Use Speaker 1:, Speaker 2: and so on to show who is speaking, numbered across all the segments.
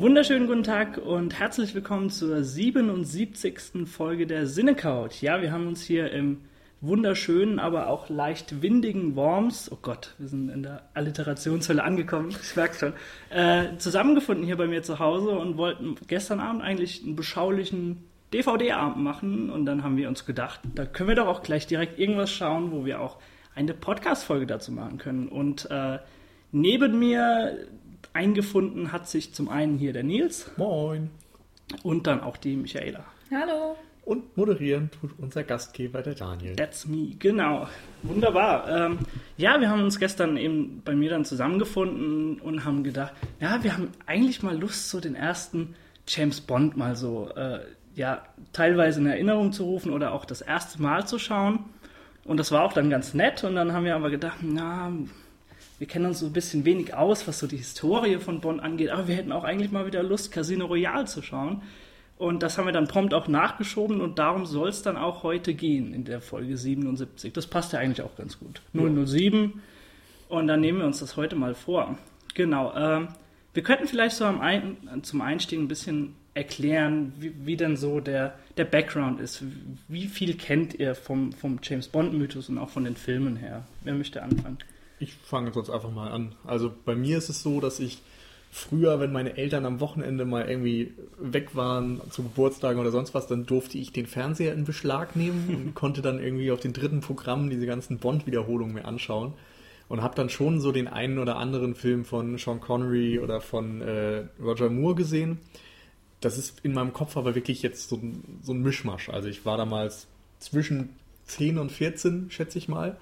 Speaker 1: Wunderschönen guten Tag und herzlich willkommen zur 77. Folge der Cinecouch. Ja, wir haben uns hier im wunderschönen, aber auch leicht windigen Worms, oh Gott, wir sind in der Alliterationshölle angekommen, ich merke schon, äh, zusammengefunden hier bei mir zu Hause und wollten gestern Abend eigentlich einen beschaulichen DVD-Abend machen und dann haben wir uns gedacht, da können wir doch auch gleich direkt irgendwas schauen, wo wir auch eine Podcast-Folge dazu machen können. Und äh, neben mir eingefunden hat sich zum einen hier der Nils.
Speaker 2: Moin.
Speaker 1: Und dann auch die Michaela.
Speaker 3: Hallo.
Speaker 2: Und moderieren tut unser Gastgeber, der Daniel.
Speaker 1: That's me, genau. Wunderbar. Ähm, ja, wir haben uns gestern eben bei mir dann zusammengefunden und haben gedacht, ja, wir haben eigentlich mal Lust, so den ersten James Bond mal so, äh, ja, teilweise in Erinnerung zu rufen oder auch das erste Mal zu schauen. Und das war auch dann ganz nett. Und dann haben wir aber gedacht, na, wir kennen uns so ein bisschen wenig aus, was so die Historie von Bond angeht. Aber wir hätten auch eigentlich mal wieder Lust, Casino Royale zu schauen. Und das haben wir dann prompt auch nachgeschoben und darum soll es dann auch heute gehen in der Folge 77. Das passt ja eigentlich auch ganz gut. 007. Und dann nehmen wir uns das heute mal vor. Genau. Ähm, wir könnten vielleicht so am ein, zum Einstieg ein bisschen erklären, wie, wie denn so der, der Background ist. Wie viel kennt ihr vom, vom James Bond-Mythos und auch von den Filmen her? Wer möchte anfangen?
Speaker 2: Ich fange sonst einfach mal an. Also bei mir ist es so, dass ich früher, wenn meine Eltern am Wochenende mal irgendwie weg waren zu Geburtstagen oder sonst was, dann durfte ich den Fernseher in Beschlag nehmen und konnte dann irgendwie auf den dritten Programm diese ganzen Bond-Wiederholungen mir anschauen und habe dann schon so den einen oder anderen Film von Sean Connery oder von äh, Roger Moore gesehen. Das ist in meinem Kopf aber wirklich jetzt so, so ein Mischmasch. Also ich war damals zwischen 10 und 14, schätze ich mal.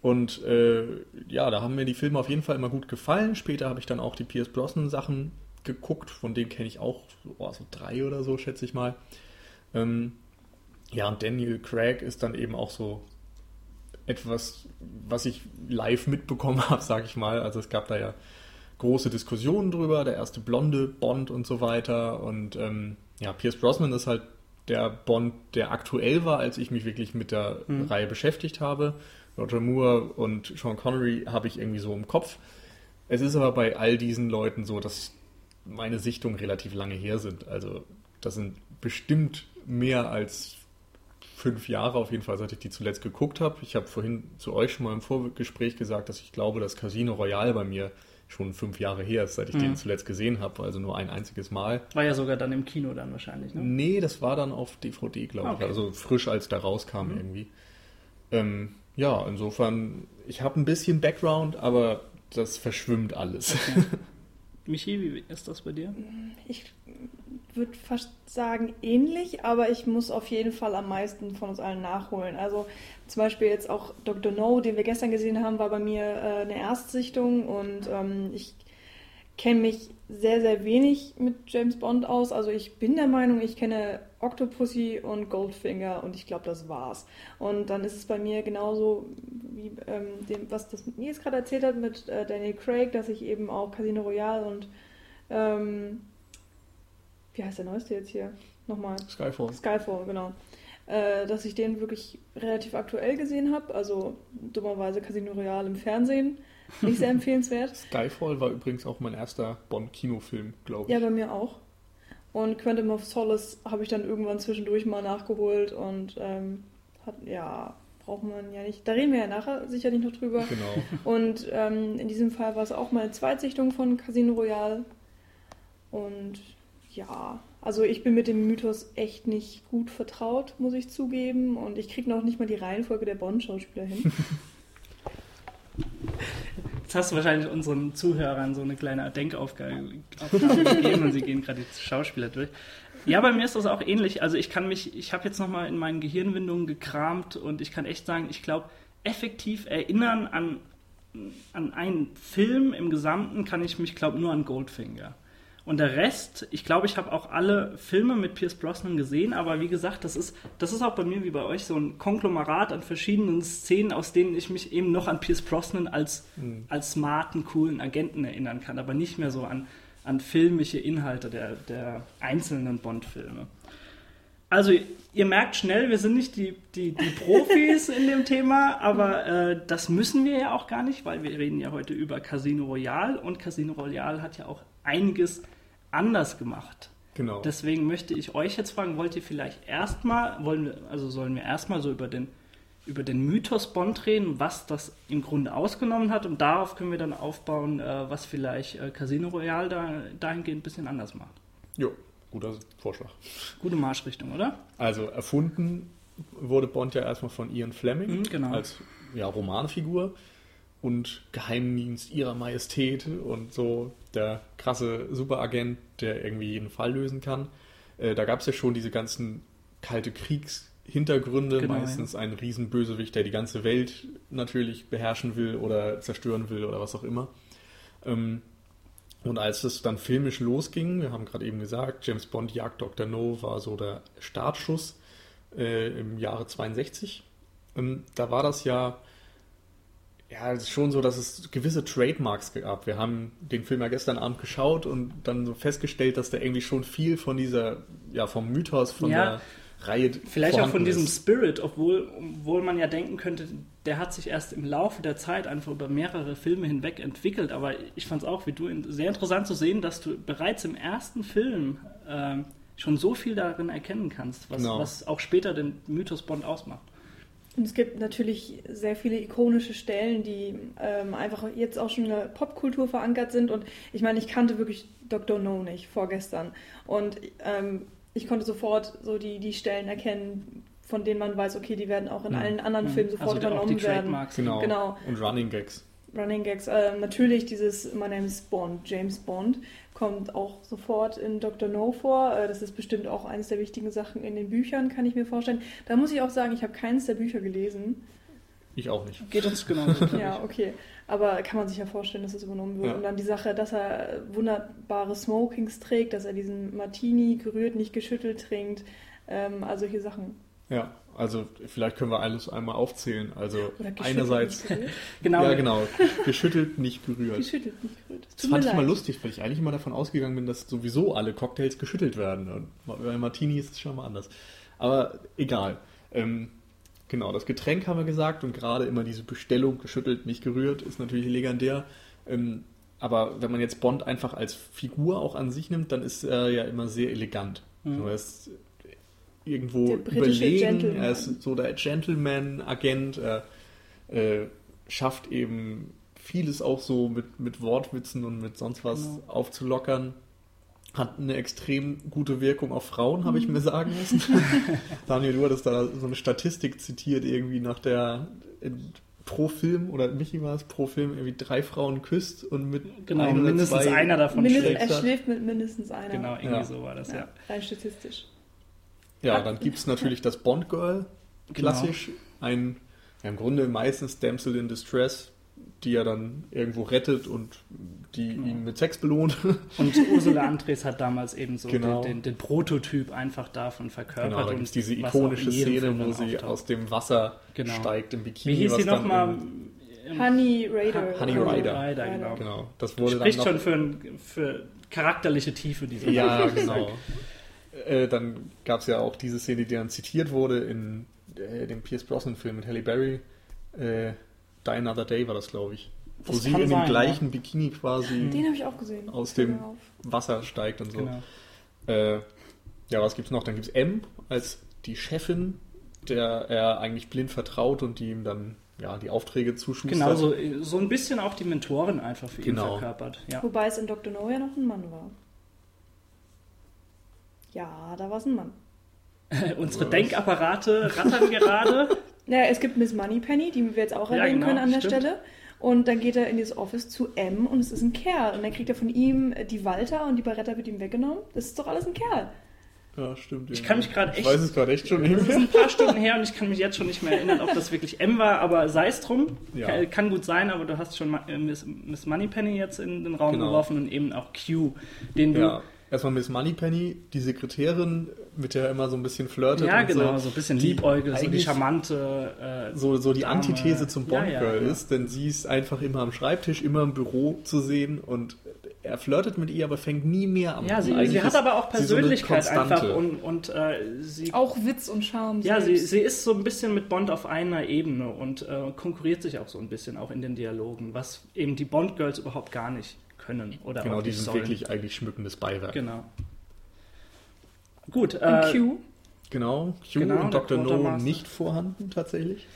Speaker 2: Und äh, ja, da haben mir die Filme auf jeden Fall immer gut gefallen. Später habe ich dann auch die Pierce Brosnan Sachen geguckt, von denen kenne ich auch oh, so drei oder so, schätze ich mal. Ähm, ja, und Daniel Craig ist dann eben auch so etwas, was ich live mitbekommen habe, sage ich mal. Also es gab da ja große Diskussionen drüber, der erste blonde Bond und so weiter. Und ähm, ja, Pierce Brosnan ist halt der Bond, der aktuell war, als ich mich wirklich mit der mhm. Reihe beschäftigt habe. Roger Moore und Sean Connery habe ich irgendwie so im Kopf. Es ist aber bei all diesen Leuten so, dass meine Sichtungen relativ lange her sind. Also das sind bestimmt mehr als fünf Jahre auf jeden Fall, seit ich die zuletzt geguckt habe. Ich habe vorhin zu euch schon mal im Vorgespräch gesagt, dass ich glaube, dass Casino Royale bei mir schon fünf Jahre her ist, seit ich mhm. den zuletzt gesehen habe, also nur ein einziges Mal.
Speaker 1: War ja sogar dann im Kino dann wahrscheinlich, ne?
Speaker 2: Nee, das war dann auf DVD, glaube okay. ich, also frisch als da rauskam mhm. irgendwie. Ähm, ja, insofern, ich habe ein bisschen Background, aber das verschwimmt alles. Okay.
Speaker 1: Michi, wie ist das bei dir?
Speaker 3: Ich würde fast sagen ähnlich, aber ich muss auf jeden Fall am meisten von uns allen nachholen. Also zum Beispiel jetzt auch Dr. No, den wir gestern gesehen haben, war bei mir äh, eine Erstsichtung und ähm, ich kenne mich sehr, sehr wenig mit James Bond aus. Also ich bin der Meinung, ich kenne Octopussy und Goldfinger und ich glaube, das war's. Und dann ist es bei mir genauso wie ähm, dem, was das mir jetzt gerade erzählt hat mit äh, Daniel Craig, dass ich eben auch Casino Royale und ähm, wie heißt der neueste jetzt hier? Nochmal.
Speaker 2: Skyfall.
Speaker 3: Skyfall, genau. Äh, dass ich den wirklich relativ aktuell gesehen habe. Also dummerweise Casino Royale im Fernsehen. Nicht sehr empfehlenswert.
Speaker 2: Skyfall war übrigens auch mein erster Bond-Kinofilm, glaube ich.
Speaker 3: Ja, bei mir auch. Und Quantum of Solace habe ich dann irgendwann zwischendurch mal nachgeholt und ähm, hat, ja, braucht man ja nicht. Da reden wir ja nachher sicherlich noch drüber.
Speaker 2: Genau.
Speaker 3: Und ähm, in diesem Fall war es auch meine Zweitsichtung von Casino Royale. Und ja, also ich bin mit dem Mythos echt nicht gut vertraut, muss ich zugeben. Und ich kriege noch nicht mal die Reihenfolge der Bond-Schauspieler hin.
Speaker 1: Jetzt hast du wahrscheinlich unseren Zuhörern so eine kleine Denkaufgabe gegeben und sie gehen gerade die Schauspieler durch. Ja, bei mir ist das auch ähnlich. Also ich kann mich, ich habe jetzt nochmal in meinen Gehirnwindungen gekramt und ich kann echt sagen, ich glaube, effektiv erinnern an, an einen Film im Gesamten kann ich mich, glaube nur an Goldfinger. Und der Rest, ich glaube, ich habe auch alle Filme mit Pierce Brosnan gesehen, aber wie gesagt, das ist, das ist auch bei mir wie bei euch so ein Konglomerat an verschiedenen Szenen, aus denen ich mich eben noch an Pierce Brosnan als, mhm. als smarten, coolen Agenten erinnern kann, aber nicht mehr so an, an filmische Inhalte der, der einzelnen Bond-Filme. Also ihr merkt schnell, wir sind nicht die, die, die Profis in dem Thema, aber äh, das müssen wir ja auch gar nicht, weil wir reden ja heute über Casino Royale und Casino Royale hat ja auch einiges anders gemacht.
Speaker 2: Genau.
Speaker 1: Deswegen möchte ich euch jetzt fragen, wollt ihr vielleicht erstmal, wollen wir, also sollen wir erstmal so über den, über den Mythos Bond reden, was das im Grunde ausgenommen hat und darauf können wir dann aufbauen, äh, was vielleicht äh, Casino Royale da, dahingehend ein bisschen anders macht.
Speaker 2: jo, guter Vorschlag.
Speaker 1: Gute Marschrichtung, oder?
Speaker 2: Also erfunden wurde Bond ja erstmal von Ian Fleming
Speaker 1: Mhm, genau.
Speaker 2: als ja, Romanfigur und Geheimdienst ihrer Majestät und so der krasse Superagent, der irgendwie jeden Fall lösen kann. Äh, da gab es ja schon diese ganzen kalte Kriegshintergründe,
Speaker 1: Genau,
Speaker 2: meistens ein Riesenbösewicht, der die ganze Welt natürlich beherrschen will oder zerstören will oder was auch immer. Ähm, und als es dann filmisch losging, wir haben gerade eben gesagt, James Bond Jagd Dr. No war so der Startschuss äh, im Jahre 62. Ähm, da war das ja, ja es ist schon so, dass es gewisse Trademarks gab. Wir haben den Film ja gestern Abend geschaut und dann so festgestellt, dass da irgendwie schon viel von dieser, ja, vom Mythos, von
Speaker 1: Ja,
Speaker 2: der Reihe
Speaker 1: Vielleicht auch von
Speaker 2: vorhanden
Speaker 1: diesem
Speaker 2: ist.
Speaker 1: Spirit, obwohl, obwohl man ja denken könnte, der hat sich erst im Laufe der Zeit einfach über mehrere Filme hinweg entwickelt. Aber ich fand es auch, wie du, sehr interessant zu sehen, dass du bereits im ersten Film ähm, schon so viel darin erkennen kannst, was,
Speaker 2: Genau.
Speaker 1: was auch später den Mythos Bond ausmacht.
Speaker 3: Und es gibt natürlich sehr viele ikonische Stellen, die ähm, einfach jetzt auch schon in der Popkultur verankert sind. Und ich meine, ich kannte wirklich Dr. No nicht vorgestern. Und ähm, ich konnte sofort so die, die Stellen erkennen, von denen man weiß, okay, die werden auch in
Speaker 2: Mhm.
Speaker 3: allen anderen Filmen sofort
Speaker 1: also die- auch die
Speaker 3: übernommen werden.
Speaker 1: Trademarks.
Speaker 2: Genau.
Speaker 3: Genau.
Speaker 2: Und Running Gags.
Speaker 3: Running Gags. Ähm, natürlich dieses My Name is Bond, James Bond, kommt auch sofort in Dr. No vor. Äh, das ist bestimmt auch eines der wichtigen Sachen in den Büchern, kann ich mir vorstellen. Da muss ich auch sagen, ich habe keines der Bücher gelesen.
Speaker 2: Ich auch nicht.
Speaker 1: Geht uns genauso.
Speaker 3: Ja, okay. Aber kann man sich ja vorstellen, dass das übernommen wird.
Speaker 2: Ja.
Speaker 3: Und dann die Sache, dass er wunderbare Smokings trägt, dass er diesen Martini gerührt, nicht geschüttelt trinkt. Ähm, all solche Sachen.
Speaker 2: Ja, also vielleicht können wir alles einmal aufzählen. Also einerseits.
Speaker 1: Genau.
Speaker 2: ja genau, geschüttelt, nicht gerührt.
Speaker 3: Geschüttelt, nicht gerührt. Es
Speaker 2: Das
Speaker 3: tut
Speaker 2: fand ich
Speaker 3: leid.
Speaker 2: lustig, weil ich eigentlich immer davon ausgegangen bin, dass sowieso alle Cocktails geschüttelt werden. Und bei Martini ist es schon mal anders. Aber egal. Ähm, genau, das Getränk haben wir gesagt und gerade immer diese Bestellung geschüttelt, nicht gerührt, ist natürlich legendär. Ähm, aber wenn man jetzt Bond einfach als Figur auch an sich nimmt, dann ist er ja immer sehr elegant.
Speaker 1: Mhm.
Speaker 2: So, er ist irgendwo überlegen,
Speaker 3: Gentleman.
Speaker 2: er ist so der Gentleman-Agent, er äh, schafft eben vieles auch so mit, mit Wortwitzen und mit sonst was
Speaker 1: Genau.
Speaker 2: aufzulockern. Hat eine extrem gute Wirkung auf Frauen, habe ich
Speaker 3: Mhm.
Speaker 2: mir sagen müssen. Daniel, du hattest da so eine Statistik zitiert, irgendwie nach der in, pro Film, oder Michi war es, pro Film irgendwie drei Frauen küsst und mit
Speaker 1: Genau,
Speaker 2: ein
Speaker 1: mindestens
Speaker 2: zwei
Speaker 1: einer davon schlägt.
Speaker 3: er schläft mit mindestens einer.
Speaker 1: Genau, irgendwie
Speaker 2: Ja.
Speaker 1: so war das, ja.
Speaker 3: Ja, rein statistisch.
Speaker 2: Ja, dann gibt es natürlich das Bond Girl, klassisch. Ein, ja, im Grunde meistens Damsel in Distress, die er dann irgendwo rettet und die
Speaker 1: Genau.
Speaker 2: ihn mit Sex belohnt.
Speaker 1: Und Ursula Andres hat damals eben so
Speaker 2: Genau.
Speaker 1: den, den, den Prototyp einfach davon verkörpert.
Speaker 2: genau, da
Speaker 1: und
Speaker 2: gibt es diese ikonische Szene, wo sie
Speaker 1: auftaucht.
Speaker 2: aus dem Wasser
Speaker 1: Genau.
Speaker 2: steigt im Bikini.
Speaker 1: Wie hieß
Speaker 2: was
Speaker 1: sie nochmal?
Speaker 3: Honey Raider.
Speaker 2: Honey Rider.
Speaker 1: Rider, genau.
Speaker 2: Genau, das wurde
Speaker 1: Spricht
Speaker 2: dann
Speaker 1: schon
Speaker 2: noch,
Speaker 1: für, ein, für charakterliche Tiefe dieser
Speaker 2: Ja, genau. Äh, dann gab es ja auch diese Szene, die dann zitiert wurde in äh, dem Pierce Brosnan-Film mit Halle Berry. Äh, Die Another Day war das, glaube ich. Wo
Speaker 1: Das
Speaker 2: sie in
Speaker 1: sein,
Speaker 2: dem gleichen Bikini quasi
Speaker 3: Den habe ich auch gesehen.
Speaker 2: Aus dem-
Speaker 3: auf.
Speaker 2: Wasser steigt und so.
Speaker 1: Genau.
Speaker 2: Äh, ja, was gibt's noch? Dann gibt's M als die Chefin, der er eigentlich blind vertraut und die ihm dann ja die Aufträge zuschustert.
Speaker 1: Genau, so, so ein bisschen auch die Mentorin einfach für
Speaker 2: Genau.
Speaker 1: ihn verkörpert. Ja.
Speaker 3: Wobei es in Dr. No ja noch ein Mann war. Ja, da war es ein Mann.
Speaker 1: Unsere
Speaker 2: Was?
Speaker 1: Denkapparate rattern gerade.
Speaker 3: Naja, es gibt Miss Moneypenny, die wir jetzt auch
Speaker 1: Ja,
Speaker 3: erwähnen
Speaker 1: genau,
Speaker 3: können an der
Speaker 1: stimmt.
Speaker 3: Stelle. Und dann geht er in dieses Office zu M und es ist ein Kerl. Und dann kriegt er von ihm die Walter und die Baretta wird ihm weggenommen. Das ist doch alles ein Kerl.
Speaker 2: Ja, stimmt.
Speaker 1: Ich kann mich gerade
Speaker 2: Ich
Speaker 1: echt-
Speaker 2: weiß es gerade echt schon nicht
Speaker 1: Das ist
Speaker 2: mehr.
Speaker 1: ein paar Stunden her und ich kann mich jetzt schon nicht mehr erinnern, ob das wirklich M war, aber sei es drum.
Speaker 2: Ja.
Speaker 1: Kann, kann gut sein, aber du hast schon äh, Miss, Miss Moneypenny jetzt in den Raum
Speaker 2: Genau.
Speaker 1: geworfen und eben auch Q, den du.
Speaker 2: Ja, erstmal Miss Moneypenny, die Sekretärin, mit der er immer so ein bisschen flirtet.
Speaker 1: Ja,
Speaker 2: und
Speaker 1: genau,
Speaker 2: so.
Speaker 1: so ein bisschen
Speaker 2: Die
Speaker 1: liebäugel, so die charmante. Äh,
Speaker 2: so, so die
Speaker 1: Dame.
Speaker 2: Antithese zum Bond
Speaker 1: ja,
Speaker 2: Girl
Speaker 1: ja.
Speaker 2: ist, denn sie ist einfach immer am Schreibtisch, immer im Büro zu sehen und er flirtet mit ihr, aber fängt nie mehr an.
Speaker 1: ja, sie, sie hat aber auch
Speaker 2: so
Speaker 1: Persönlichkeit
Speaker 2: Konstante.
Speaker 1: einfach und, und äh, sie.
Speaker 3: Auch Witz und Charme.
Speaker 1: Ja, sie,
Speaker 3: selbst.
Speaker 1: sie ist so ein bisschen mit Bond auf einer Ebene und äh, konkurriert sich auch so ein bisschen auch in den Dialogen, was eben die Bond-Girls überhaupt gar nicht können. Oder
Speaker 2: Genau,
Speaker 1: auch
Speaker 2: die sind
Speaker 1: sollen.
Speaker 2: wirklich eigentlich schmückendes Beiwerk.
Speaker 1: Genau. Gut,
Speaker 3: Und
Speaker 1: äh,
Speaker 3: Q.
Speaker 2: Genau, Q
Speaker 1: Genau,
Speaker 2: und Dr. No nicht vorhanden tatsächlich.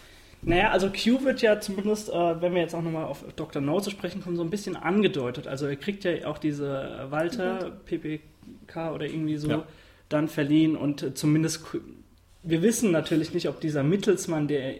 Speaker 1: Naja, also Q wird ja zumindest, äh, wenn wir jetzt auch nochmal auf Dr. No zu sprechen kommen, so ein bisschen angedeutet. Also er kriegt ja auch diese Walter PPK oder irgendwie so
Speaker 2: Ja.
Speaker 1: dann verliehen und äh, zumindest, wir wissen natürlich nicht, ob dieser Mittelsmann, der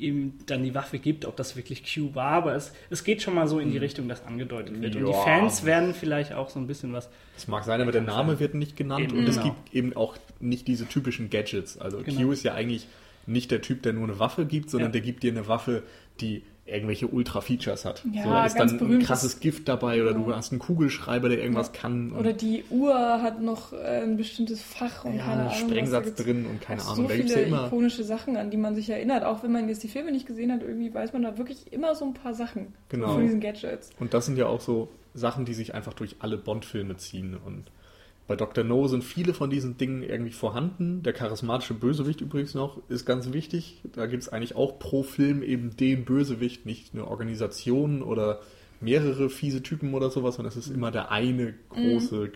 Speaker 1: ihm dann die Waffe gibt, ob das wirklich Q war, aber es, es geht schon mal so in die Richtung, dass angedeutet wird. Und die
Speaker 2: Ja.
Speaker 1: Fans werden vielleicht auch so ein bisschen was
Speaker 2: Das mag sein, aber der Name wird nicht genannt
Speaker 1: Eben,
Speaker 2: und es
Speaker 1: genau.
Speaker 2: gibt eben auch nicht diese typischen Gadgets. Also
Speaker 1: Genau.
Speaker 2: Q ist ja eigentlich nicht der Typ, der nur eine Waffe gibt, sondern
Speaker 1: Ja.
Speaker 2: der gibt dir eine Waffe, die irgendwelche Ultra-Features hat.
Speaker 3: Ja,
Speaker 2: so, da ist dann ein krasses Gift dabei oder du
Speaker 3: Ja.
Speaker 2: hast einen Kugelschreiber, der irgendwas
Speaker 3: Ja.
Speaker 2: kann.
Speaker 3: Oder die Uhr hat noch äh, ein bestimmtes Fach und
Speaker 2: ja,
Speaker 3: keine Ahnung. was. Da
Speaker 2: Sprengsatz drin und keine Ahnung.
Speaker 3: So
Speaker 2: da
Speaker 3: viele
Speaker 2: ja immer.
Speaker 3: ikonische Sachen, an die man sich erinnert. Auch wenn man jetzt die Filme nicht gesehen hat, irgendwie weiß man da wirklich immer so ein paar Sachen
Speaker 2: Genau.
Speaker 3: von diesen Gadgets.
Speaker 2: Und das sind ja auch so Sachen, die sich einfach durch alle Bond-Filme ziehen. Und bei Dr. No sind viele von diesen Dingen irgendwie vorhanden. Der charismatische Bösewicht übrigens noch ist ganz wichtig. Da gibt es eigentlich auch pro Film eben den Bösewicht, nicht eine Organisation oder mehrere fiese Typen oder sowas, sondern es ist immer der eine große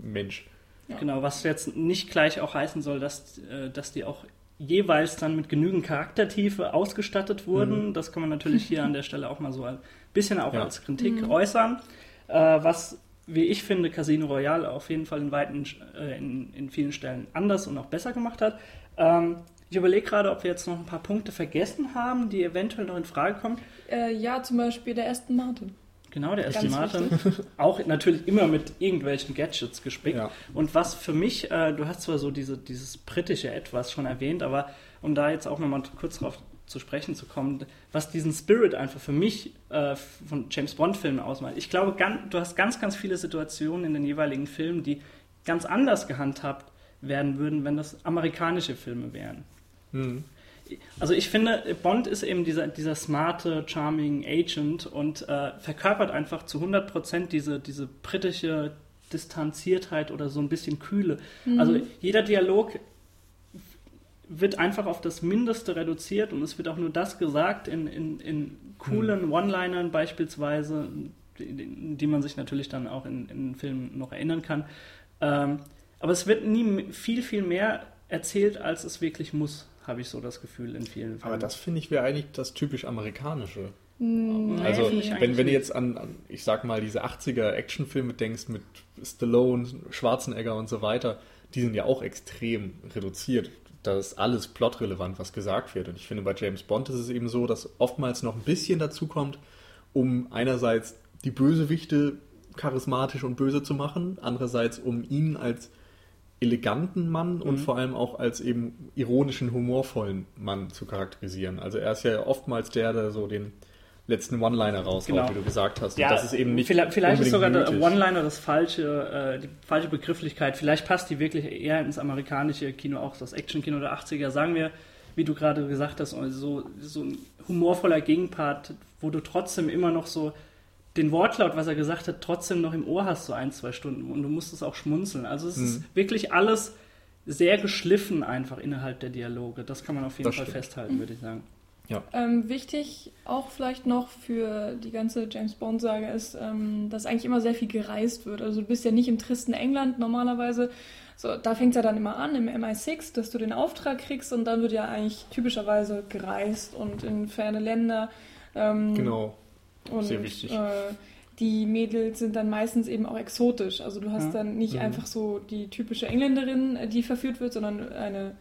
Speaker 2: Mensch.
Speaker 3: Ja.
Speaker 1: Genau, was jetzt nicht gleich auch heißen soll, dass, äh, dass die auch jeweils dann mit genügend Charaktertiefe ausgestattet wurden. Das kann man natürlich hier an der Stelle auch mal so ein bisschen auch
Speaker 2: Ja.
Speaker 1: als Kritik äußern. Äh, was, wie ich finde, Casino Royale auf jeden Fall in, weiten, äh, in, in vielen Stellen anders und auch besser gemacht hat. Ähm, ich überlege gerade, ob wir jetzt noch ein paar Punkte vergessen haben, die eventuell noch in Frage kommen.
Speaker 3: Äh, ja, zum Beispiel der Aston Martin.
Speaker 1: Genau, der Aston Martin. Auch natürlich immer mit irgendwelchen Gadgets gespickt.
Speaker 2: Ja.
Speaker 1: Und was für mich, äh, du hast zwar so diese, dieses britische Etwas schon erwähnt, aber um da jetzt auch nochmal kurz drauf zu sprechen zu kommen, was diesen Spirit einfach für mich äh, von James Bond-Filmen ausmacht. Ich glaube, gan- du hast ganz, ganz viele Situationen in den jeweiligen Filmen, die ganz anders gehandhabt werden würden, wenn das amerikanische Filme wären.
Speaker 2: Hm.
Speaker 1: Also ich finde, Bond ist eben dieser, dieser smarte, charming Agent und äh, verkörpert einfach zu 100% diese, diese britische Distanziertheit oder so ein bisschen Kühle. Also jeder Dialog wird einfach auf das Mindeste reduziert und es wird auch nur das gesagt in, in, in coolen One-Linern beispielsweise, die, die man sich natürlich dann auch in, in Filmen noch erinnern kann. Ähm, aber es wird nie viel, viel mehr erzählt, als es wirklich muss, habe ich so das Gefühl in vielen Filmen.
Speaker 2: Aber das finde ich wäre eigentlich das typisch amerikanische.
Speaker 3: Hm,
Speaker 1: Nee,
Speaker 2: Also,
Speaker 1: finde ich
Speaker 2: wenn, wenn du jetzt an, an, ich sag mal, diese 80er Actionfilme denkst mit Stallone, Schwarzenegger und so weiter, die sind ja auch extrem reduziert. Da ist alles plotrelevant, was gesagt wird. Und ich finde, bei James Bond ist es eben so, dass oftmals noch ein bisschen dazu kommt, um einerseits die Bösewichte charismatisch und böse zu machen, andererseits um ihn als eleganten Mann und
Speaker 1: Mhm.
Speaker 2: vor allem auch als eben ironischen, humorvollen Mann zu charakterisieren. Also er ist ja oftmals der, der so den letzten One-Liner raushaut,
Speaker 1: Genau.
Speaker 2: wie du gesagt hast.
Speaker 1: Ja,
Speaker 2: und das ist eben nicht
Speaker 1: vielleicht, vielleicht ist sogar
Speaker 2: unbedingt
Speaker 1: der
Speaker 2: nötig.
Speaker 1: One-Liner das falsche, äh, die falsche Begrifflichkeit. Vielleicht passt die wirklich eher ins amerikanische Kino, auch das Action-Kino der 80er. Sagen wir, wie du gerade gesagt hast, so, so ein humorvoller Gegenpart, wo du trotzdem immer noch so den Wortlaut, was er gesagt hat, trotzdem noch im Ohr hast, so ein, zwei Stunden. Und du musst es auch schmunzeln. Also es
Speaker 2: Mhm.
Speaker 1: ist wirklich alles sehr geschliffen einfach innerhalb der Dialoge. Das kann man auf jeden
Speaker 2: Das
Speaker 1: Fall
Speaker 2: stimmt.
Speaker 1: festhalten, würde ich sagen.
Speaker 3: Ähm, wichtig auch vielleicht noch für die ganze James Bond-Sage ist, ähm, dass eigentlich immer sehr viel gereist wird. Also du bist ja nicht im tristen England normalerweise. So, da fängt es ja dann immer an im MI6, dass du den Auftrag kriegst und dann wird ja eigentlich typischerweise gereist und in ferne Länder. Ähm,
Speaker 2: Genau.
Speaker 3: Und
Speaker 2: Sehr wichtig.
Speaker 3: Äh, die Mädels sind dann meistens eben auch exotisch. Also du hast
Speaker 1: Ja.
Speaker 3: dann nicht
Speaker 2: Mhm.
Speaker 3: einfach so die typische Engländerin, äh, die verführt wird, sondern eine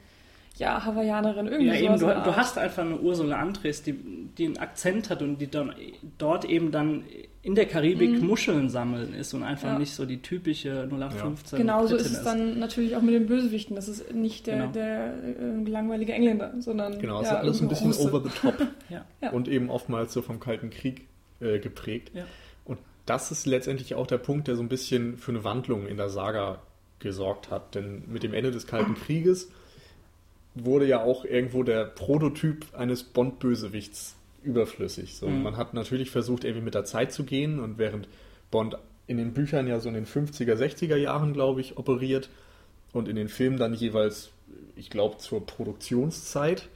Speaker 3: ja, Hawaiianerin irgendwie
Speaker 1: Ja, eben,
Speaker 3: sowas
Speaker 1: du, du hast einfach eine Ursula Andres, die, die einen Akzent hat und die dann dort eben dann in der Karibik Muscheln sammeln ist und einfach
Speaker 3: Mhm. Ja.
Speaker 1: nicht so die typische 0815
Speaker 3: Genauso ist es dann natürlich auch mit den Bösewichten. Das ist nicht der,
Speaker 1: Genau.
Speaker 3: der äh, langweilige Engländer, sondern
Speaker 2: Genau, es
Speaker 3: ja,
Speaker 2: ist alles ein bisschen
Speaker 3: Russe.
Speaker 2: over the top
Speaker 1: Ja.
Speaker 3: Ja.
Speaker 2: und eben oftmals so vom Kalten Krieg äh, geprägt.
Speaker 1: Ja.
Speaker 2: Und das ist letztendlich auch der Punkt, der so ein bisschen für eine Wandlung in der Saga gesorgt hat. Denn mit dem Ende des Kalten Krieges wurde ja auch irgendwo der Prototyp eines Bond-Bösewichts überflüssig. So,
Speaker 1: Mhm.
Speaker 2: Man hat natürlich versucht, irgendwie mit der Zeit zu gehen und während Bond in den Büchern ja so in den 50er, 60er Jahren, glaube ich, operiert und in den Filmen dann jeweils, ich glaube, zur Produktionszeit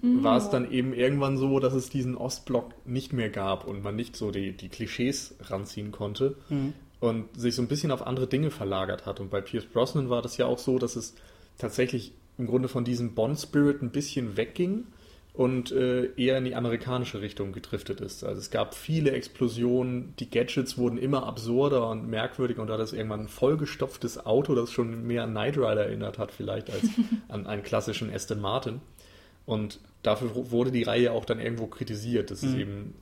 Speaker 2: mhm. war es dann eben irgendwann so, dass es diesen Ostblock nicht mehr gab und man nicht so die, die Klischees ranziehen konnte mhm. und sich so ein bisschen auf andere Dinge verlagert hat. Und bei Pierce Brosnan war das ja auch so, dass es tatsächlich im Grunde von diesem Bond-Spirit ein bisschen wegging und äh, eher in die amerikanische Richtung gedriftet ist. Also es gab viele Explosionen, die Gadgets wurden immer absurder und merkwürdiger und da das irgendwann ein vollgestopftes Auto, das schon mehr an Knight Rider erinnert hat vielleicht als an einen klassischen Aston Martin. Und dafür wurde die Reihe auch dann irgendwo kritisiert, dass mhm. es eben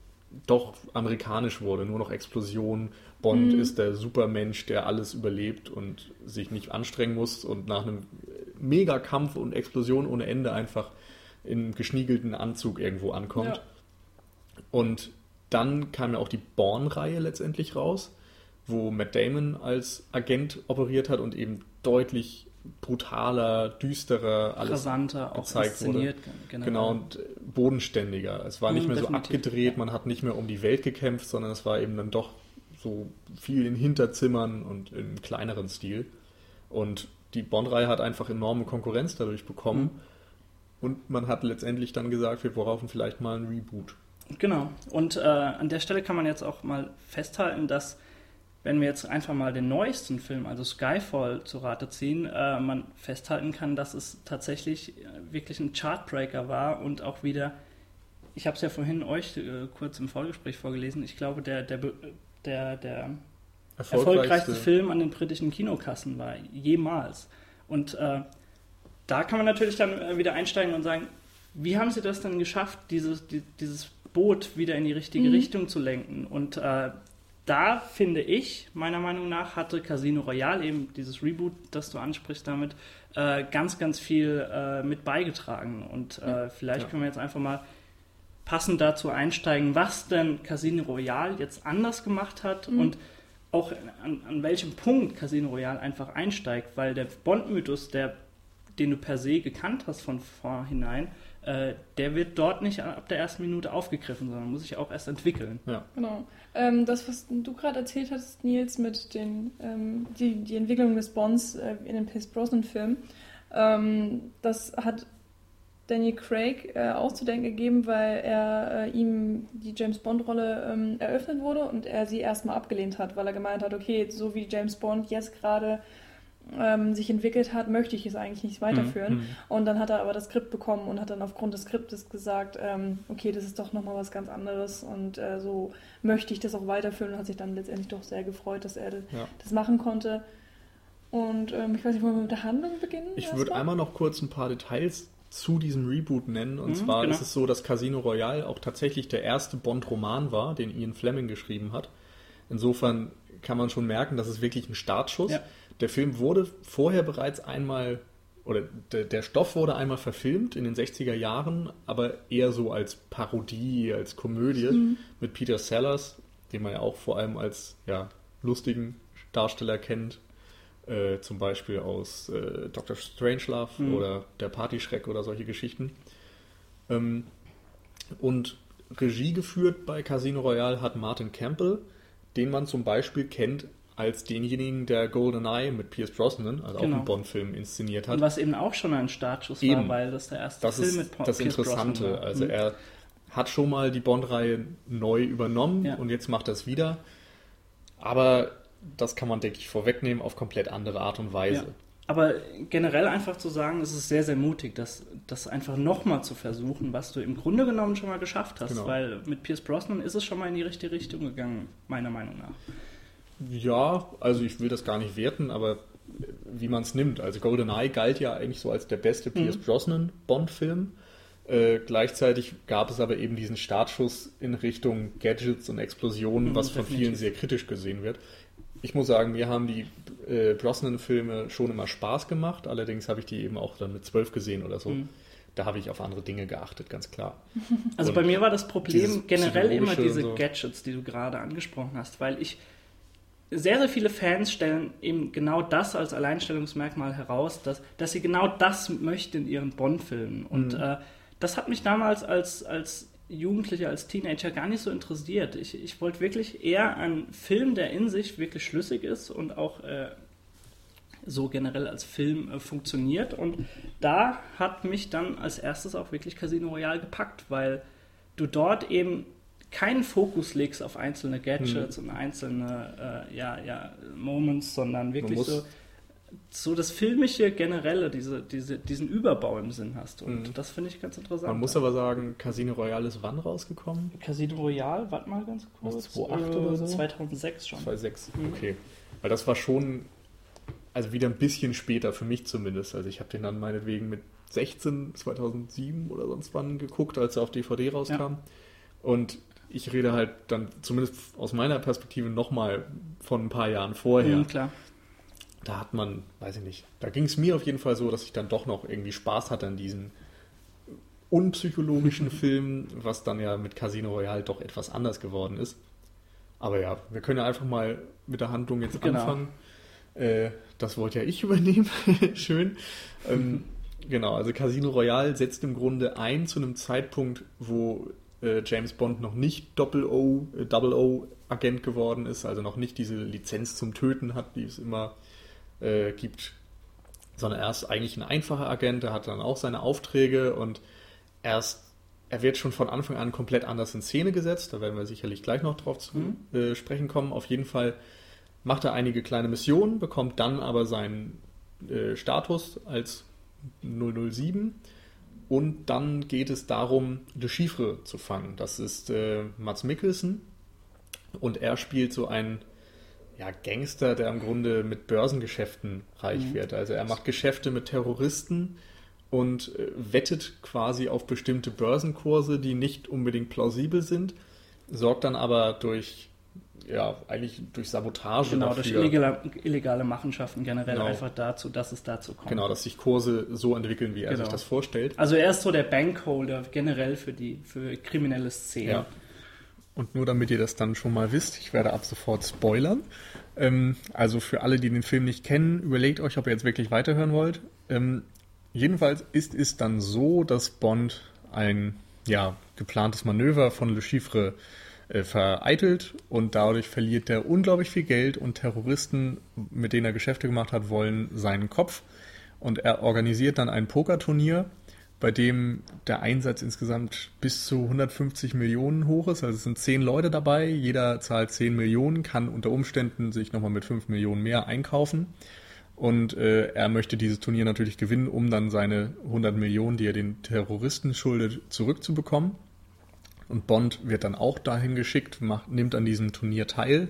Speaker 2: doch amerikanisch wurde, nur noch Explosionen. Bond mhm. ist der Supermensch, der alles überlebt und sich nicht anstrengen muss und nach einem Megakampf und Explosion ohne Ende einfach im geschniegelten Anzug irgendwo ankommt. Ja. Und dann kam ja auch die Born-Reihe letztendlich raus, wo Matt Damon als Agent operiert hat und eben deutlich brutaler, düsterer, alles
Speaker 1: Rasanter, auch inszeniert.
Speaker 2: Wurde. Genau, und bodenständiger. Es war nicht mehr Definitiv, so abgedreht, ja. man hat nicht mehr um die Welt gekämpft, sondern es war eben dann doch so viel in Hinterzimmern und im kleineren Stil. Und die Bond-Reihe hat einfach enorme Konkurrenz dadurch bekommen. Mhm. Und man hat letztendlich dann gesagt, wir brauchen vielleicht mal ein Reboot.
Speaker 1: Genau. Und äh, an der Stelle kann man jetzt auch mal festhalten, dass wenn wir jetzt einfach mal den neuesten Film, also Skyfall, zu Rate ziehen, äh, man festhalten kann, dass es tatsächlich äh, wirklich ein Chartbreaker war und auch wieder, ich habe es ja vorhin euch äh, kurz im Vorgespräch vorgelesen, ich glaube, der, der, der, der erfolgreichste. erfolgreichste Film an den britischen Kinokassen war, jemals. Und äh, da kann man natürlich dann äh, wieder einsteigen und sagen, wie haben sie das dann geschafft, dieses, dieses Boot wieder in die richtige mhm. Richtung zu lenken? Und äh, da finde ich, meiner Meinung nach, hatte Casino Royale eben dieses Reboot, das du ansprichst damit, äh, ganz, ganz viel äh, mit beigetragen. Und äh, vielleicht ja. können wir jetzt einfach mal passend dazu einsteigen, was denn Casino Royale jetzt anders gemacht hat mhm. und auch an, an welchem Punkt Casino Royale einfach einsteigt, weil der Bond-Mythos, der den du per se gekannt hast von vorhinein, äh, der wird dort nicht ab der ersten Minute aufgegriffen, sondern muss sich auch erst entwickeln.
Speaker 3: Ja. Genau. Ähm, das, was du gerade erzählt hast, Nils, mit den, ähm, die, die Entwicklung des Bonds äh, in den Pierce Brosnan-Film, ähm, das hat Daniel Craig äh, auszudenken gegeben, weil er äh, ihm die James Bond-Rolle ähm, eröffnet wurde und er sie erstmal abgelehnt hat, weil er gemeint hat, okay, so wie James Bond jetzt gerade ähm, sich entwickelt hat, möchte ich es eigentlich nicht weiterführen. Mhm. Und dann hat er aber das Skript bekommen und hat dann aufgrund des Skriptes gesagt, ähm, okay, das ist doch nochmal was ganz anderes und äh, so möchte ich das auch weiterführen und hat sich dann letztendlich doch sehr gefreut, dass er ja. das machen konnte. Und ähm, ich weiß nicht, wollen wir mit der Handlung beginnen?
Speaker 2: Ich würde einmal noch kurz ein paar Details zu diesem Reboot nennen. Und mhm, zwar genau. ist es so, dass Casino Royale auch tatsächlich der erste Bond-Roman war, den Ian Fleming geschrieben hat. Insofern kann man schon merken, dass es wirklich ein Startschuss. Ja. Der Film wurde vorher bereits einmal, oder der, der, Stoff wurde einmal verfilmt in den 60er Jahren, aber eher so als Parodie, als Komödie mhm. mit Peter Sellers, den man ja auch vor allem als ja, lustigen Darsteller kennt. Äh, zum Beispiel aus äh, Dr. Strangelove mhm. oder Der Partyschreck oder solche Geschichten. Ähm, und Regie geführt bei Casino Royale hat Martin Campbell, den man zum Beispiel kennt als denjenigen, der GoldenEye mit Pierce Brosnan, also genau. auch einen Bond-Film, inszeniert hat. Und
Speaker 1: was eben auch schon ein Startschuss eben. war, weil das der erste
Speaker 2: das
Speaker 1: Film
Speaker 2: mit Pierce Das Interessante, Brosnan war. also mhm. er hat schon mal die Bond-Reihe neu übernommen ja. und jetzt macht es wieder. Aber das kann man, denke ich, vorwegnehmen auf komplett andere Art und Weise. Ja.
Speaker 1: Aber generell einfach zu sagen, es ist sehr, sehr mutig, das, das einfach nochmal zu versuchen, was du im Grunde genommen schon mal geschafft hast. Genau. Weil mit Pierce Brosnan ist es schon mal in die richtige Richtung gegangen, meiner Meinung nach.
Speaker 2: Ja, also ich will das gar nicht werten, aber wie man es nimmt. Also GoldenEye galt ja eigentlich so als der beste Pierce mhm. Brosnan Bond-Film. Äh, gleichzeitig gab es aber eben diesen Startschuss in Richtung Gadgets und Explosionen, mhm, was von vielen sehr kritisch gesehen wird. Ich muss sagen, mir haben die äh, Brosnan-Filme schon immer Spaß gemacht, allerdings habe ich die eben auch dann mit zwölf gesehen oder so. Mhm. Da habe ich auf andere Dinge geachtet, ganz klar.
Speaker 1: Also und bei mir war das Problem generell immer diese so. Gadgets, die du gerade angesprochen hast, weil ich sehr, sehr viele Fans stellen eben genau das als Alleinstellungsmerkmal heraus, dass, dass sie genau das möchten in ihren Bond-Filmen. Und mhm. äh, das hat mich damals als, als Jugendlicher, als Teenager gar nicht so interessiert. Ich, ich wollte wirklich eher einen Film, der in sich wirklich schlüssig ist und auch äh, so generell als Film äh, funktioniert. Und da hat mich dann als erstes auch wirklich Casino Royale gepackt, weil du dort eben keinen Fokus legst auf einzelne Gadgets
Speaker 2: Hm.
Speaker 1: und einzelne äh, ja, ja, Moments, sondern wirklich so, so das Filmische generelle, diese, diese, diesen Überbau im Sinn hast. Und
Speaker 2: Mhm.
Speaker 1: das finde ich ganz interessant.
Speaker 2: Man muss aber sagen, Casino Royale ist wann rausgekommen?
Speaker 1: Casino Royale, warte mal ganz kurz.
Speaker 2: Was, 2008 oder so?
Speaker 1: 2006 schon.
Speaker 2: 2006,
Speaker 1: Mhm.
Speaker 2: okay. Weil das war schon, also wieder ein bisschen später, für mich zumindest. Also ich habe den dann meinetwegen mit 16, 2007 oder sonst wann geguckt, als er auf DVD rauskam. Und ich rede halt dann zumindest aus meiner Perspektive nochmal von ein paar Jahren vorher.
Speaker 1: Mhm, klar.
Speaker 2: Da hat man, weiß ich nicht, da ging es mir auf jeden Fall so, dass ich dann doch noch irgendwie Spaß hatte an diesen unpsychologischen Filmen, was dann ja mit Casino Royale doch etwas anders geworden ist. Aber ja, wir können ja einfach mal mit der Handlung jetzt
Speaker 1: Genau.
Speaker 2: anfangen. Äh, das wollte ja ich übernehmen. Schön. Ähm, genau, also Casino Royale setzt im Grunde ein zu einem Zeitpunkt, wo äh, James Bond noch nicht Doppel-O, äh, Double-O-Agent geworden ist, also noch nicht diese Lizenz zum Töten hat, die es immer äh, gibt, sondern er ist eigentlich ein einfacher Agent, der hat dann auch seine Aufträge und erst er wird schon von Anfang an komplett anders in Szene gesetzt, da werden wir sicherlich gleich noch drauf zu
Speaker 1: Mhm.
Speaker 2: äh, sprechen kommen. Auf jeden Fall macht er einige kleine Missionen, bekommt dann aber seinen äh, Status als 007 und dann geht es darum, Le Chiffre zu fangen. Das ist äh, Mats Mikkelsen und er spielt so einen ja, Gangster, der im Grunde mit Börsengeschäften reich
Speaker 1: Mhm.
Speaker 2: wird. Also er macht Geschäfte mit Terroristen und äh, wettet quasi auf bestimmte Börsenkurse, die nicht unbedingt plausibel sind, sorgt dann aber durch ja, eigentlich durch Sabotage
Speaker 1: Genau,
Speaker 2: dafür.
Speaker 1: durch illegale, illegale Machenschaften generell
Speaker 2: Genau.
Speaker 1: einfach dazu, dass es dazu kommt.
Speaker 2: Genau, dass sich Kurse so entwickeln, wie er
Speaker 1: Genau.
Speaker 2: sich das vorstellt.
Speaker 1: Also er ist so der Bankholder generell für die für kriminelle Szenen.
Speaker 2: Ja. Und nur damit ihr das dann schon mal wisst, ich werde ab sofort spoilern. Ähm, also für alle, die den Film nicht kennen, überlegt euch, ob ihr jetzt wirklich weiterhören wollt. Ähm, jedenfalls ist es dann so, dass Bond ein ja, geplantes Manöver von Le Chiffre äh, vereitelt und dadurch verliert er unglaublich viel Geld und Terroristen, mit denen er Geschäfte gemacht hat, wollen seinen Kopf. Und er organisiert dann ein Pokerturnier, bei dem der Einsatz insgesamt bis zu 150 Millionen hoch ist. Also es sind zehn Leute dabei, jeder zahlt 10 Millionen, kann unter Umständen sich nochmal mit 5 Millionen mehr einkaufen. Und äh, er möchte dieses Turnier natürlich gewinnen, um dann seine 100 Millionen, die er den Terroristen schuldet, zurückzubekommen. Und Bond wird dann auch dahin geschickt, macht, nimmt an diesem Turnier teil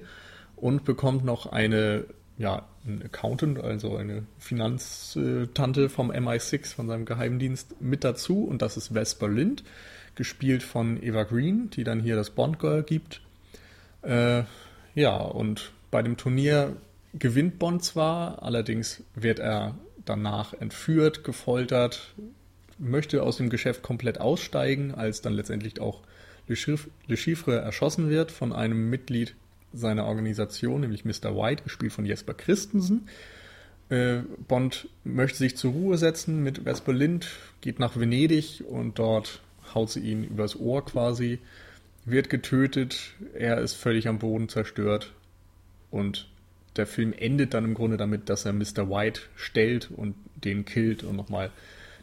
Speaker 2: und bekommt noch eine, ja, ein Accountant, also eine Finanztante vom MI6, von seinem Geheimdienst, mit dazu. Und das ist Vesper Lind, gespielt von Eva Green, die dann hier das Bond-Girl gibt. Äh, ja, und bei dem Turnier gewinnt Bond zwar, allerdings wird er danach entführt, gefoltert, möchte aus dem Geschäft komplett aussteigen, als dann letztendlich auch Le Chiffre erschossen wird von einem Mitglied seiner Organisation, nämlich Mr. White, gespielt von Jesper Christensen. Äh, Bond möchte sich zur Ruhe setzen mit Vesper Lind, geht nach Venedig und dort haut sie ihn übers Ohr quasi, wird getötet, er ist völlig am Boden zerstört und der Film endet dann im Grunde damit, dass er Mr. White stellt und den killt und nochmal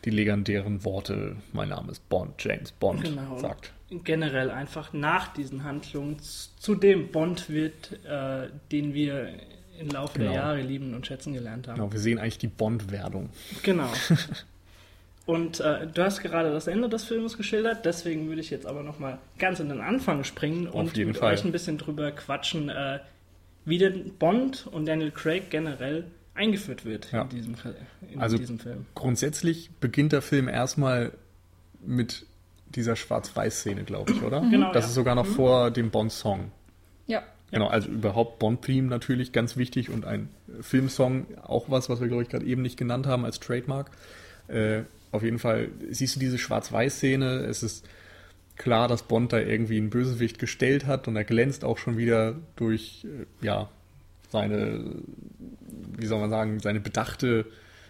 Speaker 2: die legendären Worte, mein Name ist Bond, James Bond,
Speaker 1: Genau.
Speaker 2: sagt.
Speaker 1: Generell einfach nach diesen Handlungen zu dem Bond wird, äh, den wir im Laufe
Speaker 2: Genau.
Speaker 1: der Jahre lieben und schätzen gelernt haben.
Speaker 2: Genau, wir sehen eigentlich die Bond-Werdung.
Speaker 1: Genau. Und äh, du hast gerade das Ende des Films geschildert, deswegen würde ich jetzt aber nochmal ganz in den Anfang springen und mit
Speaker 2: Fall.
Speaker 1: euch ein bisschen drüber quatschen, äh, wie denn Bond und Daniel Craig generell eingeführt wird
Speaker 2: Ja.
Speaker 1: in, diesem, in
Speaker 2: Also-
Speaker 1: diesem Film.
Speaker 2: Grundsätzlich beginnt der Film erstmal mit dieser Schwarz-Weiß-Szene, glaube ich, oder?
Speaker 1: Genau,
Speaker 2: Das
Speaker 1: ja.
Speaker 2: ist sogar noch vor dem Bond-Song.
Speaker 3: Ja.
Speaker 2: Genau, also überhaupt Bond-Theme natürlich ganz wichtig und ein Filmsong, auch was, was wir, glaube ich, gerade eben nicht genannt haben als Trademark. Äh, auf jeden Fall siehst du diese Schwarz-Weiß-Szene. Es ist klar, dass Bond da irgendwie einen Bösewicht gestellt hat und er glänzt auch schon wieder durch, äh, ja, seine, wie soll man sagen, seine bedachte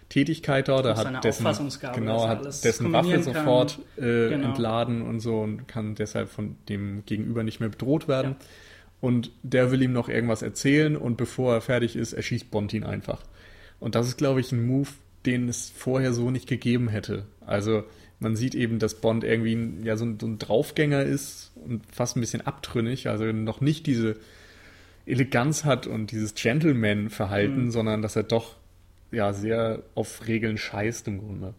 Speaker 2: Tätigkeit dort. Er hat dessen, genau, hat dessen Waffe sofort äh,
Speaker 1: Genau.
Speaker 2: entladen und so und kann deshalb von dem Gegenüber nicht mehr bedroht werden.
Speaker 1: Ja.
Speaker 2: Und der will ihm noch irgendwas erzählen und bevor er fertig ist, erschießt Bond ihn einfach. Und das ist, glaube ich, ein Move, den es vorher so nicht gegeben hätte. Also man sieht eben, dass Bond irgendwie ja, so, ein, so ein Draufgänger ist und fast ein bisschen abtrünnig, also noch nicht diese Eleganz hat und dieses Gentleman-Verhalten, mhm. sondern dass er doch ja sehr auf Regeln scheißt im Grunde.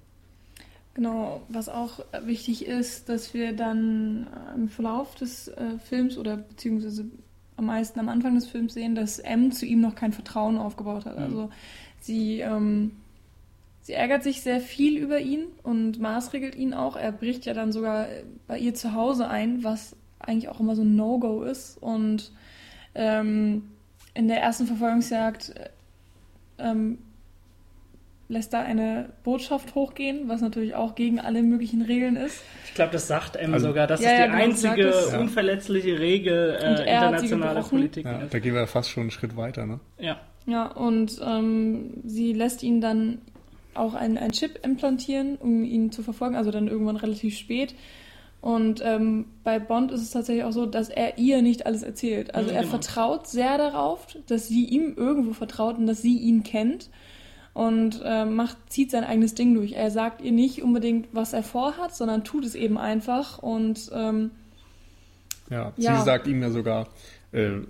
Speaker 3: Genau, was auch wichtig ist, dass wir dann im Verlauf des äh, Films oder beziehungsweise am meisten am Anfang des Films sehen, dass M zu ihm noch kein Vertrauen aufgebaut hat. Mhm. Also sie, ähm, sie ärgert sich sehr viel über ihn und maßregelt ihn auch. Er bricht ja dann sogar bei ihr zu Hause ein, was eigentlich auch immer so ein No-Go ist. Und ähm, in der ersten Verfolgungsjagd ähm, lässt da eine Botschaft hochgehen, was natürlich auch gegen alle möglichen Regeln ist.
Speaker 1: Ich glaube, das sagt M also, sogar. Das ja, ist die ja, genau, einzige das, unverletzliche Regel äh, internationaler Politik.
Speaker 2: Ja, da gehen wir fast schon einen Schritt weiter, ne?
Speaker 1: Ja.
Speaker 3: Ja, und ähm, sie lässt ihn dann auch einen, einen Chip implantieren, um ihn zu verfolgen, also dann irgendwann relativ spät. Und ähm, bei Bond ist es tatsächlich auch so, dass er ihr nicht alles erzählt. Also er genau. vertraut sehr darauf, dass sie ihm irgendwo vertraut und dass sie ihn kennt und äh, macht, zieht sein eigenes Ding durch. Er sagt ihr nicht unbedingt, was er vorhat, sondern tut es eben einfach und ähm,
Speaker 2: ja, ja, sie sagt ihm ja sogar, äh,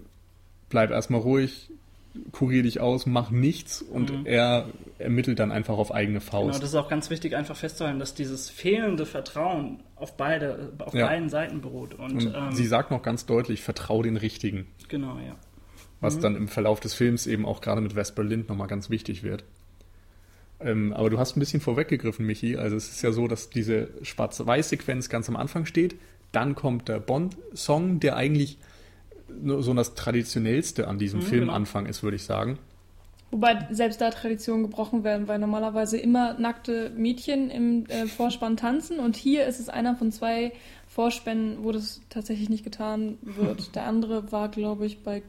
Speaker 2: bleib erstmal ruhig, kurier dich aus, mach nichts und mhm. er ermittelt dann einfach auf eigene Faust. Genau,
Speaker 1: das ist auch ganz wichtig, einfach festzuhalten, dass dieses fehlende Vertrauen auf beide, auf ja. beiden Seiten beruht. Und, und
Speaker 2: ähm, sie sagt noch ganz deutlich, vertrau den Richtigen.
Speaker 1: Genau, ja.
Speaker 2: Was mhm. dann im Verlauf des Films eben auch gerade mit Vesper Lind nochmal ganz wichtig wird. Ähm, aber du hast ein bisschen vorweggegriffen, Michi. Also es ist ja so, dass diese Schwarz-Weiß-Sequenz ganz am Anfang steht. Dann kommt der Bond-Song, der eigentlich nur so das Traditionellste an diesem mhm, Filmanfang genau. ist, würde ich sagen.
Speaker 3: Wobei selbst da Traditionen gebrochen werden, weil normalerweise immer nackte Mädchen im äh, Vorspann tanzen und hier ist es einer von zwei Vorspännen, wo das tatsächlich nicht getan wird. Der andere war, glaube ich, bei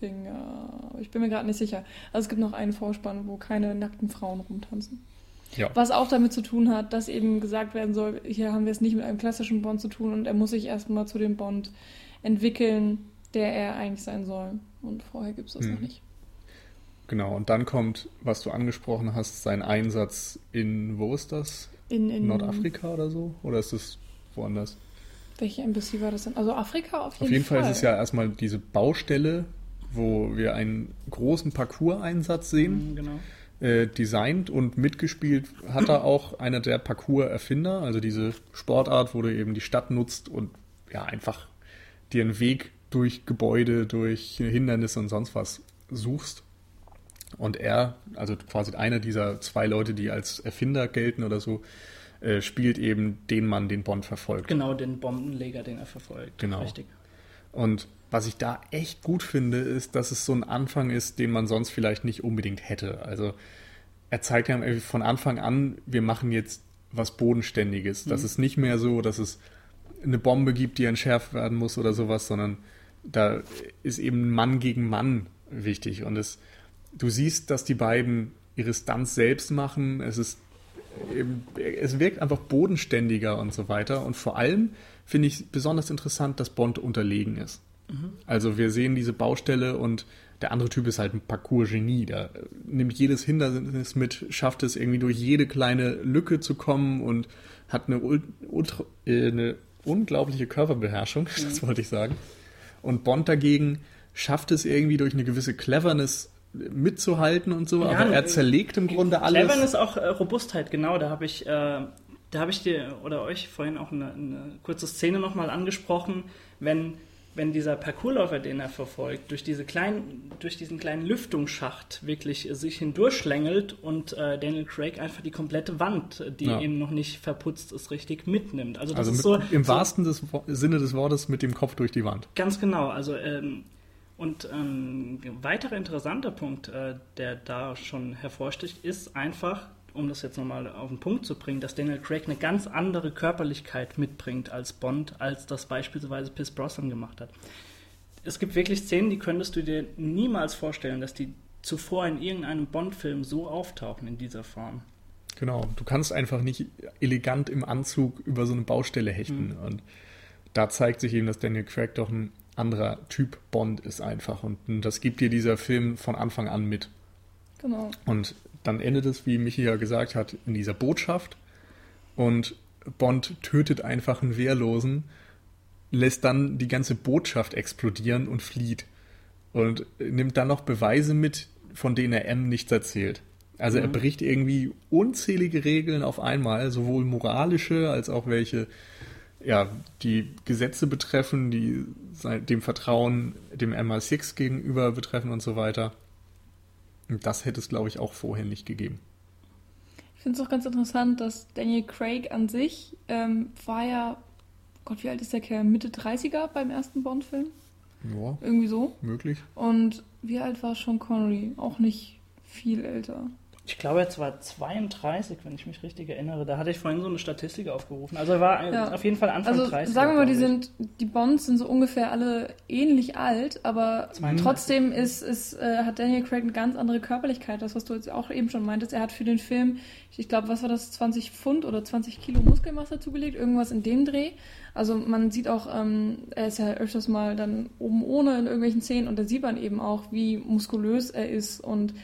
Speaker 3: Goldfinger. Ich bin mir gerade nicht sicher. Also es gibt noch einen Vorspann, wo keine nackten Frauen rumtanzen. Ja. Was auch damit zu tun hat, dass eben gesagt werden soll, hier haben wir es nicht mit einem klassischen Bond zu tun und er muss sich erstmal zu dem Bond entwickeln, der er eigentlich sein soll. Und vorher gibt es das hm. noch nicht.
Speaker 2: Genau, und dann kommt, was du angesprochen hast, sein Einsatz in, wo ist das?
Speaker 3: In, in
Speaker 2: Nordafrika oder so? Oder ist es woanders?
Speaker 3: Welche Embassy war das denn? Also Afrika auf jeden Fall.
Speaker 2: Auf jeden Fall, Fall ist es ja erstmal diese Baustelle, wo wir einen großen Parcours-Einsatz sehen. Mhm, genau. Äh, designt und mitgespielt hat er auch einer der Parcours-Erfinder, also diese Sportart, wo du eben die Stadt nutzt und ja einfach dir einen Weg durch Gebäude, durch Hindernisse und sonst was suchst. Und er, also quasi einer dieser zwei Leute, die als Erfinder gelten oder so, äh, spielt eben den Mann, den Bond verfolgt.
Speaker 1: Genau, den Bombenleger, den er verfolgt.
Speaker 2: Genau. Richtig. Und was ich da echt gut finde, ist, dass es so ein Anfang ist, den man sonst vielleicht nicht unbedingt hätte. Also er zeigt ja von Anfang an, wir machen jetzt was Bodenständiges. Mhm. Das ist nicht mehr so, dass es eine Bombe gibt, die entschärft werden muss oder sowas, sondern da ist eben Mann gegen Mann wichtig. Und es, du siehst, dass die beiden ihre Stunts selbst machen. Es ist eben, es wirkt einfach bodenständiger und so weiter. Und vor allem finde ich besonders interessant, dass Bond unterlegen ist. Mhm. Also wir sehen diese Baustelle und der andere Typ ist halt ein Parcours-Genie. Der nimmt jedes Hindernis mit, schafft es irgendwie durch jede kleine Lücke zu kommen und hat eine, ultra, äh, eine unglaubliche Körperbeherrschung, mhm. das wollte ich sagen. Und Bond dagegen schafft es irgendwie durch eine gewisse Cleverness mitzuhalten und so, ja, aber er zerlegt im Grunde alles.
Speaker 1: Cleverness auch äh, Robustheit, genau, da habe ich, äh, da habe ich dir oder euch vorhin auch eine, eine kurze Szene nochmal angesprochen, wenn wenn dieser Parkourläufer, den er verfolgt, durch, diese kleinen, durch diesen kleinen Lüftungsschacht wirklich sich hindurchschlängelt und äh, Daniel Craig einfach die komplette Wand, die ja. eben noch nicht verputzt ist, richtig mitnimmt. Also, das also ist so,
Speaker 2: im
Speaker 1: so,
Speaker 2: wahrsten des, Sinne des Wortes mit dem Kopf durch die Wand.
Speaker 1: Ganz genau. Also ähm, und ähm, ein weiterer interessanter Punkt, äh, der da schon hervorsticht, ist einfach, um das jetzt nochmal auf den Punkt zu bringen, dass Daniel Craig eine ganz andere Körperlichkeit mitbringt als Bond, als das beispielsweise Pierce Brosnan gemacht hat. Es gibt wirklich Szenen, die könntest du dir niemals vorstellen, dass die zuvor in irgendeinem Bond-Film so auftauchen in dieser Form.
Speaker 2: Genau, du kannst einfach nicht elegant im Anzug über so eine Baustelle hechten. Mhm. Und da zeigt sich eben, dass Daniel Craig doch ein anderer Typ Bond ist einfach. Und das gibt dir dieser Film von Anfang an mit.
Speaker 3: Genau.
Speaker 2: Und dann endet es, wie Michi ja gesagt hat, in dieser Botschaft. Und Bond tötet einfach einen Wehrlosen, lässt dann die ganze Botschaft explodieren und flieht. Und nimmt dann noch Beweise mit, von denen er M nichts erzählt. Also er
Speaker 1: Mhm.
Speaker 2: bricht irgendwie unzählige Regeln auf einmal, sowohl moralische als auch welche, ja, die Gesetze betreffen, die dem Vertrauen dem MI6 gegenüber betreffen und so weiter. Und das hätte es, glaube ich, auch vorher nicht gegeben.
Speaker 3: Ich finde es auch ganz interessant, dass Daniel Craig an sich ähm, war ja, Gott, wie alt ist der Kerl? Mitte 30er beim ersten Bond-Film?
Speaker 2: Ja,
Speaker 3: Irgendwie so.
Speaker 2: möglich.
Speaker 3: Und wie alt war Sean Connery? Auch nicht viel älter.
Speaker 1: Ich glaube, er war 32, wenn ich mich richtig erinnere. Da hatte ich vorhin so eine Statistik aufgerufen. Also er war
Speaker 3: Ja.
Speaker 1: auf jeden Fall Anfang
Speaker 3: Also
Speaker 1: 30.
Speaker 3: sagen wir mal, die
Speaker 1: ich.
Speaker 3: sind, die Bonds sind so ungefähr alle ähnlich alt, aber
Speaker 1: 32.
Speaker 3: trotzdem ist, ist, äh, hat Daniel Craig eine ganz andere Körperlichkeit, das was du jetzt auch eben schon meintest. Er hat für den Film, ich glaube, was war das, 20 Pfund oder 20 Kilo Muskelmasse zugelegt, irgendwas in dem Dreh. Also man sieht auch, ähm, er ist ja öfters mal dann oben ohne in irgendwelchen Szenen und da sieht man eben auch, wie muskulös er ist und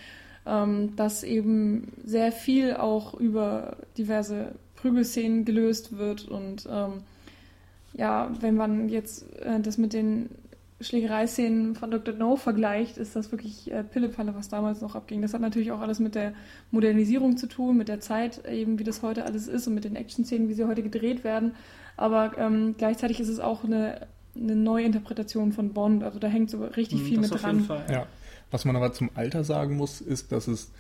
Speaker 3: ähm, dass eben sehr viel auch über diverse Prügelszenen gelöst wird und ähm, ja, wenn man jetzt äh, das mit den Schlägereiszenen von Dr. No vergleicht, ist das wirklich äh, Pillepalle, was damals noch abging. Das hat natürlich auch alles mit der Modernisierung zu tun, mit der Zeit eben, wie das heute alles ist und mit den Action-Szenen, wie sie heute gedreht werden. Aber ähm, gleichzeitig ist es auch eine, eine Neuinterpretation von Bond. Also da hängt so richtig
Speaker 1: Hm,
Speaker 3: viel
Speaker 1: das
Speaker 3: mit
Speaker 1: auf jeden
Speaker 3: dran.
Speaker 1: Fall.
Speaker 2: Ja. Was man aber zum Alter sagen muss, ist, dass es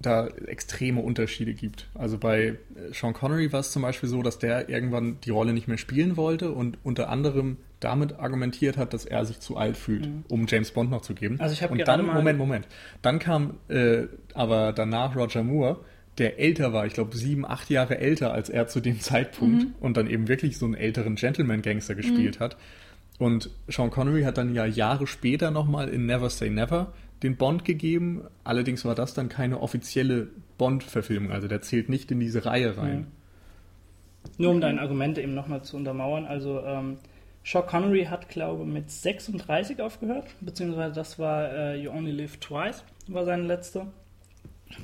Speaker 2: da extreme Unterschiede gibt. Also bei äh, Sean Connery war es zum Beispiel so, dass der irgendwann die Rolle nicht mehr spielen wollte und unter anderem damit argumentiert hat, dass er sich zu alt fühlt,
Speaker 1: Mhm.
Speaker 2: um James Bond noch zu geben.
Speaker 1: Also ich hab
Speaker 2: und
Speaker 1: gerade
Speaker 2: dann,
Speaker 1: mal-
Speaker 2: Moment, Moment. Dann kam äh, aber danach Roger Moore, der älter war, ich glaube sieben, acht Jahre älter als er zu dem Zeitpunkt
Speaker 3: Mhm.
Speaker 2: und dann eben wirklich so einen älteren Gentleman-Gangster gespielt hat. Und Sean Connery hat dann ja Jahre später nochmal in Never Say Never den Bond gegeben. Allerdings war das dann keine offizielle Bond-Verfilmung. Also der zählt nicht in diese Reihe rein.
Speaker 1: Nur um dein Argument eben nochmal zu untermauern. Also ähm, Sean Connery hat, glaube ich, mit 36 aufgehört. Beziehungsweise das war äh, You Only Live Twice, war seine letzte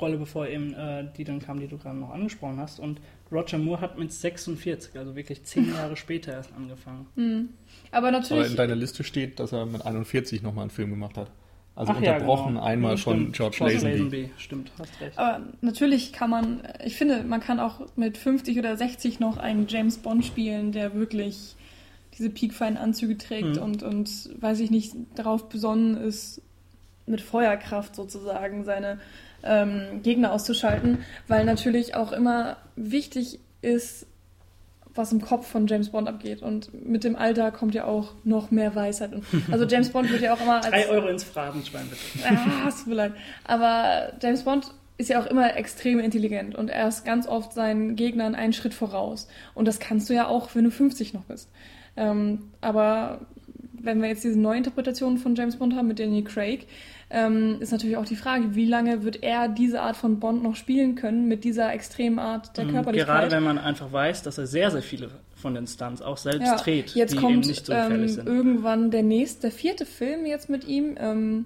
Speaker 1: Rolle, bevor eben äh, die dann kam, die du gerade noch angesprochen hast. Und Roger Moore hat mit 46, also wirklich zehn Jahre später erst angefangen.
Speaker 3: Mhm. Aber
Speaker 2: Aber
Speaker 3: natürlich.
Speaker 2: in deiner Liste steht, dass er mit 41 nochmal einen Film gemacht hat. Also
Speaker 1: Ach ja,
Speaker 2: unterbrochen
Speaker 1: genau.
Speaker 2: einmal
Speaker 1: Ja,
Speaker 2: von George Lazenby.
Speaker 1: Lazenby. Stimmt, hast recht.
Speaker 3: Aber natürlich kann man, ich finde, man kann auch mit 50 oder 60 noch einen James Bond spielen, der wirklich diese piekfeinen Anzüge trägt
Speaker 1: Mhm.
Speaker 3: und, und, weiß ich nicht, darauf besonnen ist, mit Feuerkraft sozusagen seine ähm, Gegner auszuschalten, weil natürlich auch immer wichtig ist, was im Kopf von James Bond abgeht. Und mit dem Alter kommt ja auch noch mehr Weisheit. Und, also James Bond wird ja auch immer als...
Speaker 1: Drei Euro ins Phrasenschwein, bitte.
Speaker 3: Ah, es tut mir leid. Aber James Bond ist ja auch immer extrem intelligent und er ist ganz oft seinen Gegnern einen Schritt voraus. Und das kannst du ja auch, wenn du 50 noch bist. Ähm, aber wenn wir jetzt diese Neuinterpretation von James Bond haben mit Daniel Craig, ähm, ist natürlich auch die Frage, wie lange wird er diese Art von Bond noch spielen können mit dieser extremen Art der
Speaker 1: Mhm,
Speaker 3: Körperlichkeit?
Speaker 1: Gerade wenn man einfach weiß, dass er sehr, sehr viele von den Stunts auch selbst
Speaker 3: Ja,
Speaker 1: dreht,
Speaker 3: jetzt
Speaker 1: die
Speaker 3: kommt
Speaker 1: eben nicht so
Speaker 3: ähm,
Speaker 1: gefährlich sind.
Speaker 3: irgendwann der nächste, der vierte Film jetzt mit ihm. Ähm,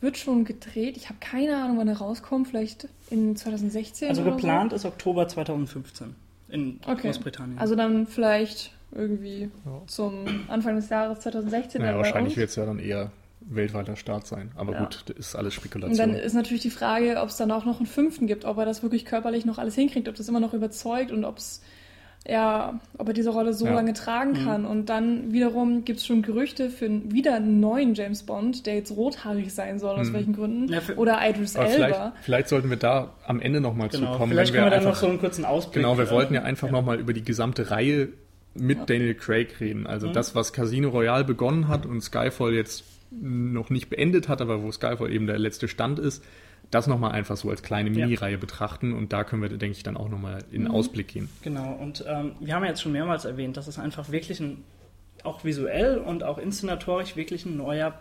Speaker 3: wird schon gedreht. Ich habe keine Ahnung, wann er rauskommt. Vielleicht in 2016
Speaker 1: Also
Speaker 3: oder
Speaker 1: geplant ist Oktober 2015 in
Speaker 3: Okay.
Speaker 1: Großbritannien.
Speaker 3: So. Also dann vielleicht irgendwie
Speaker 2: Ja.
Speaker 3: zum Anfang des Jahres 2016.
Speaker 2: Naja,
Speaker 3: dann bei
Speaker 2: wahrscheinlich wird es ja dann eher weltweiter Start sein. Aber
Speaker 3: Ja.
Speaker 2: gut, das ist alles
Speaker 3: Und
Speaker 2: Spekulation.
Speaker 3: dann ist natürlich die Frage, ob es dann auch noch einen fünften gibt, ob er das wirklich körperlich noch alles hinkriegt, ob das immer noch überzeugt und ob es ja, ob er diese Rolle so
Speaker 2: Ja.
Speaker 3: lange tragen
Speaker 1: Mhm.
Speaker 3: kann. Und dann wiederum gibt es schon Gerüchte für einen- wieder einen neuen James Bond, der jetzt rothaarig sein soll, aus
Speaker 2: Mhm.
Speaker 3: welchen Gründen.
Speaker 1: Ja, für-
Speaker 3: Oder Idris
Speaker 2: Aber vielleicht,
Speaker 3: Elba.
Speaker 2: vielleicht sollten wir da am Ende nochmal
Speaker 1: genau.
Speaker 2: zukommen.
Speaker 1: Vielleicht
Speaker 2: wenn
Speaker 1: können wir dann
Speaker 2: einfach,
Speaker 1: noch so einen kurzen Ausblick.
Speaker 2: Genau, wir
Speaker 1: äh,
Speaker 2: wollten ja einfach nochmal über die gesamte Reihe mit
Speaker 3: Ja.
Speaker 2: Daniel Craig reden. Also
Speaker 1: Mhm.
Speaker 2: das, was Casino Royale begonnen hat und Skyfall jetzt noch nicht beendet hat, aber wo Skyfall eben der letzte Stand ist, das nochmal einfach so als kleine
Speaker 1: Ja.
Speaker 2: Mini-Reihe betrachten und da können wir, denke ich, dann auch nochmal in den
Speaker 3: Mhm.
Speaker 2: Ausblick gehen.
Speaker 1: Genau, und ähm, wir haben ja jetzt schon mehrmals erwähnt, dass es einfach wirklich ein, auch visuell und auch inszenatorisch wirklich ein neuer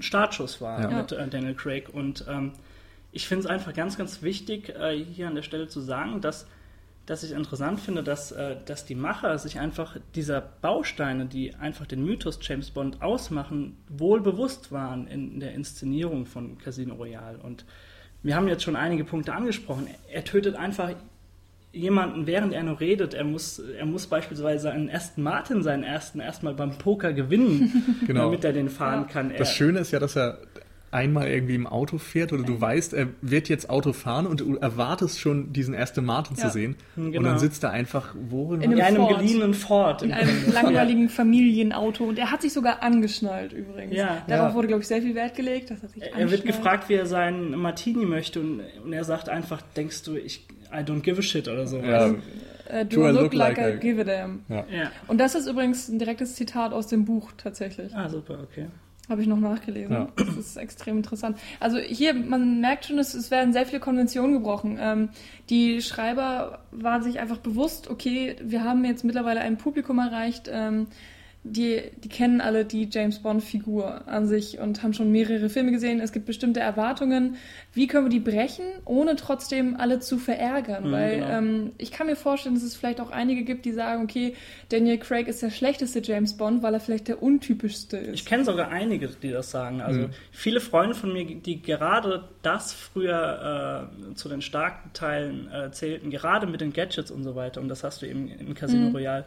Speaker 1: Startschuss war
Speaker 2: Ja.
Speaker 1: mit äh, Daniel Craig. Und ähm, ich finde es einfach ganz, ganz wichtig, äh, hier an der Stelle zu sagen, dass, dass ich interessant finde, dass, äh, dass die Macher sich einfach dieser Bausteine, die einfach den Mythos James Bond ausmachen, wohl bewusst waren in der Inszenierung von Casino Royale. Und wir haben jetzt schon einige Punkte angesprochen. Er tötet einfach jemanden, während er noch redet. Er muss, er muss beispielsweise seinen ersten Martin, seinen ersten, erstmal beim Poker gewinnen,
Speaker 2: Genau.
Speaker 1: damit er den fahren
Speaker 3: Ja.
Speaker 1: kann. Er,
Speaker 2: Das Schöne ist ja, dass er einmal irgendwie im Auto fährt oder du weißt, er wird jetzt Auto fahren und du erwartest schon, diesen Aston Martin
Speaker 3: Ja.
Speaker 2: zu sehen. Und
Speaker 1: Genau.
Speaker 2: dann sitzt er einfach worin?
Speaker 3: In
Speaker 1: in
Speaker 3: einem Ford.
Speaker 1: geliehenen Ford.
Speaker 3: In einem langweiligen Familienauto. Und er hat sich sogar angeschnallt übrigens.
Speaker 1: Ja.
Speaker 3: Darauf
Speaker 2: Ja.
Speaker 3: wurde, glaube ich, sehr viel Wert gelegt. Dass er, sich
Speaker 1: Er wird gefragt, wie er seinen Martini möchte und, und er sagt einfach, denkst du, ich I don't give a shit oder so.
Speaker 2: ja,
Speaker 3: Äh, do, I look, like, I give a damn.
Speaker 2: ja.
Speaker 1: ja.
Speaker 3: Und das ist übrigens ein direktes Zitat aus dem Buch tatsächlich.
Speaker 1: Ah, super, okay.
Speaker 3: Habe ich noch nachgelesen.
Speaker 2: Ja.
Speaker 3: Das ist extrem interessant. Also hier, man merkt schon, es, es werden sehr viele Konventionen gebrochen. Ähm, die Schreiber waren sich einfach bewusst, okay, wir haben jetzt mittlerweile ein Publikum erreicht, ähm, die, die kennen alle die James Bond-Figur an sich und haben schon mehrere Filme gesehen. Es gibt bestimmte Erwartungen. Wie können wir die brechen, ohne trotzdem alle zu verärgern?
Speaker 1: Mhm,
Speaker 3: Weil
Speaker 1: genau.
Speaker 3: ähm, ich kann mir vorstellen, dass es vielleicht auch einige gibt, die sagen, okay, Daniel Craig ist der schlechteste James Bond, weil er vielleicht der untypischste ist.
Speaker 1: Ich kenne sogar einige, die das sagen. Also
Speaker 2: Mhm.
Speaker 1: viele Freunde von mir, die gerade das früher äh, zu den starken Teilen äh, zählten, gerade mit den Gadgets und so weiter, und das hast du eben in Casino
Speaker 3: Mhm.
Speaker 1: Royale,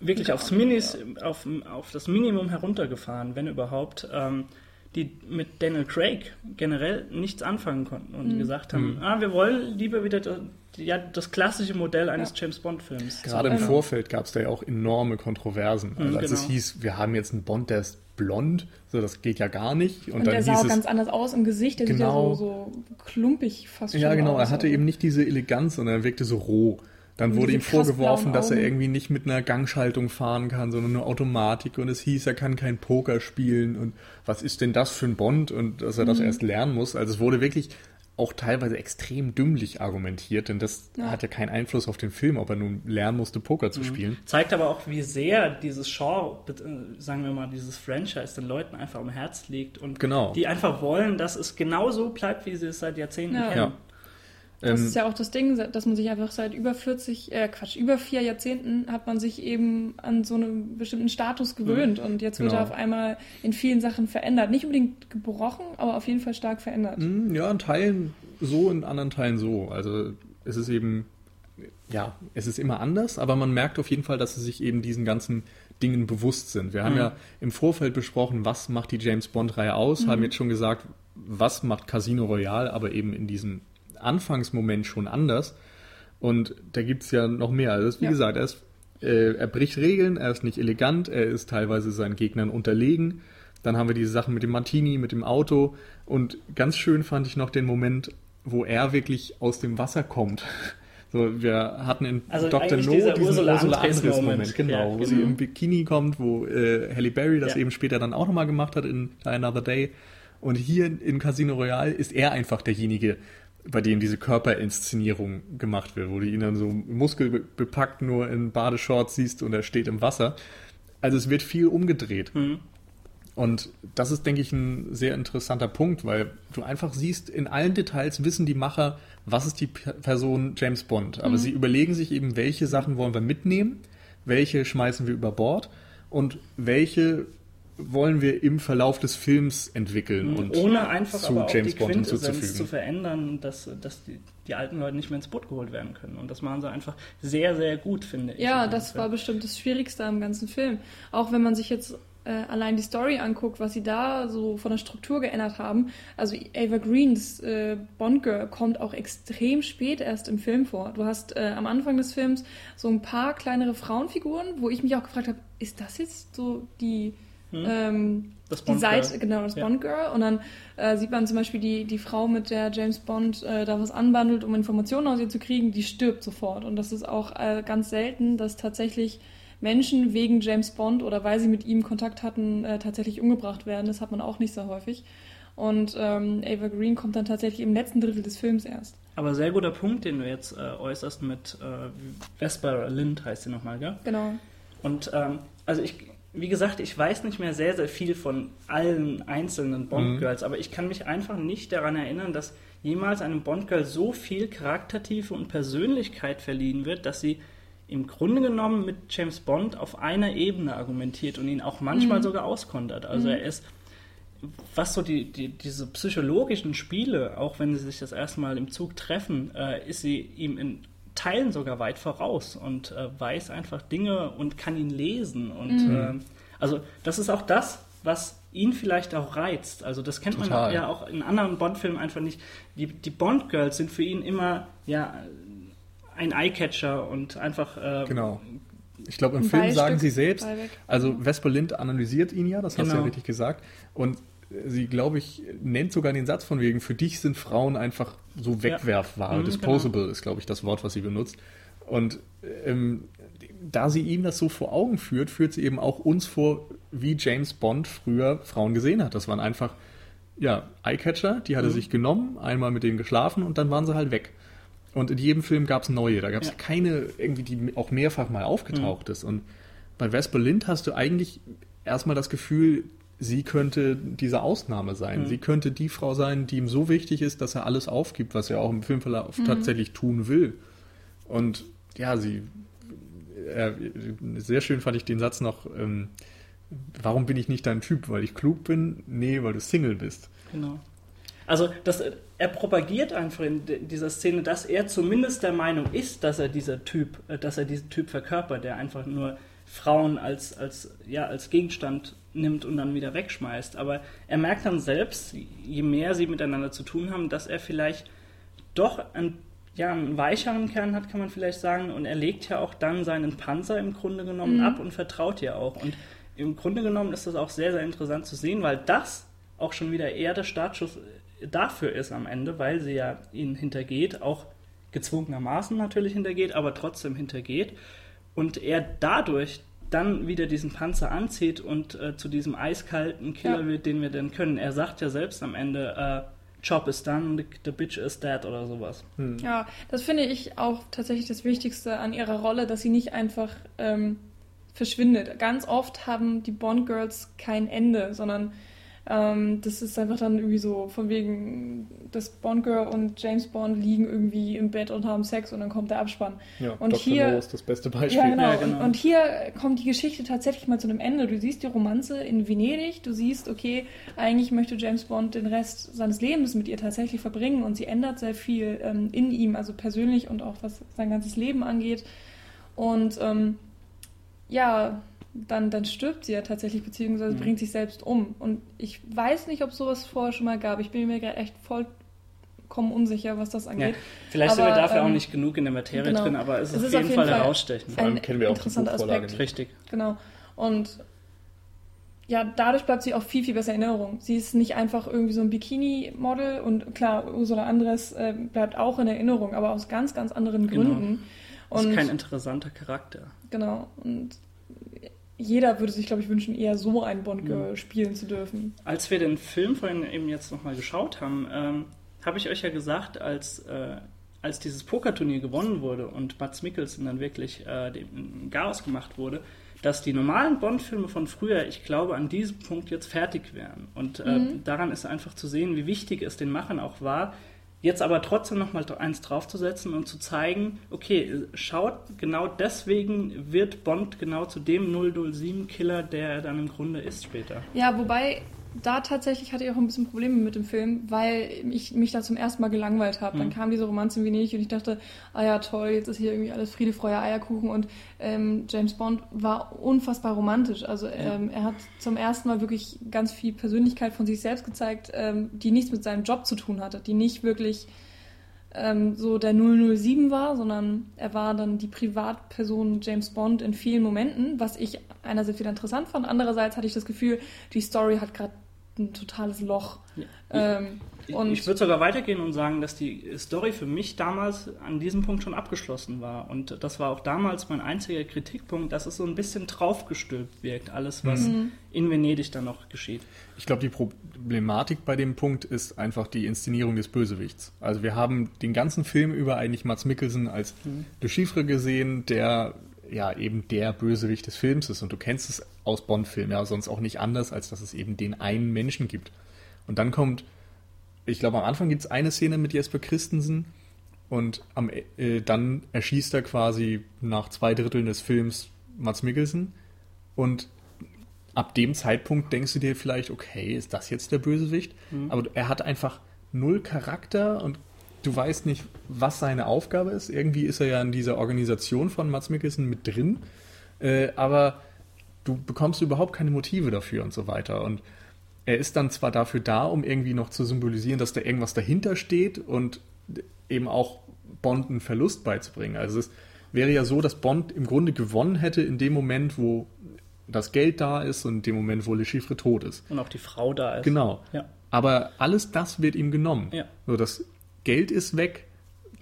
Speaker 1: wirklich aufs Minis, auf, auf das Minimum heruntergefahren, wenn überhaupt, ähm, die mit Daniel Craig generell nichts anfangen konnten und gesagt haben,
Speaker 2: Mhm.
Speaker 1: ah, wir wollen lieber wieder das, ja, das klassische Modell eines James Bond-Films.
Speaker 2: Gerade im
Speaker 3: Ähm,
Speaker 2: Vorfeld gab es da ja auch enorme Kontroversen. Also
Speaker 1: Mhm,
Speaker 2: als es
Speaker 1: genau.
Speaker 2: hieß, wir haben jetzt einen Bond, der ist blond, so das geht ja gar nicht. Und,
Speaker 3: Und
Speaker 2: dann
Speaker 3: der sah
Speaker 2: hieß
Speaker 3: auch
Speaker 2: es,
Speaker 3: ganz anders aus im Gesicht. Der
Speaker 2: Genau.
Speaker 3: sieht ja so, so klumpig fast schon
Speaker 2: ja genau,
Speaker 3: aus.
Speaker 2: er hatte
Speaker 3: Also,
Speaker 2: eben nicht diese Eleganz, sondern er wirkte so roh. Dann wurde ihm vorgeworfen, dass er irgendwie nicht mit einer Gangschaltung fahren kann, sondern nur Automatik. Und es hieß, er kann kein Poker spielen. Und was ist denn das für ein Bond? Und dass er
Speaker 3: Mhm.
Speaker 2: das erst lernen muss. Also es wurde wirklich auch teilweise extrem dümmlich argumentiert, denn das
Speaker 3: Ja.
Speaker 2: hat ja keinen Einfluss auf den Film, ob er nun lernen musste, Poker zu spielen.
Speaker 1: Zeigt aber auch, wie sehr dieses Genre, äh, sagen wir mal, dieses Franchise den Leuten einfach am Herz liegt und
Speaker 2: Genau.
Speaker 1: die einfach wollen, dass es genau so bleibt, wie sie es seit Jahrzehnten
Speaker 3: Ja.
Speaker 1: kennen.
Speaker 2: Ja.
Speaker 3: Das
Speaker 2: Ähm,
Speaker 3: ist ja auch das Ding, dass man sich einfach seit über 40, äh Quatsch, über vier Jahrzehnten hat man sich eben an so einen bestimmten Status gewöhnt und jetzt wird
Speaker 2: Genau.
Speaker 3: er auf einmal in vielen Sachen verändert. Nicht unbedingt gebrochen, aber auf jeden Fall stark verändert.
Speaker 2: Mm, Ja, in Teilen so, in anderen Teilen so. Also es ist eben, ja, es ist immer anders, aber man merkt auf jeden Fall, dass sie sich eben diesen ganzen Dingen bewusst sind. Wir haben
Speaker 1: Mhm.
Speaker 2: ja im Vorfeld besprochen, was macht die James Bond-Reihe aus, haben jetzt schon gesagt, was macht Casino Royale, aber eben in diesem Anfangsmoment schon anders. Und da gibt es ja noch mehr. Also wie
Speaker 3: Ja.
Speaker 2: gesagt, er, ist, äh, er bricht Regeln, er ist nicht elegant, er ist teilweise seinen Gegnern unterlegen. Dann haben wir diese Sachen mit dem Martini, mit dem Auto. Und ganz schön fand ich noch den Moment, wo er wirklich aus dem Wasser kommt. So, wir hatten in
Speaker 1: Also
Speaker 2: Dr. No diesen
Speaker 1: Ursula
Speaker 2: Ursula
Speaker 1: Andress
Speaker 2: Andress
Speaker 1: Moment.
Speaker 2: Moment, genau,
Speaker 1: Ja,
Speaker 2: wo sie
Speaker 1: genau.
Speaker 2: im Bikini kommt, wo äh, Halle Berry das
Speaker 1: Ja.
Speaker 2: eben später dann auch nochmal gemacht hat in Another Day. Und hier in Casino Royale ist er einfach derjenige, bei dem diese Körperinszenierung gemacht wird, wo du ihn dann so muskelbepackt nur in Badeshorts siehst und er steht im Wasser. Also es wird viel umgedreht.
Speaker 1: Mhm.
Speaker 2: Und das ist, denke ich, ein sehr interessanter Punkt, weil du einfach siehst, in allen Details wissen die Macher, was ist die Person James Bond. Aber sie überlegen sich eben, welche Sachen wollen wir mitnehmen, welche schmeißen wir über Bord und welche wollen wir im Verlauf des Films entwickeln und
Speaker 1: Ohne einfach
Speaker 2: zu
Speaker 1: aber auch
Speaker 2: James
Speaker 1: die
Speaker 2: Bond
Speaker 1: Quintessenz
Speaker 2: hinzuzufügen.
Speaker 1: zu verändern, dass, dass die, die alten Leute nicht mehr ins Boot geholt werden können. Und das machen sie einfach sehr, sehr gut, finde ich.
Speaker 3: Ja, das
Speaker 1: diesem
Speaker 3: war bestimmt das Schwierigste am ganzen Film. Auch wenn man sich jetzt äh, allein die Story anguckt, was sie da so von der Struktur geändert haben. Also Ava Green, das äh, Bond Girl, kommt auch extrem spät erst im Film vor. Du hast äh, am Anfang des Films so ein paar kleinere Frauenfiguren, wo ich mich auch gefragt habe, ist das jetzt so die ähm,
Speaker 1: Das
Speaker 3: die
Speaker 1: Bond Girl.
Speaker 3: Seite, genau, das
Speaker 1: Ja.
Speaker 3: Bond Girl. Und dann äh, sieht man zum Beispiel die, die Frau, mit der James Bond äh, da was anbandelt, um Informationen aus ihr zu kriegen, die stirbt sofort. Und das ist auch äh, ganz selten, dass tatsächlich Menschen wegen James Bond oder weil sie mit ihm Kontakt hatten, äh, tatsächlich umgebracht werden. Das hat man auch nicht so häufig. Und ähm, Ava Green kommt dann tatsächlich im letzten Drittel des Films erst.
Speaker 1: Aber sehr guter Punkt, den du jetzt äh, äußerst mit äh, Vesper Lind heißt sie nochmal, gell?
Speaker 3: Genau.
Speaker 1: Und ähm, also ich, wie gesagt, ich weiß nicht mehr sehr, sehr viel von allen einzelnen Bond-Girls, aber ich kann mich einfach nicht daran erinnern, dass jemals einem Bond-Girl so viel Charaktertiefe und Persönlichkeit verliehen wird, dass sie im Grunde genommen mit James Bond auf einer Ebene argumentiert und ihn auch manchmal sogar auskontert. Also er ist was so die, die, diese psychologischen Spiele, auch wenn sie sich das erste Mal im Zug treffen, äh, ist sie ihm in Teilen sogar weit voraus und äh, weiß einfach Dinge und kann ihn lesen. Und
Speaker 2: Mhm.
Speaker 1: äh, also das ist auch das, was ihn vielleicht auch reizt. Also das kennt man
Speaker 2: Total.
Speaker 1: ja auch in anderen Bond-Filmen einfach nicht. Die, die Bond-Girls sind für ihn immer ja ein Eyecatcher und einfach äh,
Speaker 2: Genau. Ich glaube, im Film
Speaker 3: Beistück,
Speaker 2: sagen sie selbst, also Vesper Lind analysiert ihn ja, das hast du ja
Speaker 1: Genau.
Speaker 2: richtig gesagt. Und sie, glaube ich, nennt sogar den Satz von wegen, für dich sind Frauen einfach so Wegwerfware.
Speaker 1: Mhm,
Speaker 2: Disposable ist, glaube ich, das Wort, was sie benutzt. Und ähm, da sie ihm das so vor Augen führt, führt sie eben auch uns vor, wie James Bond früher Frauen gesehen hat. Das waren einfach, ja, Eyecatcher, die hat er
Speaker 1: Mhm.
Speaker 2: sich genommen, einmal mit denen geschlafen und dann waren sie halt weg. Und in jedem Film gab es neue. Da gab es
Speaker 1: Ja.
Speaker 2: keine, irgendwie, die auch mehrfach mal aufgetaucht ist. Und bei Vesper Lind hast du eigentlich erstmal das Gefühl, sie könnte diese Ausnahme sein.
Speaker 1: Mhm.
Speaker 2: Sie könnte die Frau sein, die ihm so wichtig ist, dass er alles aufgibt, was er auch im Filmverlauf tatsächlich tun will. Und ja, sie, äh, sehr schön fand ich den Satz noch, ähm, warum bin ich nicht dein Typ? Weil ich klug bin? Nee, weil du Single bist.
Speaker 1: Genau. Also das, er propagiert einfach in dieser Szene, dass er zumindest der Meinung ist, dass er dieser Typ, äh, dass er diesen Typ verkörpert, der einfach nur Frauen als, als, ja, als Gegenstand nimmt und dann wieder wegschmeißt. Aber er merkt dann selbst, je mehr sie miteinander zu tun haben, dass er vielleicht doch ein, ja, einen weicheren Kern hat, kann man vielleicht sagen. Und er legt ja auch dann seinen Panzer im Grunde genommen
Speaker 3: Mhm.
Speaker 1: ab und vertraut ihr auch. Und im Grunde genommen ist das auch sehr, sehr interessant zu sehen, weil das auch schon wieder eher der Startschuss dafür ist am Ende, weil sie ja ihn hintergeht, auch gezwungenermaßen natürlich hintergeht, aber trotzdem hintergeht. Und er dadurch dann wieder diesen Panzer anzieht und äh, zu diesem eiskalten Killer
Speaker 3: Ja.
Speaker 1: wird, den wir denn können. Er sagt ja selbst am Ende, äh, Job is done, the, bitch is dead oder sowas.
Speaker 3: Ja, das finde ich auch tatsächlich das Wichtigste an ihrer Rolle, dass sie nicht einfach ähm, verschwindet. Ganz oft haben die Bond-Girls kein Ende, sondern ähm, das ist einfach dann irgendwie so von wegen, das Bond-Girl und James Bond liegen irgendwie im Bett und haben Sex und dann kommt der Abspann.
Speaker 2: Ja,
Speaker 3: Und
Speaker 2: Dr.
Speaker 3: hier-
Speaker 2: No ist das beste Beispiel.
Speaker 3: Ja, genau.
Speaker 1: Ja, genau.
Speaker 3: Und, und hier kommt die Geschichte tatsächlich mal zu einem Ende. Du siehst die Romanze in Venedig, du siehst, okay, eigentlich möchte James Bond den Rest seines Lebens mit ihr tatsächlich verbringen und sie ändert sehr viel ähm, in ihm, also persönlich und auch was sein ganzes Leben angeht. Und ähm, ja, dann, dann stirbt sie ja tatsächlich, beziehungsweise
Speaker 1: Mhm.
Speaker 3: bringt sich selbst um. Und ich weiß nicht, ob sowas vorher schon mal gab. Ich bin mir gerade echt vollkommen unsicher, was das
Speaker 1: Ja,
Speaker 3: angeht.
Speaker 1: vielleicht sind wir
Speaker 3: Aber,
Speaker 1: dafür auch
Speaker 3: ähm,
Speaker 1: nicht genug in der Materie
Speaker 3: genau.
Speaker 1: drin, aber es ist
Speaker 3: Es
Speaker 1: auf
Speaker 3: ist
Speaker 1: jeden,
Speaker 3: auf jeden
Speaker 1: Fall
Speaker 3: Fall
Speaker 1: herausstechend.
Speaker 2: Vor allem kennen wir auch die Buchvorlage nicht.
Speaker 1: Richtig.
Speaker 3: Genau. Und ja, dadurch bleibt sie auch viel, viel besser in Erinnerung. Sie ist nicht einfach irgendwie so ein Bikini-Model und klar, Ursula Andres äh, bleibt auch in Erinnerung, aber aus ganz, ganz anderen
Speaker 1: Genau.
Speaker 3: Gründen.
Speaker 1: Das
Speaker 3: Und
Speaker 1: ist kein interessanter Charakter.
Speaker 3: genau. Und jeder würde sich, glaube ich, wünschen, eher so ein
Speaker 1: Mhm.
Speaker 3: Bond-Girl spielen zu dürfen.
Speaker 1: Als wir den Film vorhin eben jetzt nochmal geschaut haben, ähm, habe ich euch ja gesagt, als, äh, als dieses Pokerturnier gewonnen wurde und Mats Mikkelsen dann wirklich äh, den Chaos gemacht wurde, dass die normalen Bond-Filme von früher, ich glaube, an diesem Punkt jetzt fertig wären. Und äh,
Speaker 3: Mhm.
Speaker 1: daran ist einfach zu sehen, wie wichtig es den Machern auch war, jetzt aber trotzdem nochmal eins draufzusetzen und zu zeigen, okay, schaut, genau deswegen wird Bond genau zu dem 007-Killer, der er dann im Grunde ist später.
Speaker 3: Ja, wobei da tatsächlich hatte ich auch ein bisschen Probleme mit dem Film, weil ich mich da zum ersten Mal gelangweilt habe. Dann
Speaker 1: Mhm.
Speaker 3: kam diese Romanze in Venedig und ich dachte, ah ja, toll, jetzt ist hier irgendwie alles Friede, Freude, Eierkuchen und ähm, James Bond war unfassbar romantisch. Also ähm, er hat zum ersten Mal wirklich ganz viel Persönlichkeit von sich selbst gezeigt, ähm, die nichts mit seinem Job zu tun hatte, die nicht wirklich ähm, so der 007 war, sondern er war dann die Privatperson James Bond in vielen Momenten, was ich einerseits wieder interessant fand, andererseits hatte ich das Gefühl, die Story hat gerade ein totales Loch. Ähm,
Speaker 1: Ich- ich würde sogar weitergehen und sagen, dass die Story für mich damals an diesem Punkt schon abgeschlossen war. Und das war auch damals mein einziger Kritikpunkt, dass es so ein bisschen draufgestülpt wirkt, alles, was
Speaker 3: Mhm.
Speaker 1: in Venedig dann noch geschieht.
Speaker 2: Ich glaube, die Problematik bei dem Punkt ist einfach die Inszenierung des Bösewichts. Also wir haben den ganzen Film über eigentlich Mats Mikkelsen als Le Chiffre gesehen, der ja eben der Bösewicht des Films ist. Und du kennst es aus Bond-Filmen ja sonst auch nicht anders, als dass es eben den einen Menschen gibt. Und dann kommt, ich glaube am Anfang gibt es eine Szene mit Jesper Christensen und am, äh, dann erschießt er quasi nach zwei Dritteln des Films Mats Mikkelsen und ab dem Zeitpunkt denkst du dir vielleicht, okay, ist das jetzt der Bösewicht? Mhm. Aber er hat einfach null Charakter und du weißt nicht, was seine Aufgabe ist. Irgendwie ist er ja in dieser Organisation von Mats Mikkelsen mit drin, äh, aber du bekommst überhaupt keine Motive dafür und so weiter. Und er ist dann zwar dafür da, um irgendwie noch zu symbolisieren, dass da irgendwas dahinter steht und eben auch Bond einen Verlust beizubringen. Also es wäre ja so, dass Bond im Grunde gewonnen hätte in dem Moment, wo das Geld da ist und dem Moment, wo Le Chiffre tot ist.
Speaker 1: Und auch die Frau da ist.
Speaker 2: Genau. Ja. Aber alles das wird ihm genommen. Ja. So, das Geld ist weg,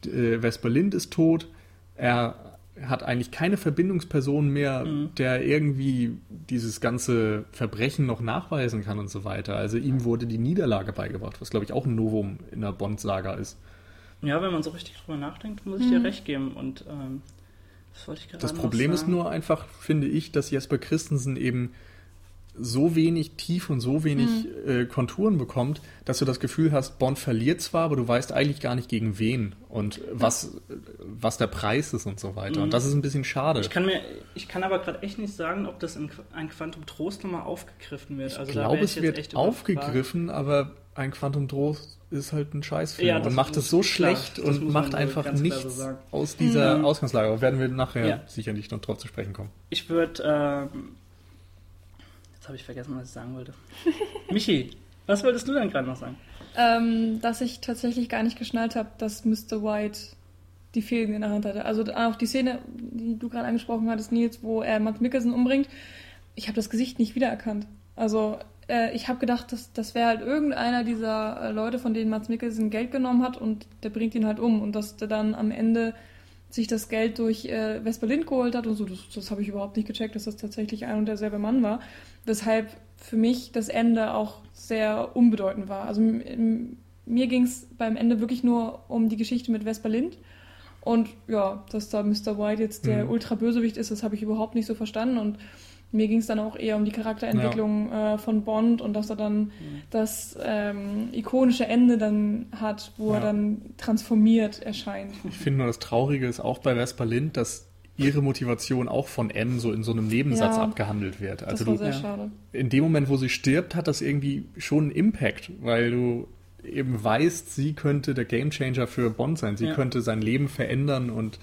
Speaker 2: äh, Vesper Lind ist tot, er hat eigentlich keine Verbindungsperson mehr, mhm. der irgendwie dieses ganze Verbrechen noch nachweisen kann und so weiter. Also ihm wurde die Niederlage beigebracht, was glaube ich auch ein Novum in der Bond-Saga ist.
Speaker 1: Ja, wenn man so richtig drüber nachdenkt, muss ich mhm. dir recht geben. Und ähm,
Speaker 2: das wollte ich gerade Das Problem ist nur einfach, finde ich, dass Jesper Christensen eben so wenig tief und so wenig mhm. äh, Konturen bekommt, dass du das Gefühl hast, Bond verliert zwar, aber du weißt eigentlich gar nicht gegen wen und was, was der Preis ist und so weiter. Mhm. Und das ist ein bisschen schade.
Speaker 1: Ich kann, mir, ich kann aber gerade echt nicht sagen, ob das in ein Quantum Trost nochmal aufgegriffen wird.
Speaker 2: Ich also glaube, es wird aufgegriffen, aber ein Quantum Trost ist halt ein Scheißfilm ja, und macht es so schlecht klar, und macht einfach nichts aus dieser mhm. Ausgangslage. Aber werden wir nachher ja. sicherlich noch drauf zu sprechen kommen.
Speaker 1: Ich würde ähm, habe ich vergessen, was ich sagen wollte. Michi, was wolltest du denn gerade noch sagen?
Speaker 3: Ähm, dass ich tatsächlich gar nicht geschnallt habe, dass Mr. White die Fäden in der Hand hatte. Also auch die Szene, die du gerade angesprochen hattest, Nils, wo er Matt Mickelson umbringt. Ich habe das Gesicht nicht wiedererkannt. Also äh, ich habe gedacht, das, das wäre halt irgendeiner dieser äh, Leute, von denen Mats Mikkelsen Geld genommen hat und der bringt ihn halt um und dass der dann am Ende sich das Geld durch äh, West-Berlin geholt hat und so, das, das habe ich überhaupt nicht gecheckt, dass das tatsächlich ein und derselbe Mann war. Weshalb für mich das Ende auch sehr unbedeutend war. Also mir ging es beim Ende wirklich nur um die Geschichte mit Vesper Lind. Und ja, dass da Mr. White jetzt der mhm. Ultra-Bösewicht ist, das habe ich überhaupt nicht so verstanden. Und mir ging es dann auch eher um die Charakterentwicklung ja. äh, von Bond und dass er dann mhm. das ähm, ikonische Ende dann hat, wo ja. er dann transformiert erscheint.
Speaker 2: Ich finde nur das Traurige ist auch bei Vesper Lind, dass ihre Motivation auch von M so in so einem Nebensatz ja, abgehandelt wird. Also das war sehr schade. In dem Moment, wo sie stirbt, hat das irgendwie schon einen Impact, weil du eben weißt, sie könnte der Gamechanger für Bond sein. Sie könnte sein Leben verändern und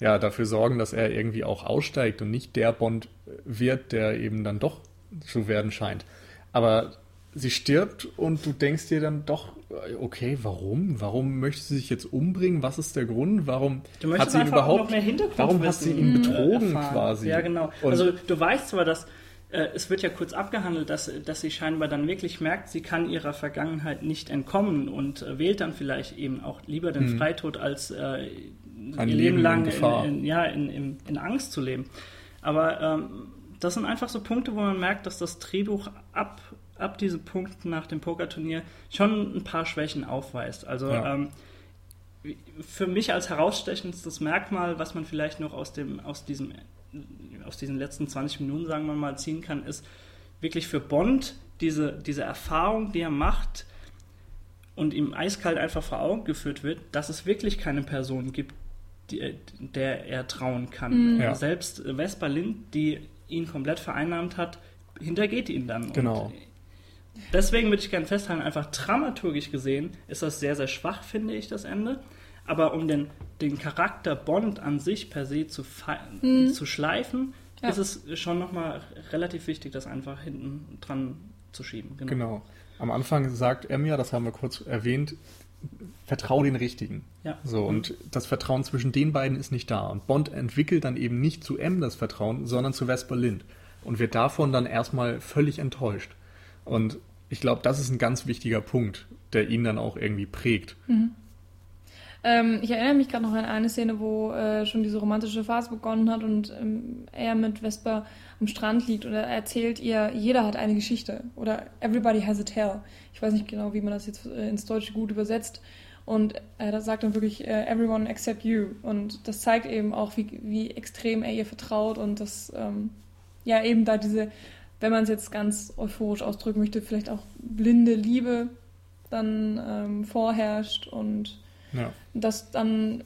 Speaker 2: ja, dafür sorgen, dass er irgendwie auch aussteigt und nicht der Bond wird, der eben dann doch zu werden scheint. Aber sie stirbt und du denkst dir dann doch, okay, warum? Warum möchte sie sich jetzt umbringen? Was ist der Grund? Warum hat sie ihn überhaupt? warum hat sie ihn betrogen erfahren. quasi?
Speaker 1: Ja, genau. Und also du weißt zwar, dass äh, es wird ja kurz abgehandelt, dass, dass sie scheinbar dann wirklich merkt, sie kann ihrer Vergangenheit nicht entkommen und äh, wählt dann vielleicht eben auch lieber den hm. Freitod als äh, ein ihr Leben lang in, in, ja, in, in, Angst zu leben. Aber ähm, das sind einfach so Punkte, wo man merkt, dass das Drehbuch ab, ab diesem Punkt nach dem Pokerturnier schon ein paar Schwächen aufweist. Also ja. ähm, für mich als herausstechendstes Merkmal, was man vielleicht noch aus, dem, aus, diesem, aus diesen letzten 20 Minuten, sagen wir mal, ziehen kann, ist wirklich für Bond diese, diese Erfahrung, die er macht und ihm eiskalt einfach vor Augen geführt wird, dass es wirklich keine Person gibt, die, der er trauen kann. Mhm. Ja. Selbst Vespa Lind, die ihn komplett vereinnahmt hat, hintergeht ihn dann.
Speaker 2: Genau. Und
Speaker 1: deswegen würde ich gerne festhalten, einfach dramaturgisch gesehen ist das sehr, sehr schwach, finde ich, das Ende. Aber um den, den Charakter Bond an sich per se zu, mhm. zu schleifen, ja. ist es schon nochmal relativ wichtig, das einfach hinten dran zu schieben.
Speaker 2: Genau. genau. Am Anfang sagt M ja, das haben wir kurz erwähnt, vertrau den Richtigen. Ja. So, und das Vertrauen zwischen den beiden ist nicht da. Und Bond entwickelt dann eben nicht zu M das Vertrauen, sondern zu Vesper Lind. Und wird davon dann erstmal völlig enttäuscht. Und ich glaube, das ist ein ganz wichtiger Punkt, der ihn dann auch irgendwie prägt. Mhm.
Speaker 3: Ähm, ich erinnere mich gerade noch an eine Szene, wo äh, schon diese romantische Phase begonnen hat und ähm, er mit Vesper am Strand liegt und er erzählt ihr, jeder hat eine Geschichte oder everybody has a tale. Ich weiß nicht genau, wie man das jetzt äh, ins Deutsche gut übersetzt. Und er sagt dann wirklich, äh, everyone except you. Und das zeigt eben auch, wie, wie extrem er ihr vertraut und dass, ähm, ja, eben da diese, wenn man es jetzt ganz euphorisch ausdrücken möchte, vielleicht auch blinde Liebe dann ähm, vorherrscht und ja. das dann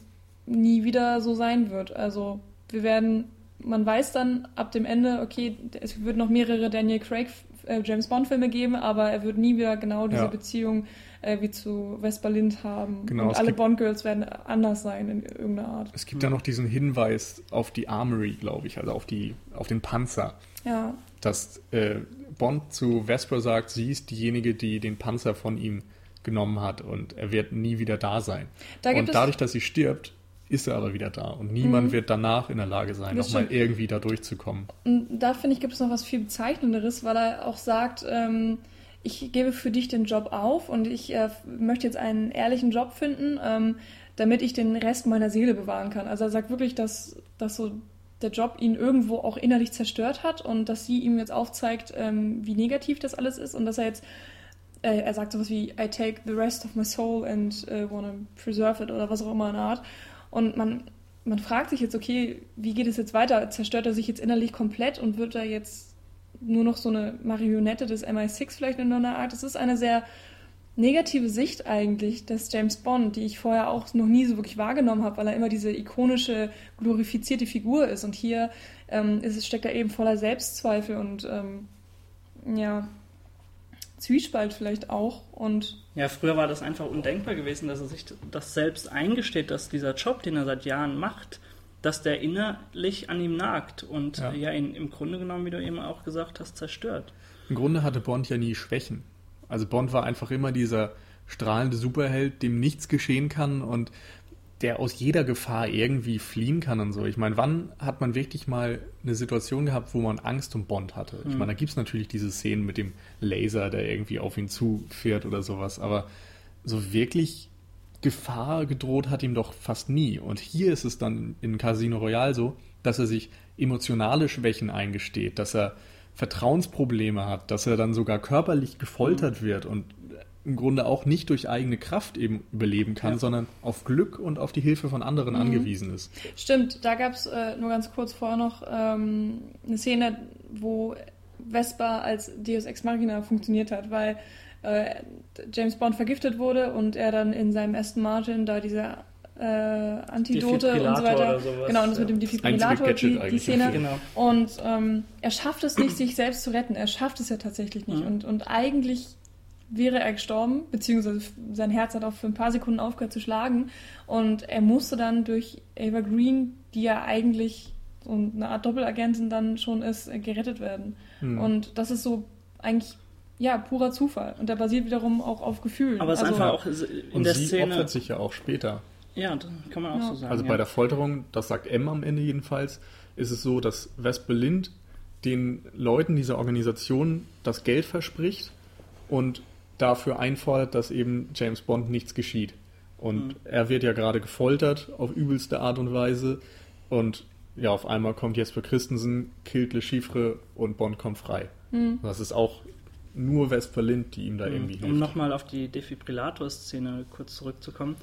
Speaker 3: nie wieder so sein wird. Also wir werden man weiß dann ab dem Ende, okay, es wird noch mehrere Daniel Craig äh, James Bond Filme geben, aber er wird nie wieder genau diese
Speaker 2: Ja.
Speaker 3: Beziehung äh, wie zu Vesper Lind haben.
Speaker 2: Genau,
Speaker 3: Und alle
Speaker 2: gibt-
Speaker 3: Bond Girls werden anders sein in irgendeiner Art.
Speaker 2: Es gibt ja noch diesen Hinweis auf die Armory, glaube ich, also auf, die, auf den Panzer.
Speaker 3: Ja,
Speaker 2: dass äh, Bond zu Vesper sagt, sie ist diejenige, die den Panzer von ihm genommen hat und er wird nie wieder da sein.
Speaker 3: Da
Speaker 2: und dadurch, dass sie stirbt, ist er aber wieder da und niemand wird danach in der Lage sein, nochmal irgendwie da durchzukommen.
Speaker 3: Und da finde ich, gibt es noch was viel Bezeichnenderes, weil er auch sagt, ähm, ich gebe für dich den Job auf und ich äh, möchte jetzt einen ehrlichen Job finden, ähm, damit ich den Rest meiner Seele bewahren kann. Also er sagt wirklich, dass, dass so der Job ihn irgendwo auch innerlich zerstört hat und dass sie ihm jetzt aufzeigt, ähm, wie negativ das alles ist und dass er jetzt, äh, er sagt sowas wie, I take the rest of my soul and äh, wanna preserve it oder was auch immer in der Art. Und man, man fragt sich jetzt, okay, wie geht es jetzt weiter? Zerstört er sich jetzt innerlich komplett und wird er jetzt nur noch so eine Marionette des MI6 vielleicht in einer Art? Das ist eine sehr negative Sicht eigentlich des James Bond, die ich vorher auch noch nie so wirklich wahrgenommen habe, weil er immer diese ikonische, glorifizierte Figur ist. Und hier ähm, ist steckt er eben voller Selbstzweifel und ähm, ja, Zwiespalt vielleicht auch. Und
Speaker 1: Ja, früher war das einfach undenkbar gewesen, dass er sich das selbst eingesteht, dass dieser Job, den er seit Jahren macht, dass der innerlich an ihm nagt und
Speaker 2: Ja.
Speaker 1: ja, ihn im Grunde genommen, wie du eben auch gesagt hast, zerstört.
Speaker 2: Im Grunde hatte Bond ja nie Schwächen. Also Bond war einfach immer dieser strahlende Superheld, dem nichts geschehen kann und der aus jeder Gefahr irgendwie fliehen kann und so. Ich meine, wann hat man wirklich mal eine Situation gehabt, wo man Angst um Bond hatte? Ich meine, da gibt es natürlich diese Szenen mit dem Laser, der irgendwie auf ihn zufährt oder sowas, aber so wirklich Gefahr gedroht hat ihm doch fast nie. Und hier ist es dann in Casino Royale so, dass er sich emotionale Schwächen eingesteht, dass er Vertrauensprobleme hat, dass er dann sogar körperlich gefoltert wird und im Grunde auch nicht durch eigene Kraft eben überleben kann,
Speaker 1: Ja.
Speaker 2: sondern auf Glück und auf die Hilfe von anderen angewiesen ist.
Speaker 3: Stimmt, da gab es äh, nur ganz kurz vorher noch ähm, eine Szene, wo Vespa als Deus Ex Machina funktioniert hat, weil äh, James Bond vergiftet wurde und er dann in seinem Aston Martin da diese äh, Antidote und so weiter.
Speaker 1: oder sowas,
Speaker 3: genau, und das
Speaker 1: ja.
Speaker 3: mit dem Defibrillator, die, die
Speaker 2: eigentlich
Speaker 3: Szene.
Speaker 1: Genau.
Speaker 3: Und ähm, er schafft es nicht, sich selbst zu retten. Er schafft es ja tatsächlich nicht.
Speaker 1: Mhm.
Speaker 3: Und, und eigentlich wäre er gestorben, beziehungsweise sein Herz hat auch für ein paar Sekunden aufgehört zu schlagen. Und er musste dann durch Ava Green, die ja eigentlich so eine Art Doppelagentin dann schon ist, äh, gerettet werden.
Speaker 2: Hm.
Speaker 3: Und das ist so eigentlich, ja, purer Zufall. Und der basiert wiederum auch auf Gefühlen.
Speaker 1: Aber es ist
Speaker 3: Also-
Speaker 1: einfach auch in
Speaker 2: Und
Speaker 1: der
Speaker 2: sie
Speaker 1: Szene.
Speaker 2: opfert sich ja auch später.
Speaker 1: Ja, das kann man auch
Speaker 3: Ja.
Speaker 1: so sagen.
Speaker 2: Also
Speaker 1: ja.
Speaker 2: bei der Folterung, das sagt M am Ende jedenfalls, ist es so, dass Vesper Lind den Leuten dieser Organisation das Geld verspricht und dafür einfordert, dass eben James Bond nichts geschieht. Und er wird ja gerade gefoltert auf übelste Art und Weise und ja, auf einmal kommt Jesper Christensen, killt Le Chiffre und Bond kommt frei. Das ist auch nur Vesper Lind, die ihm da irgendwie
Speaker 1: Um
Speaker 2: hilft.
Speaker 1: nochmal auf die Defibrillator-Szene kurz zurückzukommen.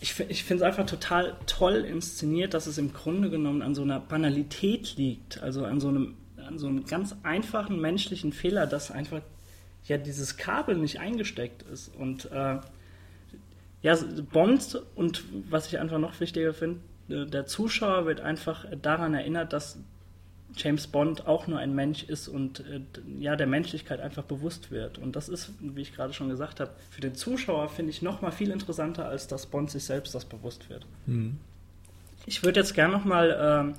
Speaker 1: Ich, ich finde es einfach total toll inszeniert, dass es im Grunde genommen an so einer Banalität liegt. Also an so einem, an so einem ganz einfachen menschlichen Fehler, dass einfach ja dieses Kabel nicht eingesteckt ist. Und äh, ja, Bond und was ich einfach noch wichtiger finde, äh, der Zuschauer wird einfach daran erinnert, dass James Bond auch nur ein Mensch ist und äh, ja der Menschlichkeit einfach bewusst wird. Und das ist, wie ich gerade schon gesagt habe, für den Zuschauer finde ich noch mal viel interessanter, als dass Bond sich selbst das bewusst wird.
Speaker 2: Mhm.
Speaker 1: Ich würde jetzt gerne noch mal ähm,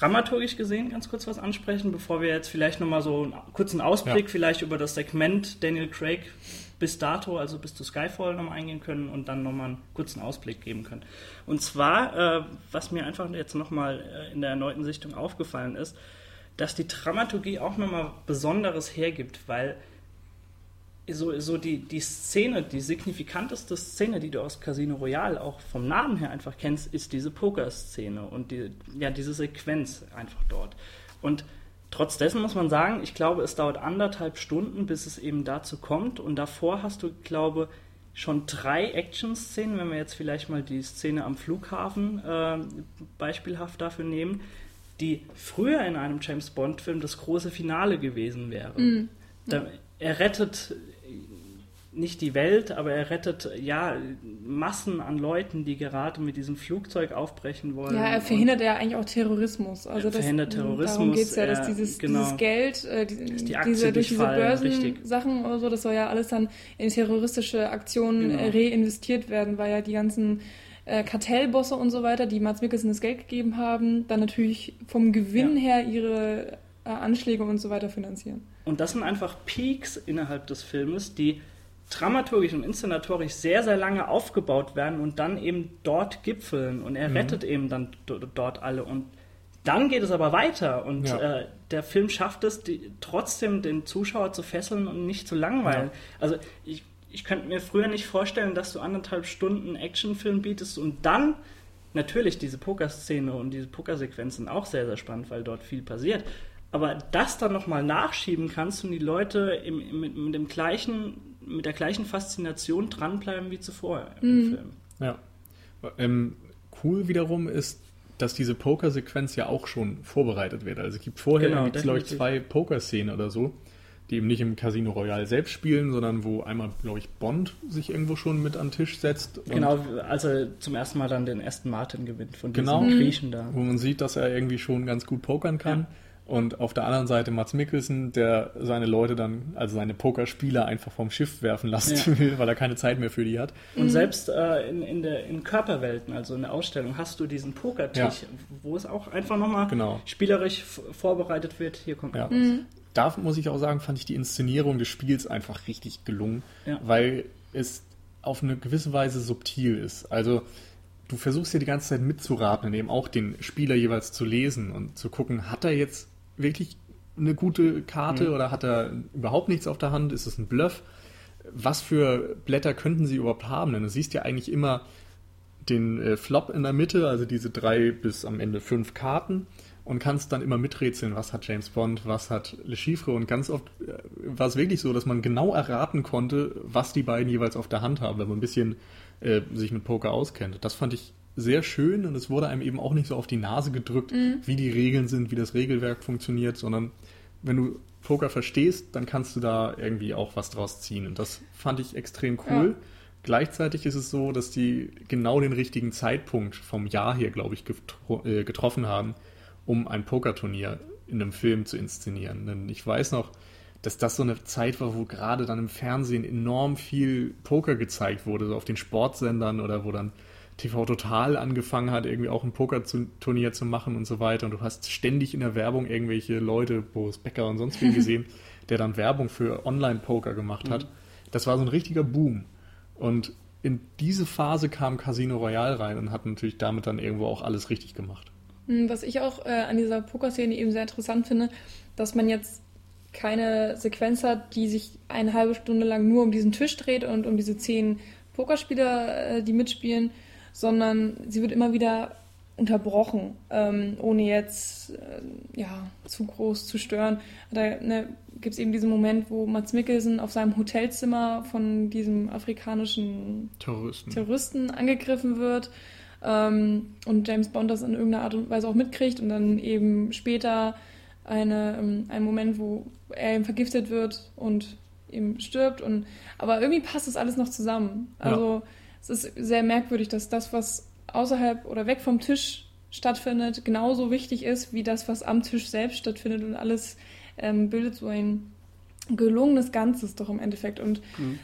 Speaker 1: dramaturgisch gesehen ganz kurz was ansprechen, bevor wir jetzt vielleicht noch mal so einen kurzen Ausblick
Speaker 2: Ja.
Speaker 1: vielleicht über das Segment Daniel Craig bis dato, also bis zu Skyfall nochmal eingehen können und dann nochmal einen kurzen Ausblick geben können. Und zwar, äh, was mir einfach jetzt nochmal äh, in der erneuten Sichtung aufgefallen ist, dass die Dramaturgie auch nochmal Besonderes hergibt, weil so, so die, die Szene, die signifikanteste Szene, die du aus Casino Royale auch vom Namen her einfach kennst, ist diese Poker-Szene und die, ja, diese Sequenz einfach dort. Und trotz dessen muss man sagen, ich glaube, es dauert anderthalb Stunden, bis es eben dazu kommt. Und davor hast du, glaube schon drei Action-Szenen, wenn wir jetzt vielleicht mal die Szene am Flughafen äh, beispielhaft dafür nehmen, die früher in einem James Bond-Film das große Finale gewesen wäre. Da, er rettet nicht die Welt, aber er rettet ja Massen an Leuten, die gerade mit diesem Flugzeug aufbrechen wollen.
Speaker 3: Ja, er verhindert ja eigentlich auch Terrorismus. Also
Speaker 1: Er verhindert
Speaker 3: das,
Speaker 1: Terrorismus,
Speaker 3: Darum geht es ja, dass
Speaker 1: er-
Speaker 3: dieses,
Speaker 1: genau.
Speaker 3: dieses Geld, äh, die,
Speaker 1: die
Speaker 3: diese, durch diese. Börsensachen oder so, das soll ja alles dann in terroristische Aktionen
Speaker 1: Genau.
Speaker 3: äh, reinvestiert werden, weil ja die ganzen äh, Kartellbosse und so weiter, die Mats Mikkelsen das Geld gegeben haben, dann natürlich vom Gewinn
Speaker 1: Ja.
Speaker 3: her ihre äh, Anschläge und so weiter finanzieren.
Speaker 1: Und das sind einfach Peaks innerhalb des Filmes, die dramaturgisch und inszenatorisch sehr, sehr lange aufgebaut werden und dann eben dort gipfeln. Und er rettet eben dann do- dort alle. Und dann geht es aber weiter. Und
Speaker 2: Ja.
Speaker 1: äh, der Film schafft es, die, trotzdem den Zuschauer zu fesseln und nicht zu langweilen. Also ich, ich könnte mir früher nicht vorstellen, dass du anderthalb Stunden Actionfilm bietest und dann natürlich diese Pokerszene und diese Pokersequenzen auch sehr, sehr spannend, weil dort viel passiert. Aber das dann nochmal nachschieben kannst und die Leute im, im, mit, mit, dem gleichen, mit der gleichen Faszination dranbleiben wie zuvor im Film.
Speaker 2: Ja. Ähm, cool wiederum ist, dass diese Pokersequenz ja auch schon vorbereitet wird. Also es gibt vorher,
Speaker 1: Genau,
Speaker 2: gibt's, glaube ich, zwei Pokerszenen oder so, die eben nicht im Casino Royale selbst spielen, sondern wo einmal, glaube ich, Bond sich irgendwo schon mit an den Tisch setzt. und
Speaker 1: Genau, als er zum ersten Mal dann den Aston Martin gewinnt von
Speaker 2: Genau.
Speaker 1: diesem Griechen da.
Speaker 2: Wo man sieht, dass er irgendwie schon ganz gut pokern kann. Und auf der anderen Seite Mats Mikkelsen, der seine Leute dann, also seine Pokerspieler einfach vom Schiff werfen lassen
Speaker 1: Ja.
Speaker 2: will, weil er keine Zeit mehr für die hat.
Speaker 1: Und selbst äh, in, in, der, in Körperwelten, also in der Ausstellung, hast du diesen Pokertisch, wo es auch einfach nochmal
Speaker 2: Genau.
Speaker 1: spielerisch vorbereitet wird. Hier kommt
Speaker 2: Ja.
Speaker 1: was.
Speaker 2: Da muss ich auch sagen, fand ich die Inszenierung des Spiels einfach richtig gelungen,
Speaker 1: Ja.
Speaker 2: weil es auf eine gewisse Weise subtil ist. Also du versuchst ja die ganze Zeit mitzuraten und eben auch den Spieler jeweils zu lesen und zu gucken, hat er jetzt wirklich eine gute Karte oder hat er überhaupt nichts auf der Hand? Ist es ein Bluff? Was für Blätter könnten sie überhaupt haben? Denn du siehst ja eigentlich immer den äh, Flop in der Mitte, also diese drei bis am Ende fünf Karten und kannst dann immer miträtseln, was hat James Bond, was hat Le Chiffre und ganz oft äh, war es wirklich so, dass man genau erraten konnte, was die beiden jeweils auf der Hand haben, wenn man ein bisschen äh, sich mit Poker auskennt. Das fand ich sehr schön und es wurde einem eben auch nicht so auf die Nase gedrückt, wie die Regeln sind, wie das Regelwerk funktioniert, sondern wenn du Poker verstehst, dann kannst du da irgendwie auch was draus ziehen und das fand ich extrem cool.
Speaker 3: Ja.
Speaker 2: Gleichzeitig ist es so, dass die genau den richtigen Zeitpunkt vom Jahr hier, glaube ich, getro äh, getroffen haben, um ein Pokerturnier in einem Film zu inszenieren. Denn ich weiß noch, dass das so eine Zeit war, wo gerade dann im Fernsehen enorm viel Poker gezeigt wurde, so auf den Sportsendern oder wo dann TV Total angefangen hat, irgendwie auch ein Pokerturnier zu machen und so weiter. Und du hast ständig in der Werbung irgendwelche Leute, Boris Becker und sonst wen gesehen, der dann Werbung für Online-Poker gemacht hat. Das war so ein richtiger Boom. Und in diese Phase kam Casino Royale rein und hat natürlich damit dann irgendwo auch alles richtig gemacht.
Speaker 3: Hm, Was ich auch äh, an dieser Pokerszene eben sehr interessant finde, dass man jetzt keine Sequenz hat, die sich eine halbe Stunde lang nur um diesen Tisch dreht und um diese zehn Pokerspieler, äh, die mitspielen, sondern sie wird immer wieder unterbrochen, ähm, ohne jetzt äh, ja, zu groß zu stören. Da ne, gibt es eben diesen Moment, wo Mats Mikkelsen auf seinem Hotelzimmer von diesem afrikanischen
Speaker 2: Terroristen.
Speaker 3: Terroristen angegriffen wird ähm, und James Bond das in irgendeiner Art und Weise auch mitkriegt und dann eben später eine, ähm, ein Moment, wo er eben vergiftet wird und eben stirbt und aber irgendwie passt das alles noch zusammen. Also es ist sehr merkwürdig, dass das, was außerhalb oder weg vom Tisch stattfindet, genauso wichtig ist wie das, was am Tisch selbst stattfindet und alles ähm, bildet so ein gelungenes Ganzes doch im Endeffekt und
Speaker 1: Mhm.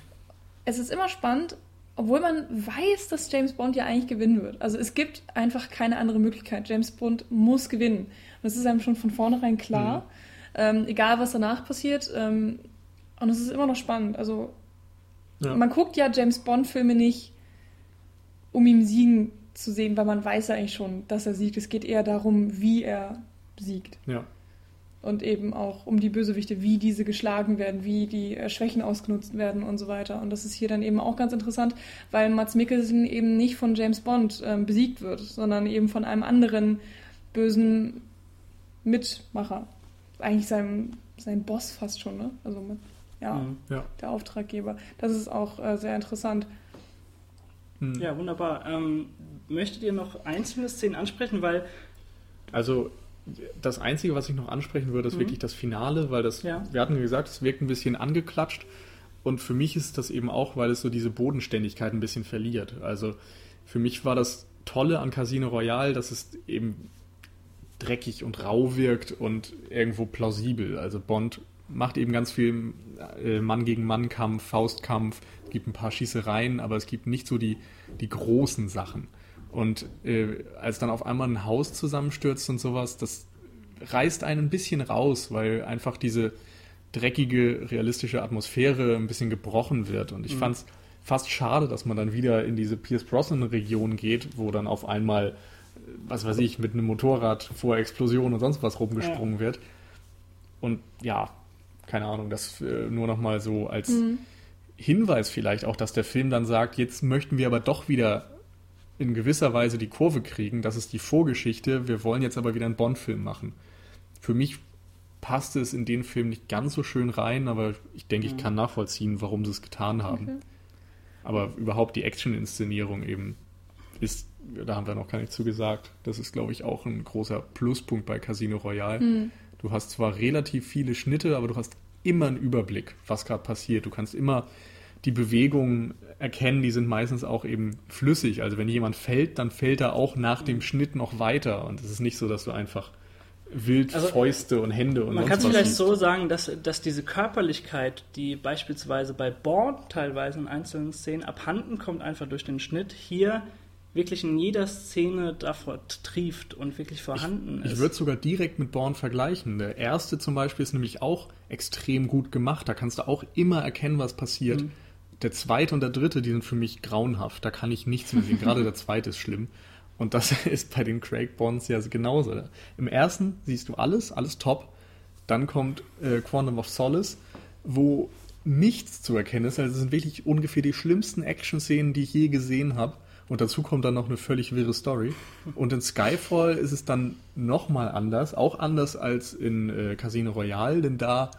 Speaker 3: es ist immer spannend, obwohl man weiß, dass James Bond ja eigentlich gewinnen wird. Also es gibt einfach keine andere Möglichkeit. James Bond muss gewinnen. Und das ist einem schon von vornherein klar. Ähm, egal, was danach passiert. Ähm, und es ist immer noch spannend. Also
Speaker 2: Ja.
Speaker 3: man guckt ja James Bond-Filme nicht, um ihm siegen zu sehen, weil man weiß ja eigentlich schon, dass er siegt. Es geht eher darum, wie er siegt.
Speaker 2: Ja.
Speaker 3: Und eben auch um die Bösewichte, wie diese geschlagen werden, wie die äh, Schwächen ausgenutzt werden und so weiter. Und das ist hier dann eben auch ganz interessant, weil Mats Mikkelsen eben nicht von James Bond ähm, besiegt wird, sondern eben von einem anderen bösen Mitmacher. Eigentlich seinem, sein Boss fast schon, ne? Also mit, ja,
Speaker 1: Mhm.
Speaker 2: Ja.
Speaker 3: der Auftraggeber. Das ist auch äh, sehr interessant.
Speaker 2: Hm.
Speaker 1: Ja, wunderbar. Ähm, möchtet ihr noch einzelne Szenen ansprechen? Weil
Speaker 2: Also das Einzige, was ich noch ansprechen würde, ist
Speaker 1: Mhm.
Speaker 2: wirklich das Finale, weil das,
Speaker 1: Ja.
Speaker 2: wir hatten gesagt, es wirkt ein bisschen angeklatscht. Und für mich ist das eben auch, weil es so diese Bodenständigkeit ein bisschen verliert. Also für mich war das Tolle an Casino Royale, dass es eben dreckig und rau wirkt und irgendwo plausibel. Also Bond macht eben ganz viel äh, Mann gegen Mann Kampf, Faustkampf, es gibt ein paar Schießereien, aber es gibt nicht so die, die großen Sachen. Und äh, als dann auf einmal ein Haus zusammenstürzt und sowas, das reißt einen ein bisschen raus, weil einfach diese dreckige, realistische Atmosphäre ein bisschen gebrochen wird. Und ich mhm. fand es fast schade, dass man dann wieder in diese Pierce Brosnan-Region geht, wo dann auf einmal, was weiß ich, mit einem Motorrad vor Explosion und sonst was rumgesprungen ja. wird. Und ja, keine Ahnung, das äh, nur nochmal so als mhm. Hinweis vielleicht auch, dass der Film dann sagt, jetzt möchten wir aber doch wieder in gewisser Weise die Kurve kriegen. Das ist die Vorgeschichte. Wir wollen jetzt aber wieder einen Bond-Film machen. Für mich passte es in den Film nicht ganz so schön rein, aber ich denke, ich mhm. kann nachvollziehen, warum sie es getan haben. Okay. Aber überhaupt die Action-Inszenierung eben ist, da haben wir noch gar nicht zu gesagt, das ist, glaube ich, auch ein großer Pluspunkt bei Casino Royale. Mhm. Du hast zwar relativ viele Schnitte, aber du hast immer einen Überblick, was gerade passiert. Du kannst immer die Bewegungen erkennen, die sind meistens auch eben flüssig. Also wenn jemand fällt, dann fällt er auch nach dem Schnitt noch weiter. Und es ist nicht so, dass du einfach wild also, Fäuste und Hände und
Speaker 1: Man kann es vielleicht siehst. so sagen, dass, dass diese Körperlichkeit, die beispielsweise bei Born teilweise in einzelnen Szenen abhanden kommt, einfach durch den Schnitt, hier wirklich in jeder Szene davor trieft und wirklich vorhanden
Speaker 2: ich,
Speaker 1: ist.
Speaker 2: Ich würde sogar direkt mit Born vergleichen. Der erste zum Beispiel ist nämlich auch extrem gut gemacht. Da kannst du auch immer erkennen, was passiert. Mhm. Der zweite und der dritte, die sind für mich grauenhaft. Da kann ich nichts mehr sehen. Gerade der zweite ist schlimm. Und das ist bei den Craig Bonds ja genauso. Im ersten siehst du alles, alles top. Dann kommt äh, Quantum of Solace, wo nichts zu erkennen ist. Also es sind wirklich ungefähr die schlimmsten Action-Szenen, die ich je gesehen habe. Und dazu kommt dann noch eine völlig wirre Story. Und in Skyfall ist es dann nochmal anders, auch anders als in äh, Casino Royale, denn da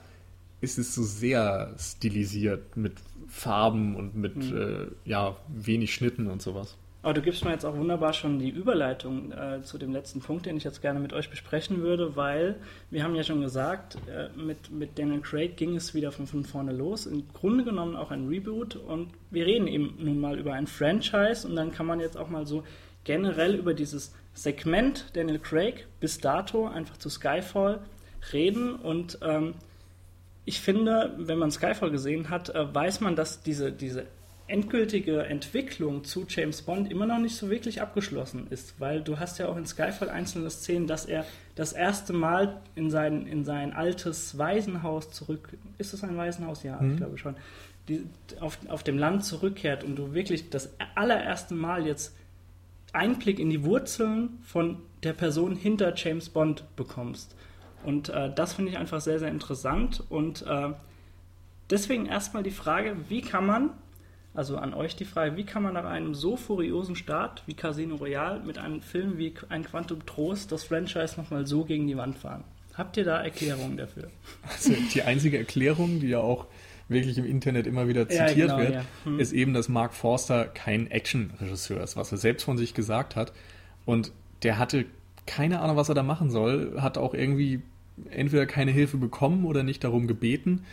Speaker 2: ist es so sehr stilisiert mit Farben und mit mhm. äh, ja, wenig Schnitten und sowas.
Speaker 1: Aber du gibst mir jetzt auch wunderbar schon die Überleitung äh, zu dem letzten Punkt, den ich jetzt gerne mit euch besprechen würde, weil wir haben ja schon gesagt, äh, mit, mit Daniel Craig ging es wieder von, von vorne los. Im Grunde genommen auch ein Reboot und wir reden eben nun mal über ein Franchise und dann kann man jetzt auch mal so generell über dieses Segment Daniel Craig bis dato einfach zu Skyfall reden und ähm, ich finde, wenn man Skyfall gesehen hat, äh, weiß man, dass diese, diese endgültige Entwicklung zu James Bond immer noch nicht so wirklich abgeschlossen ist, weil du hast ja auch in Skyfall einzelne Szenen, dass er das erste Mal in sein, in sein altes Waisenhaus zurück, ist es ein Waisenhaus? Ja, mhm. ich glaube schon, die, auf, auf dem Land zurückkehrt und du wirklich das allererste Mal jetzt Einblick in die Wurzeln von der Person hinter James Bond bekommst. Und äh, das finde ich einfach sehr, sehr interessant und äh, deswegen erstmal die Frage, wie kann man also an euch die Frage, wie kann man nach einem so furiosen Start wie Casino Royale mit einem Film wie ein Quantum Trost das Franchise nochmal so gegen die Wand fahren? Habt ihr da Erklärungen dafür?
Speaker 2: Also die einzige Erklärung, die ja auch wirklich im Internet immer wieder zitiert ja, genau, wird, ja. hm. ist eben, dass Mark Forster kein Action-Regisseur ist, was er selbst von sich gesagt hat. Und der hatte keine Ahnung, was er da machen soll, hat auch irgendwie entweder keine Hilfe bekommen oder nicht darum gebeten.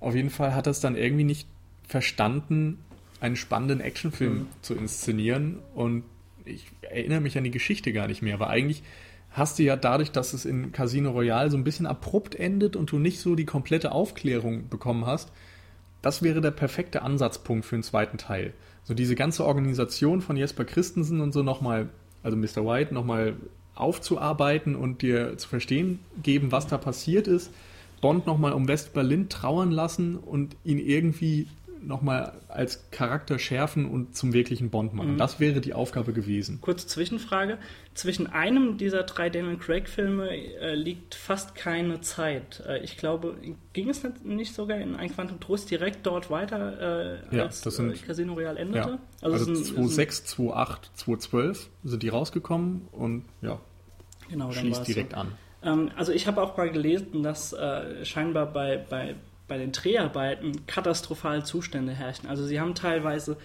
Speaker 2: Auf jeden Fall hat er es dann irgendwie nicht verstanden, einen spannenden Actionfilm mhm. zu inszenieren und ich erinnere mich an die Geschichte gar nicht mehr, aber eigentlich hast du ja dadurch, dass es in Casino Royale so ein bisschen abrupt endet und du nicht so die komplette Aufklärung bekommen hast, das wäre der perfekte Ansatzpunkt für den zweiten Teil. So diese ganze Organisation von Jesper Christensen und so nochmal, also Mr. White, nochmal aufzuarbeiten und dir zu verstehen geben, was da passiert ist. Bond nochmal um West-Berlin trauern lassen und ihn irgendwie nochmal als Charakter schärfen und zum wirklichen Bond machen. Mhm. Das wäre die Aufgabe gewesen.
Speaker 1: Kurze Zwischenfrage. Zwischen einem dieser drei Daniel Craig-Filme äh, liegt fast keine Zeit. Äh, ich glaube, ging es nicht sogar in ein Quantum Trost direkt dort weiter,
Speaker 2: äh, ja, als das sind,
Speaker 1: äh, Casino Royale endete? Ja.
Speaker 2: Also, also 2006, 2008, 2012 sind die rausgekommen und ja, genau, schließt direkt so. an.
Speaker 1: Ähm, also ich habe auch mal gelesen, dass äh, scheinbar bei, bei bei den Dreharbeiten katastrophale Zustände herrschen. Also sie haben teilweise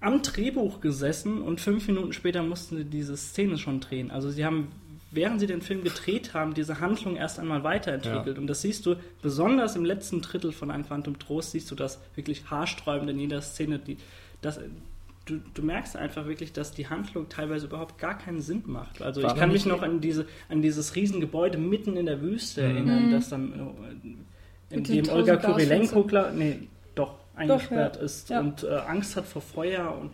Speaker 1: am Drehbuch gesessen und fünf Minuten später mussten sie diese Szene schon drehen. Also sie haben während sie den Film gedreht haben, diese Handlung erst einmal weiterentwickelt. Ja. Und das siehst du besonders im letzten Drittel von Ein Quantum Trost, siehst du das wirklich haarsträubend in jeder Szene. Die, das, du, du merkst einfach wirklich, dass die Handlung teilweise überhaupt gar keinen Sinn macht. Also War ich kann mich noch an, diese, an dieses Riesengebäude mitten in der Wüste mhm. erinnern, das dann äh, in dem Olga Kurilenko, nee, doch, eingesperrt doch, ja. ist ja. und äh, Angst hat vor Feuer und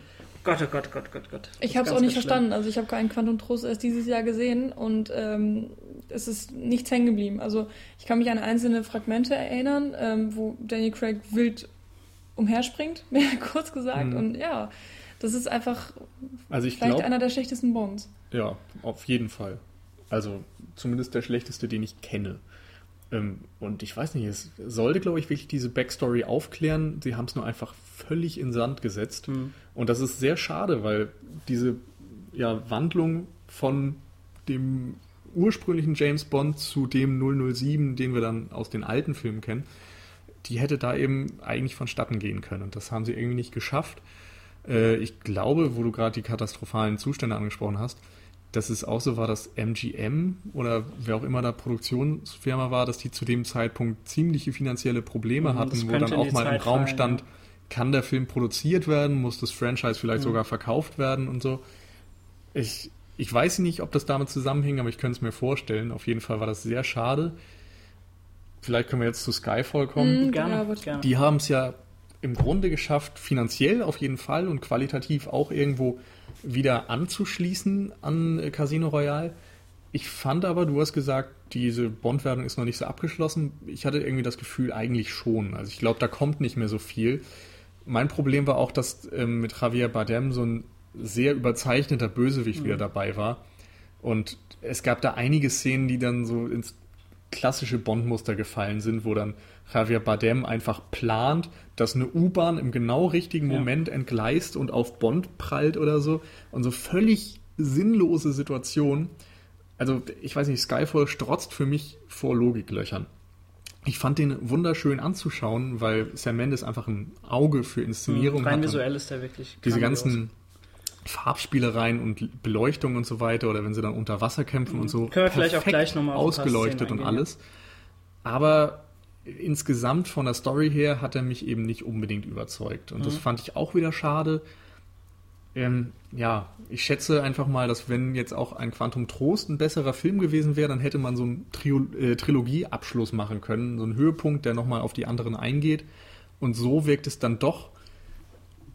Speaker 1: Gott, oh Gott, oh Gott, oh Gott, Gott.
Speaker 3: Ich habe es auch nicht verstanden. Also ich habe keinen Quantum Trost erst dieses Jahr gesehen und ähm, es ist nichts hängen geblieben. Also ich kann mich an einzelne Fragmente erinnern, ähm, wo Danny Craig wild umherspringt, mehr kurz gesagt. Mhm. Und ja, das ist einfach
Speaker 2: also
Speaker 3: vielleicht glaub, einer der schlechtesten Bonds.
Speaker 2: Ja, auf jeden Fall. Also zumindest der schlechteste, den ich kenne. Ähm, und ich weiß nicht, es sollte, glaube ich, wirklich diese Backstory aufklären. Sie haben es nur einfach völlig in Sand gesetzt. Mhm. Und das ist sehr schade, weil diese ja, Wandlung von dem ursprünglichen James Bond zu dem 007, den wir dann aus den alten Filmen kennen, die hätte da eben eigentlich vonstatten gehen können. Und das haben sie irgendwie nicht geschafft. Äh, ich glaube, wo du gerade die katastrophalen Zustände angesprochen hast, dass es auch so war, dass MGM oder wer auch immer da Produktionsfirma war, dass die zu dem Zeitpunkt ziemliche finanzielle Probleme mhm, hatten, wo dann auch mal Zeit im Raum stand, ja. kann der Film produziert werden, muss das Franchise vielleicht mhm. sogar verkauft werden und so. Ich, ich weiß nicht, ob das damit zusammenhing, aber ich könnte es mir vorstellen. Auf jeden Fall war das sehr schade. Vielleicht können wir jetzt zu Skyfall kommen.
Speaker 3: Mhm, gerne, gerne.
Speaker 2: Die haben es ja im Grunde geschafft, finanziell auf jeden Fall und qualitativ auch irgendwo wieder anzuschließen an Casino Royale. Ich fand aber, du hast gesagt, diese Bond-Werbung ist noch nicht so abgeschlossen. Ich hatte irgendwie das Gefühl, eigentlich schon. Also ich glaube, da kommt nicht mehr so viel. Mein Problem war auch, dass ähm, mit Javier Bardem so ein sehr überzeichneter Bösewicht mhm. wieder dabei war. Und es gab da einige Szenen, die dann so ins klassische Bond-Muster gefallen sind, wo dann Javier Bardem einfach plant, dass eine U-Bahn im genau richtigen Moment ja. entgleist und auf Bond prallt oder so. Und so völlig sinnlose Situationen. Also, ich weiß nicht, Skyfall strotzt für mich vor Logiklöchern. Ich fand den wunderschön anzuschauen, weil Sam Mendes einfach ein Auge für Inszenierung
Speaker 1: mhm, rein hat. Rein visuell ist er wirklich.
Speaker 2: Diese ganzen Farbspielereien und Beleuchtung und so weiter oder wenn sie dann unter Wasser kämpfen und so.
Speaker 1: Können wir vielleicht auch gleich nochmal
Speaker 2: ausgeleuchtet und alles. Aber insgesamt von der Story her hat er mich eben nicht unbedingt überzeugt. Und mhm. das fand ich auch wieder schade. Ähm, ja, ich schätze einfach mal, dass wenn jetzt auch ein Quantum Trost ein besserer Film gewesen wäre, dann hätte man so einen Trio äh, Trilogieabschluss machen können, so einen Höhepunkt, der nochmal auf die anderen eingeht. Und so wirkt es dann doch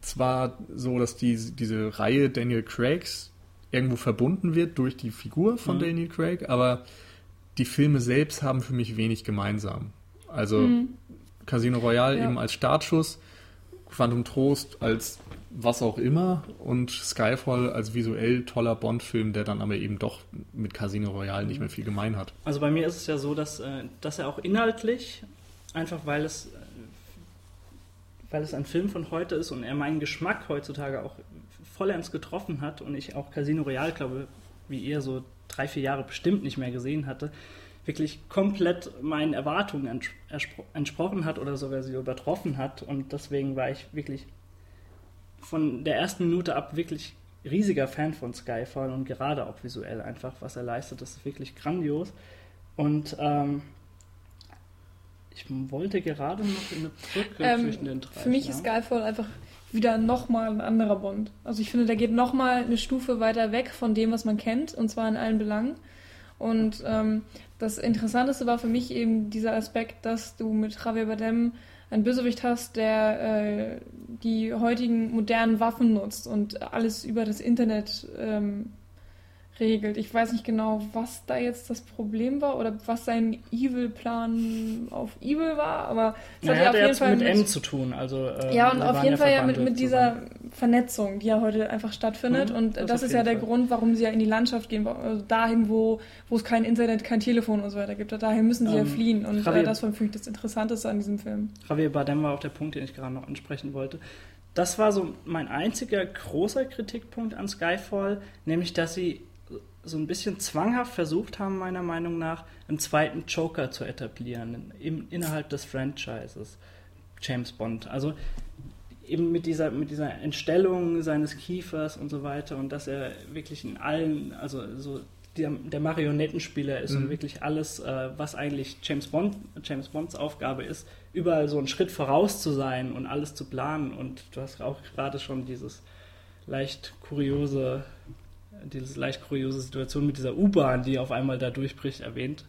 Speaker 2: zwar so, dass die, diese Reihe Daniel Craigs irgendwo verbunden wird durch die Figur von mhm. Daniel Craig, aber die Filme selbst haben für mich wenig gemeinsam. Also mhm. Casino Royale ja. eben als Startschuss, Quantum Trost als was auch immer und Skyfall als visuell toller Bond-Film, der dann aber eben doch mit Casino Royale nicht mehr viel gemein hat.
Speaker 1: Also bei mir ist es ja so, dass, äh, dass er auch inhaltlich, einfach weil es, weil es ein Film von heute ist und er meinen Geschmack heutzutage auch vollends getroffen hat und ich auch Casino Royale, glaube wie ihr so drei, vier Jahre bestimmt nicht mehr gesehen hatte, wirklich komplett meinen Erwartungen entsprochen hat oder sogar sie übertroffen hat. Und deswegen war ich wirklich von der ersten Minute ab wirklich riesiger Fan von Skyfall und gerade auch visuell einfach, was er leistet, ist wirklich grandios. Und ähm, ich wollte gerade noch eine Brücke ähm, zwischen den drei.
Speaker 3: Für mich ist Skyfall einfach wieder nochmal ein anderer Bond. Also ich finde, der geht nochmal eine Stufe weiter weg von dem, was man kennt, und zwar in allen Belangen. Und ähm, das Interessanteste war für mich eben dieser Aspekt, dass du mit Javier Bardem einen Bösewicht hast, der äh, die heutigen modernen Waffen nutzt und alles über das Internet ähm, regelt. Ich weiß nicht genau, was da jetzt das Problem war oder was sein Evil-Plan auf Evil war, aber
Speaker 1: es hat ja auf jeden Fall mit M zu tun. Also,
Speaker 3: äh, ja, und auf jeden Fall ja mit, mit dieser Vernetzung, die ja heute einfach stattfindet. Mhm, und das, das ist ja der Fall. Grund, warum sie ja in die Landschaft gehen, also dahin, wo, wo es kein Internet, kein Telefon und so weiter gibt. Dahin müssen sie ähm, ja fliehen. Und Javier, äh, das war für mich das Interessanteste an diesem Film.
Speaker 1: Javier Bardem war auch der Punkt, den ich gerade noch ansprechen wollte. Das war so mein einziger großer Kritikpunkt an Skyfall, nämlich dass sie so ein bisschen zwanghaft versucht haben, meiner Meinung nach, einen zweiten Joker zu etablieren im, innerhalb des Franchises James Bond. Also eben mit dieser, mit dieser Entstellung seines Kiefers und so weiter und dass er wirklich in allen, also so der, der Marionettenspieler ist
Speaker 2: Mhm.
Speaker 1: und wirklich alles, äh, was eigentlich James Bond, James Bonds Aufgabe ist, überall so einen Schritt voraus zu sein und alles zu planen. Und du hast auch gerade schon dieses leicht kuriose, diese leicht kuriose Situation mit dieser U-Bahn, die auf einmal da durchbricht, erwähnt,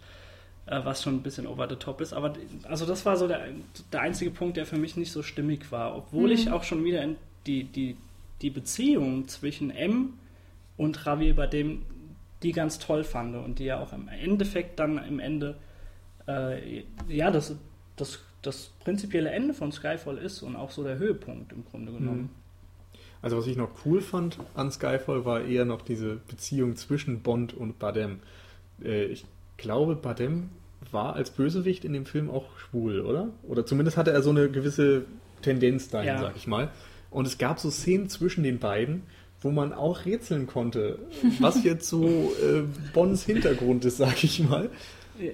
Speaker 1: äh, was schon ein bisschen over the top ist. Aber also das war so der, der einzige Punkt, der für mich nicht so stimmig war, obwohl
Speaker 3: Mhm.
Speaker 1: ich auch schon wieder in die, die, die Beziehung zwischen M und Javier Bardem die ganz toll fand und die ja auch im Endeffekt dann im Ende äh, ja das, das, das prinzipielle Ende von Skyfall ist und auch so der Höhepunkt im Grunde genommen.
Speaker 2: Also was ich noch cool fand an Skyfall war eher noch diese Beziehung zwischen Bond und Badem. Äh, ich glaube, Badem war als Bösewicht in dem Film auch schwul, oder? Oder zumindest hatte er so eine gewisse Tendenz dahin,
Speaker 1: Ja.
Speaker 2: sag ich mal. Und es gab so Szenen zwischen den beiden, wo man auch rätseln konnte, was jetzt so äh, Bonds Hintergrund ist, sag ich mal.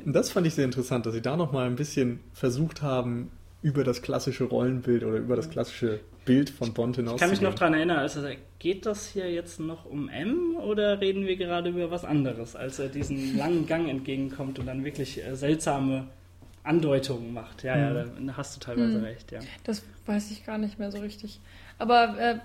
Speaker 2: Und das fand ich sehr interessant, dass sie da nochmal ein bisschen versucht haben, über das klassische Rollenbild oder über das klassische Bild von Bond hinaus
Speaker 1: Ich kann mich noch daran erinnern, als er sagt, geht das hier jetzt noch um M oder reden wir gerade über was anderes, als er diesen langen Gang entgegenkommt und dann wirklich äh, seltsame Andeutungen macht. Ja, ja, da hast du teilweise
Speaker 3: Hm.
Speaker 1: recht, ja.
Speaker 3: Das weiß ich gar nicht mehr so richtig. Aber äh,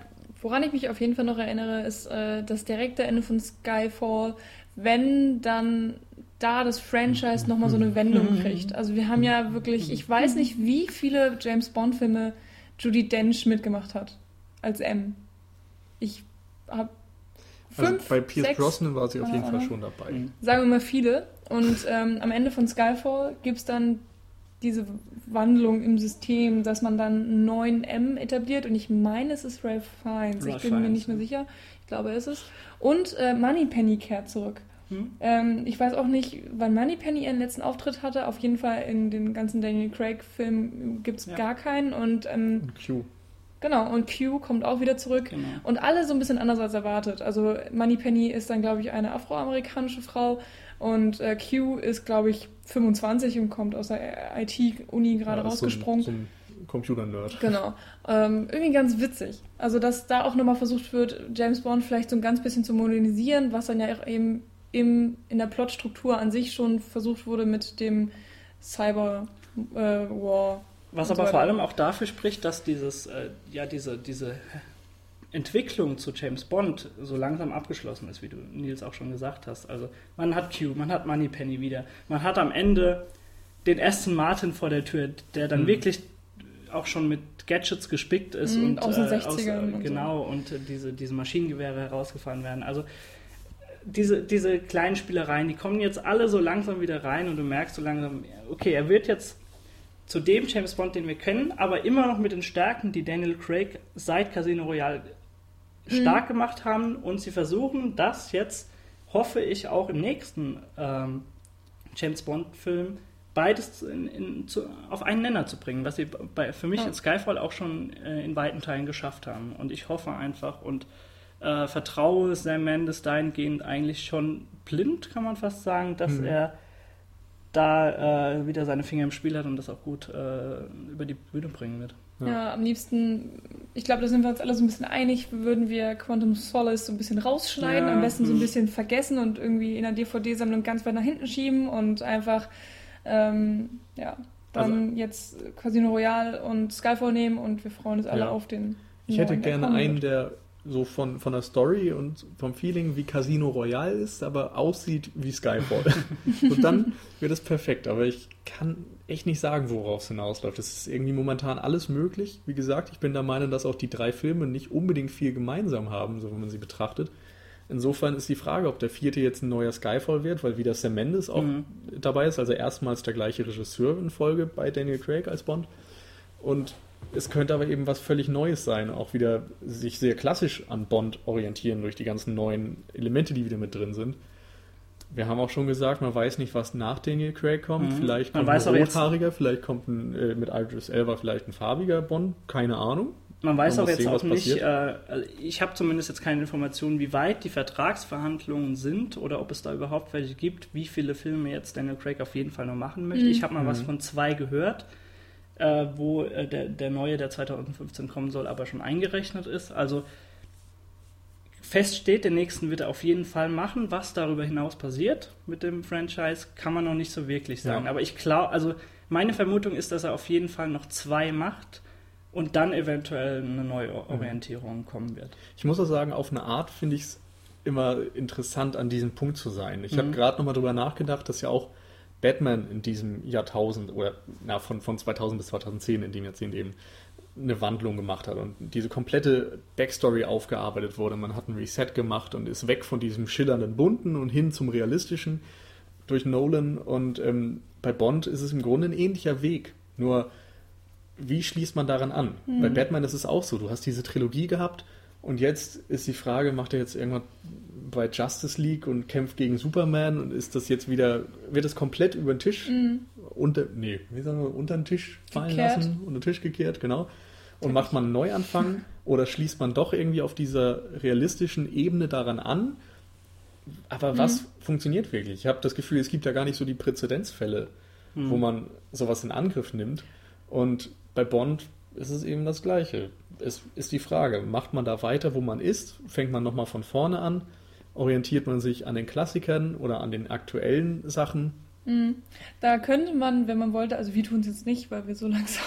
Speaker 3: woran ich mich auf jeden Fall noch erinnere, ist äh, das direkte Ende von Skyfall, wenn dann da das Franchise nochmal so eine Wendung kriegt. Also wir haben ja wirklich, ich weiß nicht, wie viele James Bond-Filme Judy Dench mitgemacht hat als M. Ich habe
Speaker 2: Also
Speaker 3: fünf,
Speaker 2: bei Pierce
Speaker 3: sechs,
Speaker 2: Brosnan war sie auf jeden
Speaker 3: keine
Speaker 2: Fall schon dabei.
Speaker 1: Mhm.
Speaker 3: sagen wir mal viele. Und ähm, am Ende von Skyfall gibt es dann diese Wandlung im System, dass man dann einen neuen M etabliert. Und ich meine, es ist Ralph Fiennes. Ich bin mir nicht mehr sicher. Ich glaube, es ist. Und äh, Moneypenny kehrt zurück.
Speaker 1: Hm?
Speaker 3: Ähm, ich weiß auch nicht, wann Moneypenny ihren letzten Auftritt hatte. Auf jeden Fall in den ganzen Daniel Craig-Filmen gibt es
Speaker 1: Ja.
Speaker 3: gar keinen. Und ähm,
Speaker 2: Und Q.
Speaker 3: genau, und Q kommt auch wieder zurück.
Speaker 1: Genau.
Speaker 3: Und alle so ein bisschen anders als erwartet. Also Moneypenny ist dann, glaube ich, eine afroamerikanische Frau und äh, Q ist, glaube ich, 25 und kommt aus der IT-Uni gerade
Speaker 2: Ja, ist so ein-
Speaker 3: rausgesprungen.
Speaker 2: So ein, Computer-Nerd.
Speaker 3: Genau. Ähm, irgendwie ganz witzig. Also, dass da auch nochmal versucht wird, James Bond vielleicht so ein ganz bisschen zu modernisieren, was dann ja auch eben im, in der Plotstruktur an sich schon versucht wurde mit dem Cyber äh, War.
Speaker 1: Was
Speaker 3: und
Speaker 1: aber
Speaker 3: so
Speaker 1: vor allem auch dafür spricht, dass dieses, äh, ja, diese, diese Entwicklung zu James Bond so langsam abgeschlossen ist, wie du Nils auch schon gesagt hast. Also man hat Q, man hat Moneypenny wieder, man hat am Ende den Aston Martin vor der Tür, der dann
Speaker 2: Mhm.
Speaker 1: wirklich auch schon mit Gadgets gespickt ist
Speaker 3: Mhm,
Speaker 1: und
Speaker 3: aus den
Speaker 1: äh,
Speaker 3: 60ern und so.
Speaker 1: genau und äh, diese, diese Maschinengewehre herausgefahren werden. Also äh, diese, diese kleinen Spielereien, die kommen jetzt alle so langsam wieder rein und du merkst so langsam, okay, er wird jetzt zu dem James Bond, den wir kennen, aber immer noch mit den Stärken, die Daniel Craig seit Casino Royale stark gemacht haben und sie versuchen das jetzt, hoffe ich, auch im nächsten ähm, James Bond-Film beides in, in, zu, auf einen Nenner zu bringen, was sie bei, für mich
Speaker 3: Ja.
Speaker 1: in Skyfall auch schon äh, in weiten Teilen geschafft haben. Und ich hoffe einfach und äh, vertraue Sam Mendes dahingehend eigentlich schon blind, kann man fast sagen, dass
Speaker 2: Mhm.
Speaker 1: er da äh, wieder seine Finger im Spiel hat und das auch gut äh, über die Bühne bringen wird.
Speaker 2: Ja.
Speaker 3: Ja. am liebsten, ich glaube, da sind wir uns alle so ein bisschen einig, würden wir Quantum Solace so ein bisschen rausschneiden,
Speaker 1: Ja,
Speaker 3: am besten so ein
Speaker 1: hm.
Speaker 3: bisschen vergessen und irgendwie in der DVD-Sammlung ganz weit nach hinten schieben und einfach, ähm, ja, dann jetzt Casino Royale und Skyfall nehmen und wir freuen uns alle
Speaker 2: Ja.
Speaker 3: auf den.
Speaker 2: Ich hätte gerne einen, der so von, von der Story und vom Feeling wie Casino Royale ist, aber aussieht wie Skyfall. und dann wird es perfekt. Aber ich kann echt nicht sagen, worauf es hinausläuft. Es ist irgendwie momentan alles möglich. Wie gesagt, ich bin der Meinung, dass auch die drei Filme nicht unbedingt viel gemeinsam haben, so wenn man sie betrachtet. Insofern ist die Frage, ob der vierte jetzt ein neuer Skyfall wird, weil wieder Sam Mendes auch
Speaker 1: Mhm.
Speaker 2: dabei ist, also erstmals der gleiche Regisseur in Folge bei Daniel Craig als Bond. Und es könnte aber eben was völlig Neues sein, auch wieder sich sehr klassisch an Bond orientieren durch die ganzen neuen Elemente, die wieder mit drin sind. Wir haben auch schon gesagt, man weiß nicht, was nach Daniel Craig kommt.
Speaker 1: Mhm.
Speaker 2: Vielleicht
Speaker 1: Man
Speaker 2: kommt
Speaker 1: weiß
Speaker 2: ein
Speaker 1: aber jetzt-
Speaker 2: rothaariger, vielleicht kommt ein, äh, mit Idris Elba vielleicht ein farbiger Bond, keine Ahnung.
Speaker 1: Man weiß
Speaker 2: Man
Speaker 1: auch
Speaker 2: muss
Speaker 1: jetzt
Speaker 2: sehen,
Speaker 1: auch
Speaker 2: was
Speaker 1: nicht, äh, also ich habe zumindest jetzt keine Informationen, wie weit die Vertragsverhandlungen sind oder ob es da überhaupt welche gibt, wie viele Filme jetzt Daniel Craig auf jeden Fall noch machen möchte.
Speaker 3: Mhm.
Speaker 1: Ich habe mal was
Speaker 2: Mhm.
Speaker 1: von zwei gehört, äh, wo äh, der, der neue, der 2015 kommen soll, aber schon eingerechnet ist. Also feststeht, den nächsten wird er auf jeden Fall machen. Was darüber hinaus passiert mit dem Franchise, kann man noch nicht so wirklich sagen.
Speaker 2: Ja.
Speaker 1: Aber ich glaube, also meine Vermutung ist, dass er auf jeden Fall noch zwei macht und dann eventuell eine neue Orientierung kommen wird.
Speaker 2: Ich muss auch sagen, auf eine Art finde ich es immer interessant, an diesem Punkt zu sein. Ich habe
Speaker 1: Mhm.
Speaker 2: gerade nochmal drüber nachgedacht, dass ja auch Batman in diesem Jahrtausend oder na, von, von 2000 bis 2010 in dem Jahrzehnt eben eine Wandlung gemacht hat und diese komplette Backstory aufgearbeitet wurde. Man hat ein Reset gemacht und ist weg von diesem schillernden Bunten und hin zum Realistischen durch Nolan. Und ähm, bei Bond ist es im Grunde ein ähnlicher Weg. Nur, wie schließt man daran an? Bei Batman ist es auch so. Du hast diese Trilogie gehabt und jetzt ist die Frage, macht er jetzt irgendwann bei Justice League und kämpft gegen Superman und ist das jetzt wieder, wird das komplett über den Tisch unter, nee, wie sagen wir, unter den Tisch fallen
Speaker 3: Gekehrt.
Speaker 2: lassen, unter den Tisch gekehrt, genau. Und macht man einen Neuanfang oder schließt man doch irgendwie auf dieser realistischen Ebene daran an? Aber was funktioniert wirklich? Ich habe das Gefühl, es gibt ja gar nicht so die Präzedenzfälle, wo man sowas in Angriff nimmt. Und bei Bond ist es eben das Gleiche. Es ist die Frage, macht man da weiter, wo man ist? Fängt man nochmal von vorne an? Orientiert man sich an den Klassikern oder an den aktuellen Sachen?
Speaker 3: Da könnte man, wenn man wollte, also wir tun es jetzt nicht, weil wir so langsam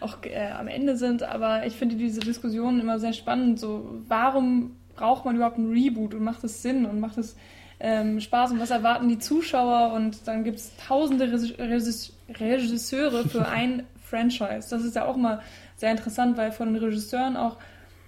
Speaker 3: auch äh, am Ende sind, aber ich finde diese Diskussion immer sehr spannend. So, warum braucht man überhaupt einen Reboot und macht es Sinn und macht es ähm, Spaß und was erwarten die Zuschauer? Und dann gibt es tausende Regis- Regis- Regisseure für ein Franchise. Das ist ja auch mal sehr interessant, weil von den Regisseuren auch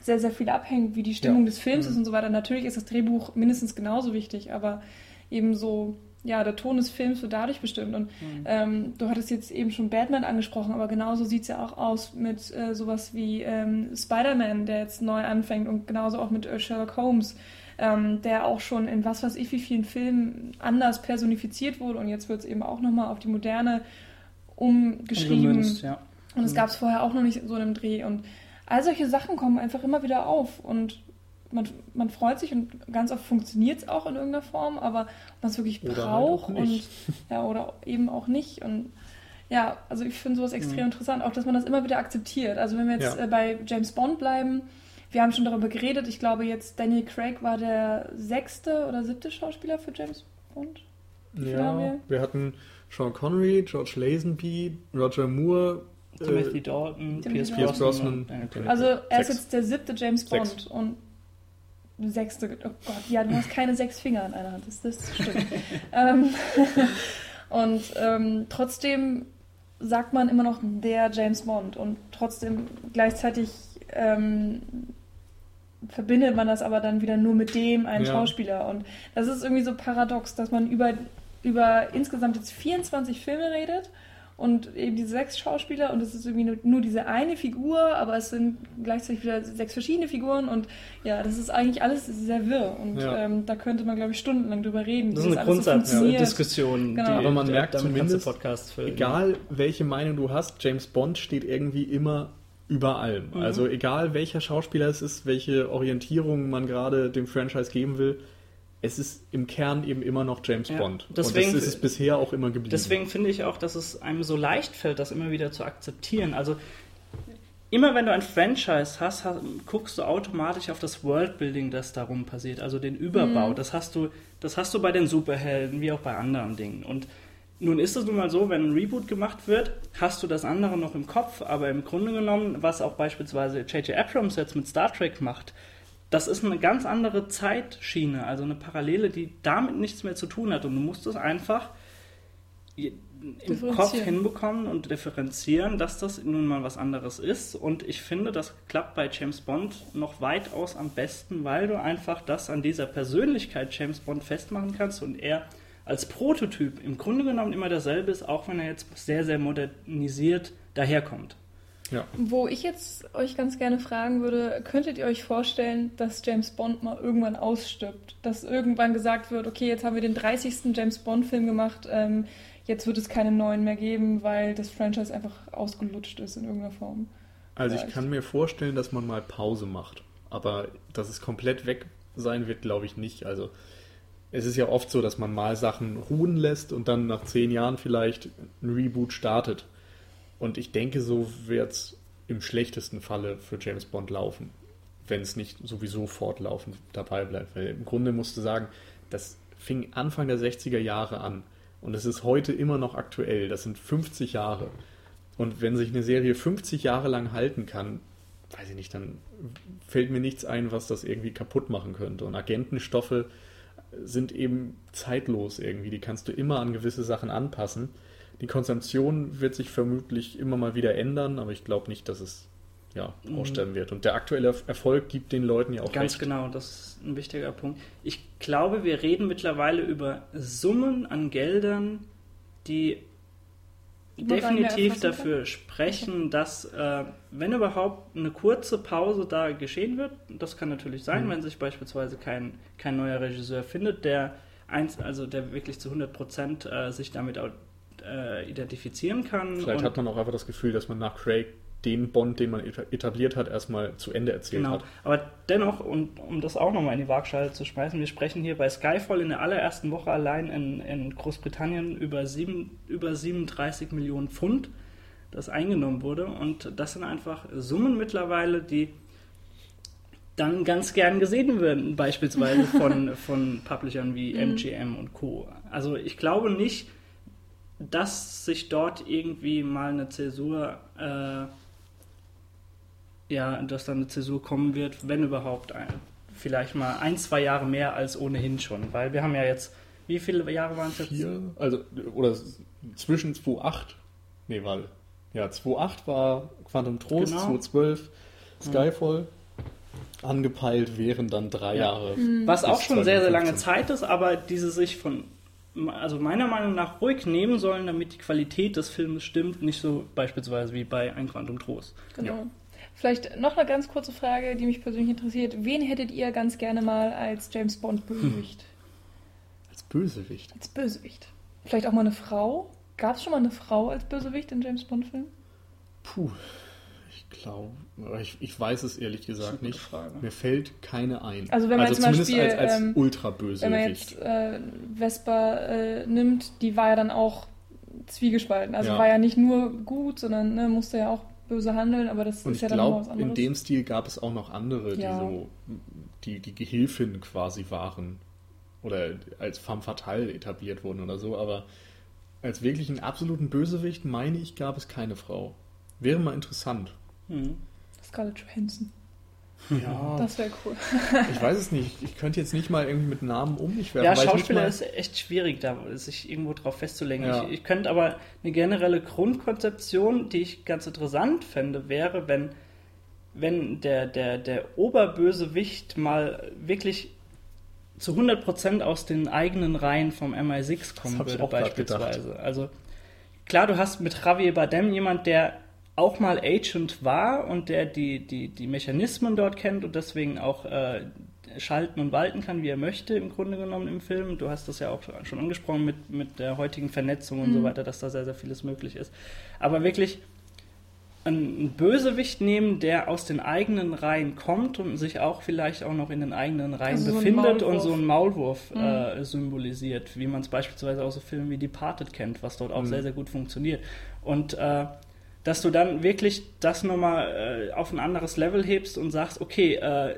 Speaker 3: sehr, sehr viel abhängt, wie die Stimmung
Speaker 2: Ja.
Speaker 3: des Films ist und so weiter. Natürlich ist das Drehbuch mindestens genauso wichtig, aber eben so, ja, der Ton des Films wird dadurch bestimmt. Und ähm, du hattest jetzt eben schon Batman angesprochen, aber genauso sieht es ja auch aus mit äh, sowas wie ähm, Spider-Man, der jetzt neu anfängt und genauso auch mit äh, Sherlock Holmes, ähm, der auch schon in was weiß ich wie vielen Filmen anders personifiziert wurde und jetzt wird es eben auch nochmal auf die Moderne umgeschrieben.
Speaker 1: Umgemünzt, ja.
Speaker 3: Und es gab es vorher auch noch nicht so in einem Dreh. Und all solche Sachen kommen einfach immer wieder auf. Und man, man freut sich und ganz oft funktioniert es auch in irgendeiner Form, aber man es wirklich
Speaker 2: Oder halt
Speaker 3: braucht
Speaker 2: auch nicht.
Speaker 3: und ja, oder eben auch nicht. Und ja, also ich finde sowas extrem
Speaker 1: Mhm.
Speaker 3: interessant, auch dass man das immer wieder akzeptiert. Also wenn wir jetzt
Speaker 2: Ja.
Speaker 3: äh, bei James Bond bleiben, wir haben schon darüber geredet, ich glaube jetzt Daniel Craig war der sechste oder siebte Schauspieler für James Bond.
Speaker 2: Ja,
Speaker 3: wir?
Speaker 2: wir hatten Sean Connery, George Lazenby, Roger Moore,
Speaker 1: Timothy
Speaker 2: äh,
Speaker 1: Dalton, Pierce,
Speaker 3: Dalton.
Speaker 1: Brosnan.
Speaker 2: Brosnan.
Speaker 3: Also er ist jetzt der siebte James Bond
Speaker 2: Sechs.
Speaker 3: und sechste. Oh Gott, ja, du hast keine sechs Finger in einer Hand. Das, das stimmt. ähm, und ähm, trotzdem sagt man immer noch der James Bond und trotzdem gleichzeitig ähm, verbindet man das aber dann wieder nur mit dem einen
Speaker 2: Ja.
Speaker 3: Schauspieler und das ist irgendwie so paradox, dass man über über insgesamt jetzt 24 Filme redet und eben diese sechs Schauspieler und es ist irgendwie nur, nur diese eine Figur, aber es sind gleichzeitig wieder sechs verschiedene Figuren und ja, das ist eigentlich alles sehr wirr und
Speaker 2: Ja.
Speaker 3: ähm, da könnte man, glaube ich, stundenlang drüber reden.
Speaker 1: Das
Speaker 3: wie
Speaker 1: ist eine
Speaker 3: alles so funktioniert.
Speaker 1: Grundsatzdiskussion.
Speaker 3: Genau.
Speaker 2: Aber man merkt
Speaker 1: damit
Speaker 2: zumindest, egal welche Meinung du hast, James Bond steht irgendwie immer über allem.
Speaker 1: Mhm.
Speaker 2: Also egal welcher Schauspieler es ist, welche Orientierung man gerade dem Franchise geben will, es ist im Kern eben immer noch James
Speaker 1: Ja.
Speaker 2: Bond.
Speaker 1: Deswegen-
Speaker 2: Und das ist es bisher auch immer geblieben.
Speaker 1: Deswegen finde ich auch, dass es einem so leicht fällt, das immer wieder zu akzeptieren. Also immer wenn du ein Franchise hast, hast guckst du automatisch auf das Worldbuilding, das darum passiert, also den Überbau. Das hast du, das hast du bei den Superhelden wie auch bei anderen Dingen. Und nun ist es nun mal so, wenn ein Reboot gemacht wird, hast du das andere noch im Kopf, aber im Grunde genommen, was auch beispielsweise J.J. Abrams jetzt mit Star Trek macht, das ist eine ganz andere Zeitschiene, also eine Parallele, die damit nichts mehr zu tun hat. Und du musst es einfach im. Kopf hinbekommen und differenzieren, dass das nun mal was anderes ist. Und ich finde, das klappt bei James Bond noch weitaus am besten, weil du einfach das an dieser Persönlichkeit James Bond festmachen kannst und er als Prototyp im Grunde genommen immer derselbe ist, auch wenn er jetzt sehr, sehr modernisiert daherkommt.
Speaker 2: Ja.
Speaker 3: Wo ich jetzt euch ganz gerne fragen würde, könntet ihr euch vorstellen, dass James Bond mal irgendwann ausstirbt? Dass irgendwann gesagt wird, okay, jetzt haben wir den 30. James Bond-Film gemacht, ähm, jetzt wird es keine neuen mehr geben, weil das Franchise einfach ausgelutscht ist in irgendeiner Form.
Speaker 2: Also ich
Speaker 3: Vielleicht.
Speaker 2: kann mir vorstellen, dass man mal Pause macht. Aber dass es komplett weg sein wird, glaube ich nicht. Also es ist ja oft so, dass man mal Sachen ruhen lässt und dann nach zehn Jahren vielleicht ein Reboot startet. Und ich denke, so wird es im schlechtesten Falle für James Bond laufen. wenn es nicht sowieso fortlaufend dabei bleibt. Weil im Grunde musst du sagen, das fing Anfang der 60er Jahre an und es ist heute immer noch aktuell. Das sind 50 Jahre. Und wenn sich eine Serie 50 Jahre lang halten kann, weiß ich nicht, dann fällt mir nichts ein, was das irgendwie kaputt machen könnte. Und Agentenstoffe sind eben zeitlos irgendwie. Die kannst du immer an gewisse Sachen anpassen. Die Konsumption wird sich vermutlich immer mal wieder ändern, aber ich glaube nicht, dass es ja,
Speaker 1: Mhm.
Speaker 2: aussterben wird. Und der aktuelle Erfolg gibt den Leuten ja auch
Speaker 1: Ganz
Speaker 2: recht.
Speaker 1: genau, das ist ein wichtiger Punkt. Ich glaube, wir reden mittlerweile über Summen an Geldern, die
Speaker 3: Die
Speaker 1: definitiv dafür sprechen, dass, äh, wenn überhaupt eine kurze Pause da geschehen wird, das kann natürlich sein,
Speaker 2: Mhm.
Speaker 1: wenn sich beispielsweise kein, kein neuer Regisseur findet, der eins, also der wirklich zu 100 Prozent äh, sich damit äh, identifizieren kann.
Speaker 2: Vielleicht hat man auch einfach das Gefühl, dass man nach Craig den Bond, den man eta- etabliert hat, erstmal zu Ende erzählt
Speaker 1: Genau,
Speaker 2: hat.
Speaker 1: aber dennoch, und um das auch nochmal in die Waagschale zu schmeißen, wir sprechen hier bei Skyfall in der allerersten Woche allein in, in Großbritannien über, sieben, über 37 Millionen Pfund, das eingenommen wurde. Und das sind einfach Summen mittlerweile, die dann ganz gern gesehen werden, beispielsweise von, von Publishern wie MGM und Co. Also ich glaube nicht, dass sich dort irgendwie mal eine Zäsur äh, ja, dass dann eine Zäsur kommen wird, wenn überhaupt ein, vielleicht mal ein, zwei Jahre mehr als ohnehin schon. Weil wir haben ja jetzt, wie viele Jahre waren es jetzt?
Speaker 2: Vier, also, oder zwischen 2008, nee, warte, ja, 2008 war Quantum Trost,
Speaker 1: Genau.
Speaker 2: 2012 Skyfall, angepeilt wären dann drei
Speaker 1: Ja.
Speaker 2: Jahre.
Speaker 1: Was
Speaker 2: bis
Speaker 1: auch schon sehr, sehr lange
Speaker 2: 2015.
Speaker 1: Zeit ist, aber diese sich von, also meiner Meinung nach ruhig nehmen sollen, damit die Qualität des Films stimmt, nicht so beispielsweise wie bei Ein Quantum Trost.
Speaker 3: Genau. Vielleicht noch eine ganz kurze Frage, die mich persönlich interessiert. Wen hättet ihr ganz gerne mal als James Bond Bösewicht?
Speaker 2: Als Bösewicht.
Speaker 3: Als Bösewicht. Vielleicht auch mal eine Frau? Gab es schon mal eine Frau als Bösewicht in James Bond-Filmen?
Speaker 2: Puh, ich glaube, ich, ich weiß es ehrlich gesagt nicht.
Speaker 1: Frage.
Speaker 2: Mir fällt keine ein.
Speaker 3: Also wenn man zum
Speaker 2: zumindest
Speaker 3: Beispiel,
Speaker 2: als, als
Speaker 3: ähm,
Speaker 2: Ultra-Bösewicht.
Speaker 3: Wenn man jetzt äh, Vespa äh, nimmt, die war ja dann auch zwiegespalten. Also
Speaker 2: Ja.
Speaker 3: war ja nicht nur gut, sondern ne, musste ja auch böse handeln, aber das
Speaker 2: Und
Speaker 3: ist ja dann noch was
Speaker 2: glaube, in
Speaker 3: anderes.
Speaker 2: dem Stil gab es auch noch andere, die
Speaker 3: Ja.
Speaker 2: so die, die Gehilfin quasi waren oder als femme fatale etabliert wurden oder so, aber als wirklich einen absoluten Bösewicht, meine ich, gab es keine Frau. Wäre mal interessant.
Speaker 1: Hm.
Speaker 3: Scarlett Johansson.
Speaker 2: Ja,
Speaker 3: Das wäre cool.
Speaker 2: ich weiß es nicht. Ich könnte jetzt nicht mal irgendwie mit Namen um mich werfen.
Speaker 1: Ja, Schauspieler
Speaker 2: mal,
Speaker 1: ist echt schwierig, da sich irgendwo drauf festzulegen.
Speaker 2: Ja.
Speaker 1: Ich, ich könnte aber eine generelle Grundkonzeption, die ich ganz interessant fände, wäre, wenn, wenn der, der, der Oberbösewicht mal wirklich zu 100% aus den eigenen Reihen vom MI6 kommen würde, beispielsweise. Also klar, du hast mit Javier Bardem jemand, der auch mal Agent war und der die, die, die Mechanismen dort kennt und deswegen auch äh, schalten und walten kann, wie er möchte, im Grunde genommen im Film. Du hast das ja auch schon angesprochen mit, mit der heutigen Vernetzung und so weiter, dass da sehr, sehr vieles möglich ist. Aber wirklich einen Bösewicht nehmen, der aus den eigenen Reihen kommt und sich auch vielleicht auch noch in den eigenen Reihen
Speaker 3: Also so
Speaker 1: befindet und
Speaker 3: Maulwurf.
Speaker 1: so einen Maulwurf
Speaker 3: Mhm.
Speaker 1: äh, symbolisiert, wie man es beispielsweise aus so Filmen wie Departed kennt, was dort auch
Speaker 2: Mhm.
Speaker 1: sehr, sehr gut funktioniert. Und äh, dass du dann wirklich das nochmal äh, auf ein anderes Level hebst und sagst, okay, äh,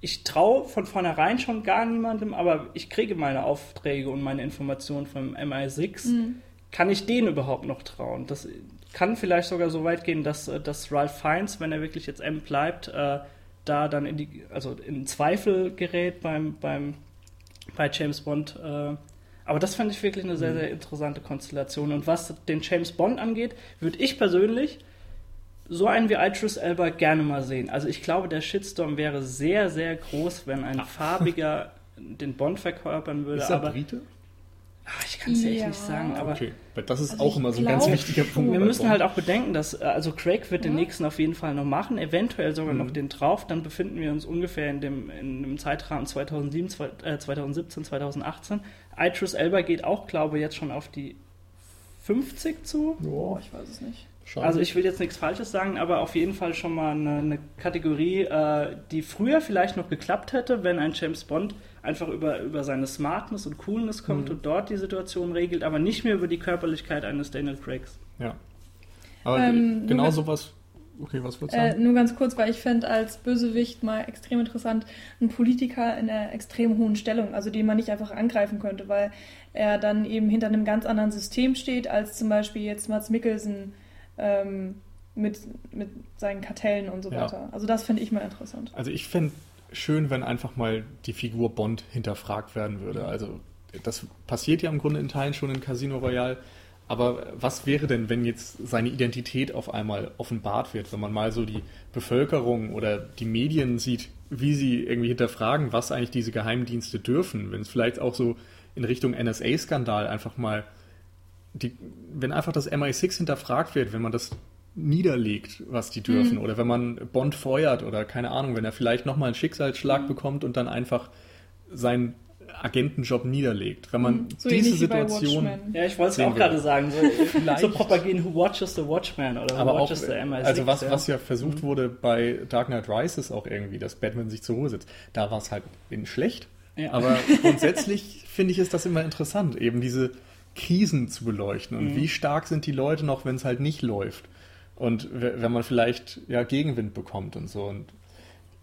Speaker 1: ich traue von vornherein schon gar niemandem, aber ich kriege meine Aufträge und meine Informationen vom MI6.
Speaker 3: Mhm.
Speaker 1: Kann ich denen überhaupt noch trauen? Das kann vielleicht sogar so weit gehen, dass, äh, dass Ralph Fiennes, wenn er wirklich jetzt M bleibt, äh, da dann in die, also in Zweifel gerät beim, beim, bei James Bond. Äh, aber das fand ich wirklich eine sehr, sehr interessante Konstellation. Und was den James Bond angeht, würde ich persönlich so einen wie Idris Elba gerne mal sehen. Also ich glaube, der Shitstorm wäre sehr, sehr groß, wenn ein farbiger den Bond verkörpern würde.
Speaker 2: ist er
Speaker 1: aber
Speaker 2: Brite?
Speaker 1: Ah, ich kann es ja echt nicht sagen. Aber
Speaker 2: Okay, das ist
Speaker 3: Also
Speaker 2: auch immer so ein ganz wichtiger. Punkt.
Speaker 1: wir müssen halt auch bedenken, dass äh, also Craig wird den
Speaker 3: Ja.
Speaker 1: nächsten auf jeden Fall noch machen, eventuell sogar noch
Speaker 2: Mhm.
Speaker 1: den drauf. Dann befinden wir uns ungefähr in dem, in dem Zeitrahmen 2007, zwei- äh, 2017, 2018. Idris Elba geht auch, glaube ich, jetzt schon auf die 50 zu.
Speaker 3: Boah, ich weiß es nicht.
Speaker 2: Schade.
Speaker 1: Also ich will jetzt nichts Falsches sagen, aber auf jeden Fall schon mal eine, eine Kategorie, äh, die früher vielleicht noch geklappt hätte, wenn ein James Bond einfach über, über seine Smartness und Coolness kommt
Speaker 2: Mhm.
Speaker 1: und dort die Situation regelt, aber nicht mehr über die Körperlichkeit eines Daniel Craigs.
Speaker 2: Ja. Aber
Speaker 3: Ähm,
Speaker 2: genau sowas Okay, was du
Speaker 3: Äh, nur ganz kurz, weil ich fände als Bösewicht mal extrem interessant, ein Politiker in einer extrem hohen Stellung, also den man nicht einfach angreifen könnte, weil er dann eben hinter einem ganz anderen System steht, als zum Beispiel jetzt Mats Mikkelsen ähm, mit, mit seinen Kartellen und so
Speaker 2: Ja.
Speaker 3: weiter. Also das finde ich mal interessant.
Speaker 2: Also ich fände schön, wenn einfach mal die Figur Bond hinterfragt werden würde. Also das passiert ja im Grunde in Teilen schon in Casino Royale. Aber was wäre denn, wenn jetzt seine Identität auf einmal offenbart wird, wenn man mal so die Bevölkerung oder die Medien sieht, wie sie irgendwie hinterfragen, was eigentlich diese Geheimdienste dürfen, wenn es vielleicht auch so in Richtung NSA-Skandal einfach mal, die, wenn einfach das MI6 hinterfragt wird, wenn man das niederlegt, was die dürfen, oder wenn man Bond feuert oder keine Ahnung, wenn er vielleicht nochmal einen Schicksalsschlag bekommt und dann einfach seinen Agentenjob niederlegt. Wenn man
Speaker 3: So
Speaker 2: diese Situation.
Speaker 1: Ja, ich wollte es auch gerade sagen. So,
Speaker 2: Vielleicht.
Speaker 1: so propagieren, who watches the Watchman oder who
Speaker 2: aber auch,
Speaker 1: watches the MI6.
Speaker 2: also was,
Speaker 1: ja.
Speaker 2: was ja versucht wurde bei Dark Knight Rises auch irgendwie, dass Batman sich zur Ruhe sitzt. Da war es halt in schlecht.
Speaker 1: Ja.
Speaker 2: Aber grundsätzlich finde ich ist das immer interessant, eben diese Krisen zu beleuchten
Speaker 1: Mhm.
Speaker 2: und wie stark sind die Leute noch, wenn es halt nicht läuft. Und wenn man vielleicht ja Gegenwind bekommt und so. Und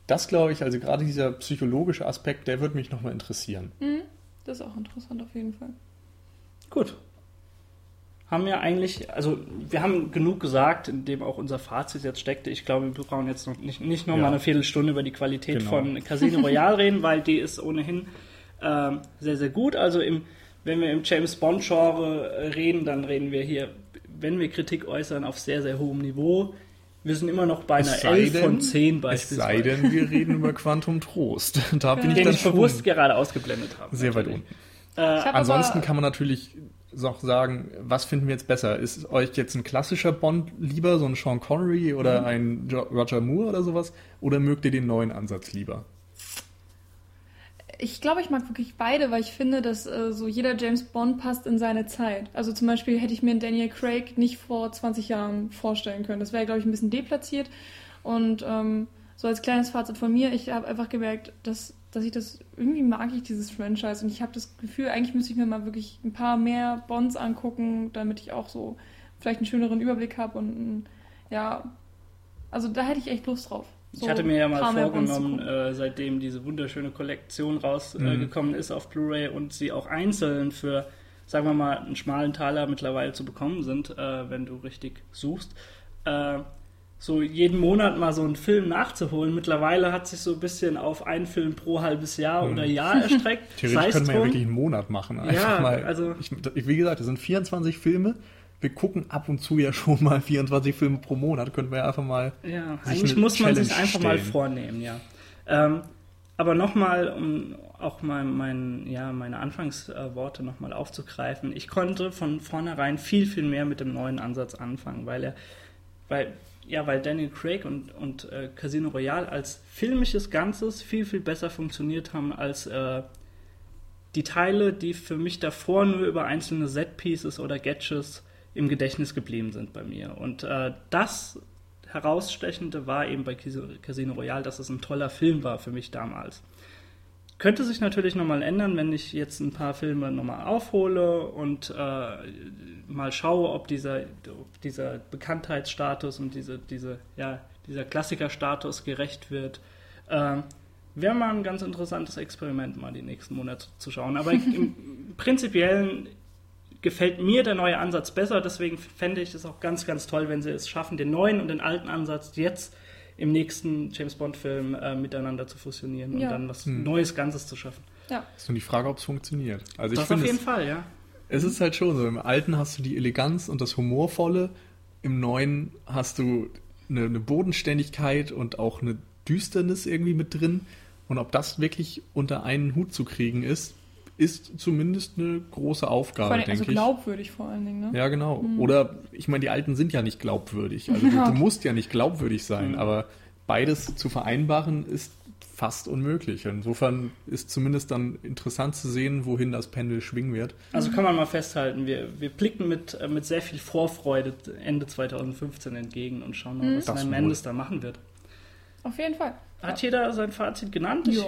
Speaker 2: das glaube ich, also gerade dieser psychologische Aspekt, der würde mich nochmal interessieren.
Speaker 3: Das ist auch interessant auf jeden Fall.
Speaker 1: Gut. Haben wir eigentlich, also wir haben genug gesagt, in dem auch unser Fazit jetzt steckte. Ich glaube, wir brauchen jetzt noch nicht, nicht noch
Speaker 2: Ja.
Speaker 1: mal eine Viertelstunde über die Qualität
Speaker 2: Genau.
Speaker 1: von Casino Royale reden, weil die ist ohnehin ähm, sehr, sehr gut. Also im, wenn wir im James Bond-Genre äh, reden, dann reden wir hier, wenn wir Kritik äußern, auf sehr, sehr hohem Niveau. Wir sind immer noch bei einer
Speaker 2: Es sei
Speaker 1: 11 von
Speaker 2: denn-
Speaker 1: 10
Speaker 2: Es
Speaker 1: beispielsweise.
Speaker 2: sei denn, wir reden über Quantum Trost. Da bin ich
Speaker 1: den
Speaker 2: dann
Speaker 1: ich bewusst gerade ausgeblendet habe.
Speaker 2: sehr weit
Speaker 1: natürlich.
Speaker 2: unten.
Speaker 1: Äh,
Speaker 2: Ansonsten kann man natürlich noch sagen, was finden wir jetzt besser? Ist euch jetzt ein klassischer Bond lieber, so ein Sean Connery
Speaker 1: Mhm.
Speaker 2: oder ein Jo- Roger Moore oder sowas? Oder mögt ihr den neuen Ansatz lieber?
Speaker 3: Ich glaube, ich mag wirklich beide, weil ich finde, dass äh, so jeder James Bond passt in seine Zeit. Also zum Beispiel hätte ich mir einen Daniel Craig nicht vor 20 Jahren vorstellen können. Das wäre, glaube ich, ein bisschen deplatziert. Und ähm, so als kleines Fazit von mir, ich habe einfach gemerkt, dass, dass ich das irgendwie mag ich dieses Franchise. Und ich habe das Gefühl, eigentlich müsste ich mir mal wirklich ein paar mehr Bonds angucken, damit ich auch so vielleicht einen schöneren Überblick habe und ja, also da hätte ich echt Lust drauf. So
Speaker 1: Ich hatte mir ja mal vorgenommen, äh, seitdem diese wunderschöne Kollektion rausgekommen äh,
Speaker 2: Mhm.
Speaker 1: gekommen ist auf Blu-ray und sie auch einzeln für, sagen wir mal, einen schmalen Taler mittlerweile zu bekommen sind, äh, wenn du richtig suchst. Äh, so jeden Monat mal so einen Film nachzuholen. Mittlerweile hat sich so ein bisschen auf einen Film pro halbes Jahr
Speaker 2: Mhm.
Speaker 1: oder Jahr erstreckt.
Speaker 2: Theoretisch
Speaker 1: Sei's
Speaker 2: können wir ja wirklich einen Monat machen. Einfach
Speaker 1: Ja,
Speaker 2: mal.
Speaker 1: also-
Speaker 2: ich, wie gesagt, das sind 24 Filme. Wir gucken ab und zu ja schon mal 24 Filme pro Monat. Könnten wir ja einfach mal.
Speaker 1: Ja, eigentlich muss man sich einfach mal
Speaker 2: stellen.
Speaker 1: vornehmen, ja. Ähm, aber nochmal, um auch mein, mein, ja, meine Anfangsworte nochmal aufzugreifen, ich konnte von vornherein viel, viel mehr mit dem neuen Ansatz anfangen, weil er, weil, ja, weil Daniel Craig und, und äh, Casino Royale als filmisches Ganzes viel, viel besser funktioniert haben als äh, die Teile, die für mich davor nur über einzelne Set-Pieces oder Gadgets im Gedächtnis geblieben sind bei mir. Und äh, das Herausstechende war eben bei Cas- Casino Royale, dass es ein toller Film war für mich damals. Könnte sich natürlich nochmal ändern, wenn ich jetzt ein paar Filme nochmal aufhole und äh, mal schaue, ob dieser, ob dieser Bekanntheitsstatus und diese, diese, ja, dieser Klassikerstatus gerecht wird. Äh, Wäre mal ein ganz interessantes Experiment, mal die nächsten Monate zu schauen. Aber im Prinzipiellen gefällt mir der neue Ansatz besser, deswegen fände ich es auch ganz, ganz toll, wenn sie es schaffen, den neuen und den alten Ansatz jetzt im nächsten James Bond-Film äh, miteinander zu fusionieren und
Speaker 3: Ja.
Speaker 1: dann was
Speaker 2: Hm.
Speaker 1: Neues Ganzes zu schaffen.
Speaker 3: Ja.
Speaker 2: Ist nur die Frage, ob es funktioniert. Also ich
Speaker 1: das auf
Speaker 2: finde,
Speaker 1: jeden
Speaker 2: es,
Speaker 1: Fall, ja.
Speaker 2: es ist halt schon so. Im Alten hast du die Eleganz und das Humorvolle. Im Neuen hast du eine, eine Bodenständigkeit und auch eine Düsternis irgendwie mit drin. Und ob das wirklich unter einen Hut zu kriegen ist, ist zumindest eine große Aufgabe,
Speaker 3: allem,
Speaker 2: denke
Speaker 3: also
Speaker 2: ich.
Speaker 3: glaubwürdig vor allen Dingen, ne?
Speaker 2: Ja, genau. Oder ich meine, die Alten sind ja nicht glaubwürdig. Also du,
Speaker 3: Ja.
Speaker 2: du musst ja nicht glaubwürdig sein,
Speaker 1: Mhm.
Speaker 2: aber beides zu vereinbaren ist fast unmöglich. Insofern ist zumindest dann interessant zu sehen, wohin das Pendel schwingen wird.
Speaker 1: Also kann man mal festhalten, wir, wir blicken mit, äh, mit sehr viel Vorfreude Ende 2015 entgegen und schauen mal, was
Speaker 2: Das
Speaker 1: Sam. Mendes da machen wird.
Speaker 3: Auf jeden Fall.
Speaker 1: Hat jeder sein Fazit genannt? Ich,
Speaker 3: Ja.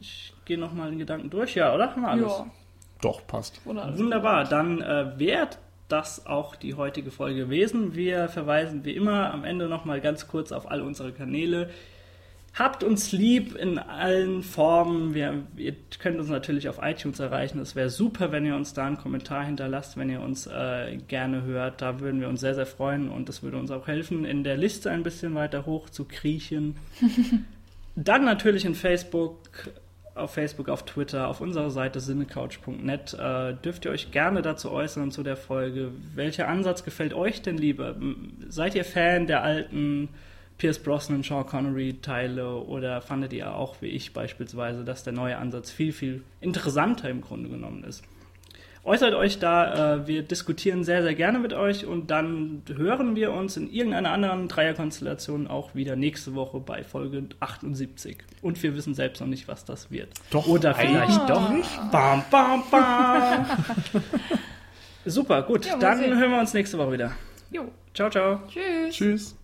Speaker 1: ich gehe nochmal den Gedanken durch, ja, oder? Haben wir alles?
Speaker 3: Ja,
Speaker 2: Doch, passt.
Speaker 3: alles.
Speaker 1: Wunderbar, dann äh, wer das auch die heutige Folge gewesen. Wir verweisen wie immer am Ende nochmal ganz kurz auf all unsere Kanäle. Habt uns lieb in allen Formen. Wir, ihr könnt uns natürlich auf iTunes erreichen. Es wäre super, wenn ihr uns da einen Kommentar hinterlasst, wenn ihr uns äh, gerne hört. Da würden wir uns sehr, sehr freuen und das würde uns auch helfen, in der Liste ein bisschen weiter hoch zu kriechen. Dann natürlich in Facebook, auf Facebook, auf Twitter, auf unserer Seite sinnecouch.net. Äh, dürft ihr euch gerne dazu äußern zu der Folge. Welcher Ansatz gefällt euch denn lieber? Seid ihr Fan der alten Pierce Brosnan, Sean Connery Teile oder fandet ihr auch wie ich beispielsweise, dass der neue Ansatz viel, viel interessanter im Grunde genommen ist? Äußert euch da, äh, wir diskutieren sehr, sehr gerne mit euch und dann hören wir uns in irgendeiner anderen Dreierkonstellation auch wieder nächste Woche bei Folge 78. Und wir wissen selbst noch nicht, was das wird.
Speaker 2: Doch,
Speaker 1: Oder vielleicht doch nicht. Bam, bam, bam. Super, gut.
Speaker 3: Ja,
Speaker 1: dann
Speaker 3: sehen.
Speaker 1: hören wir uns nächste Woche wieder.
Speaker 3: Jo.
Speaker 1: Ciao, ciao.
Speaker 3: Tschüss.
Speaker 2: Tschüss.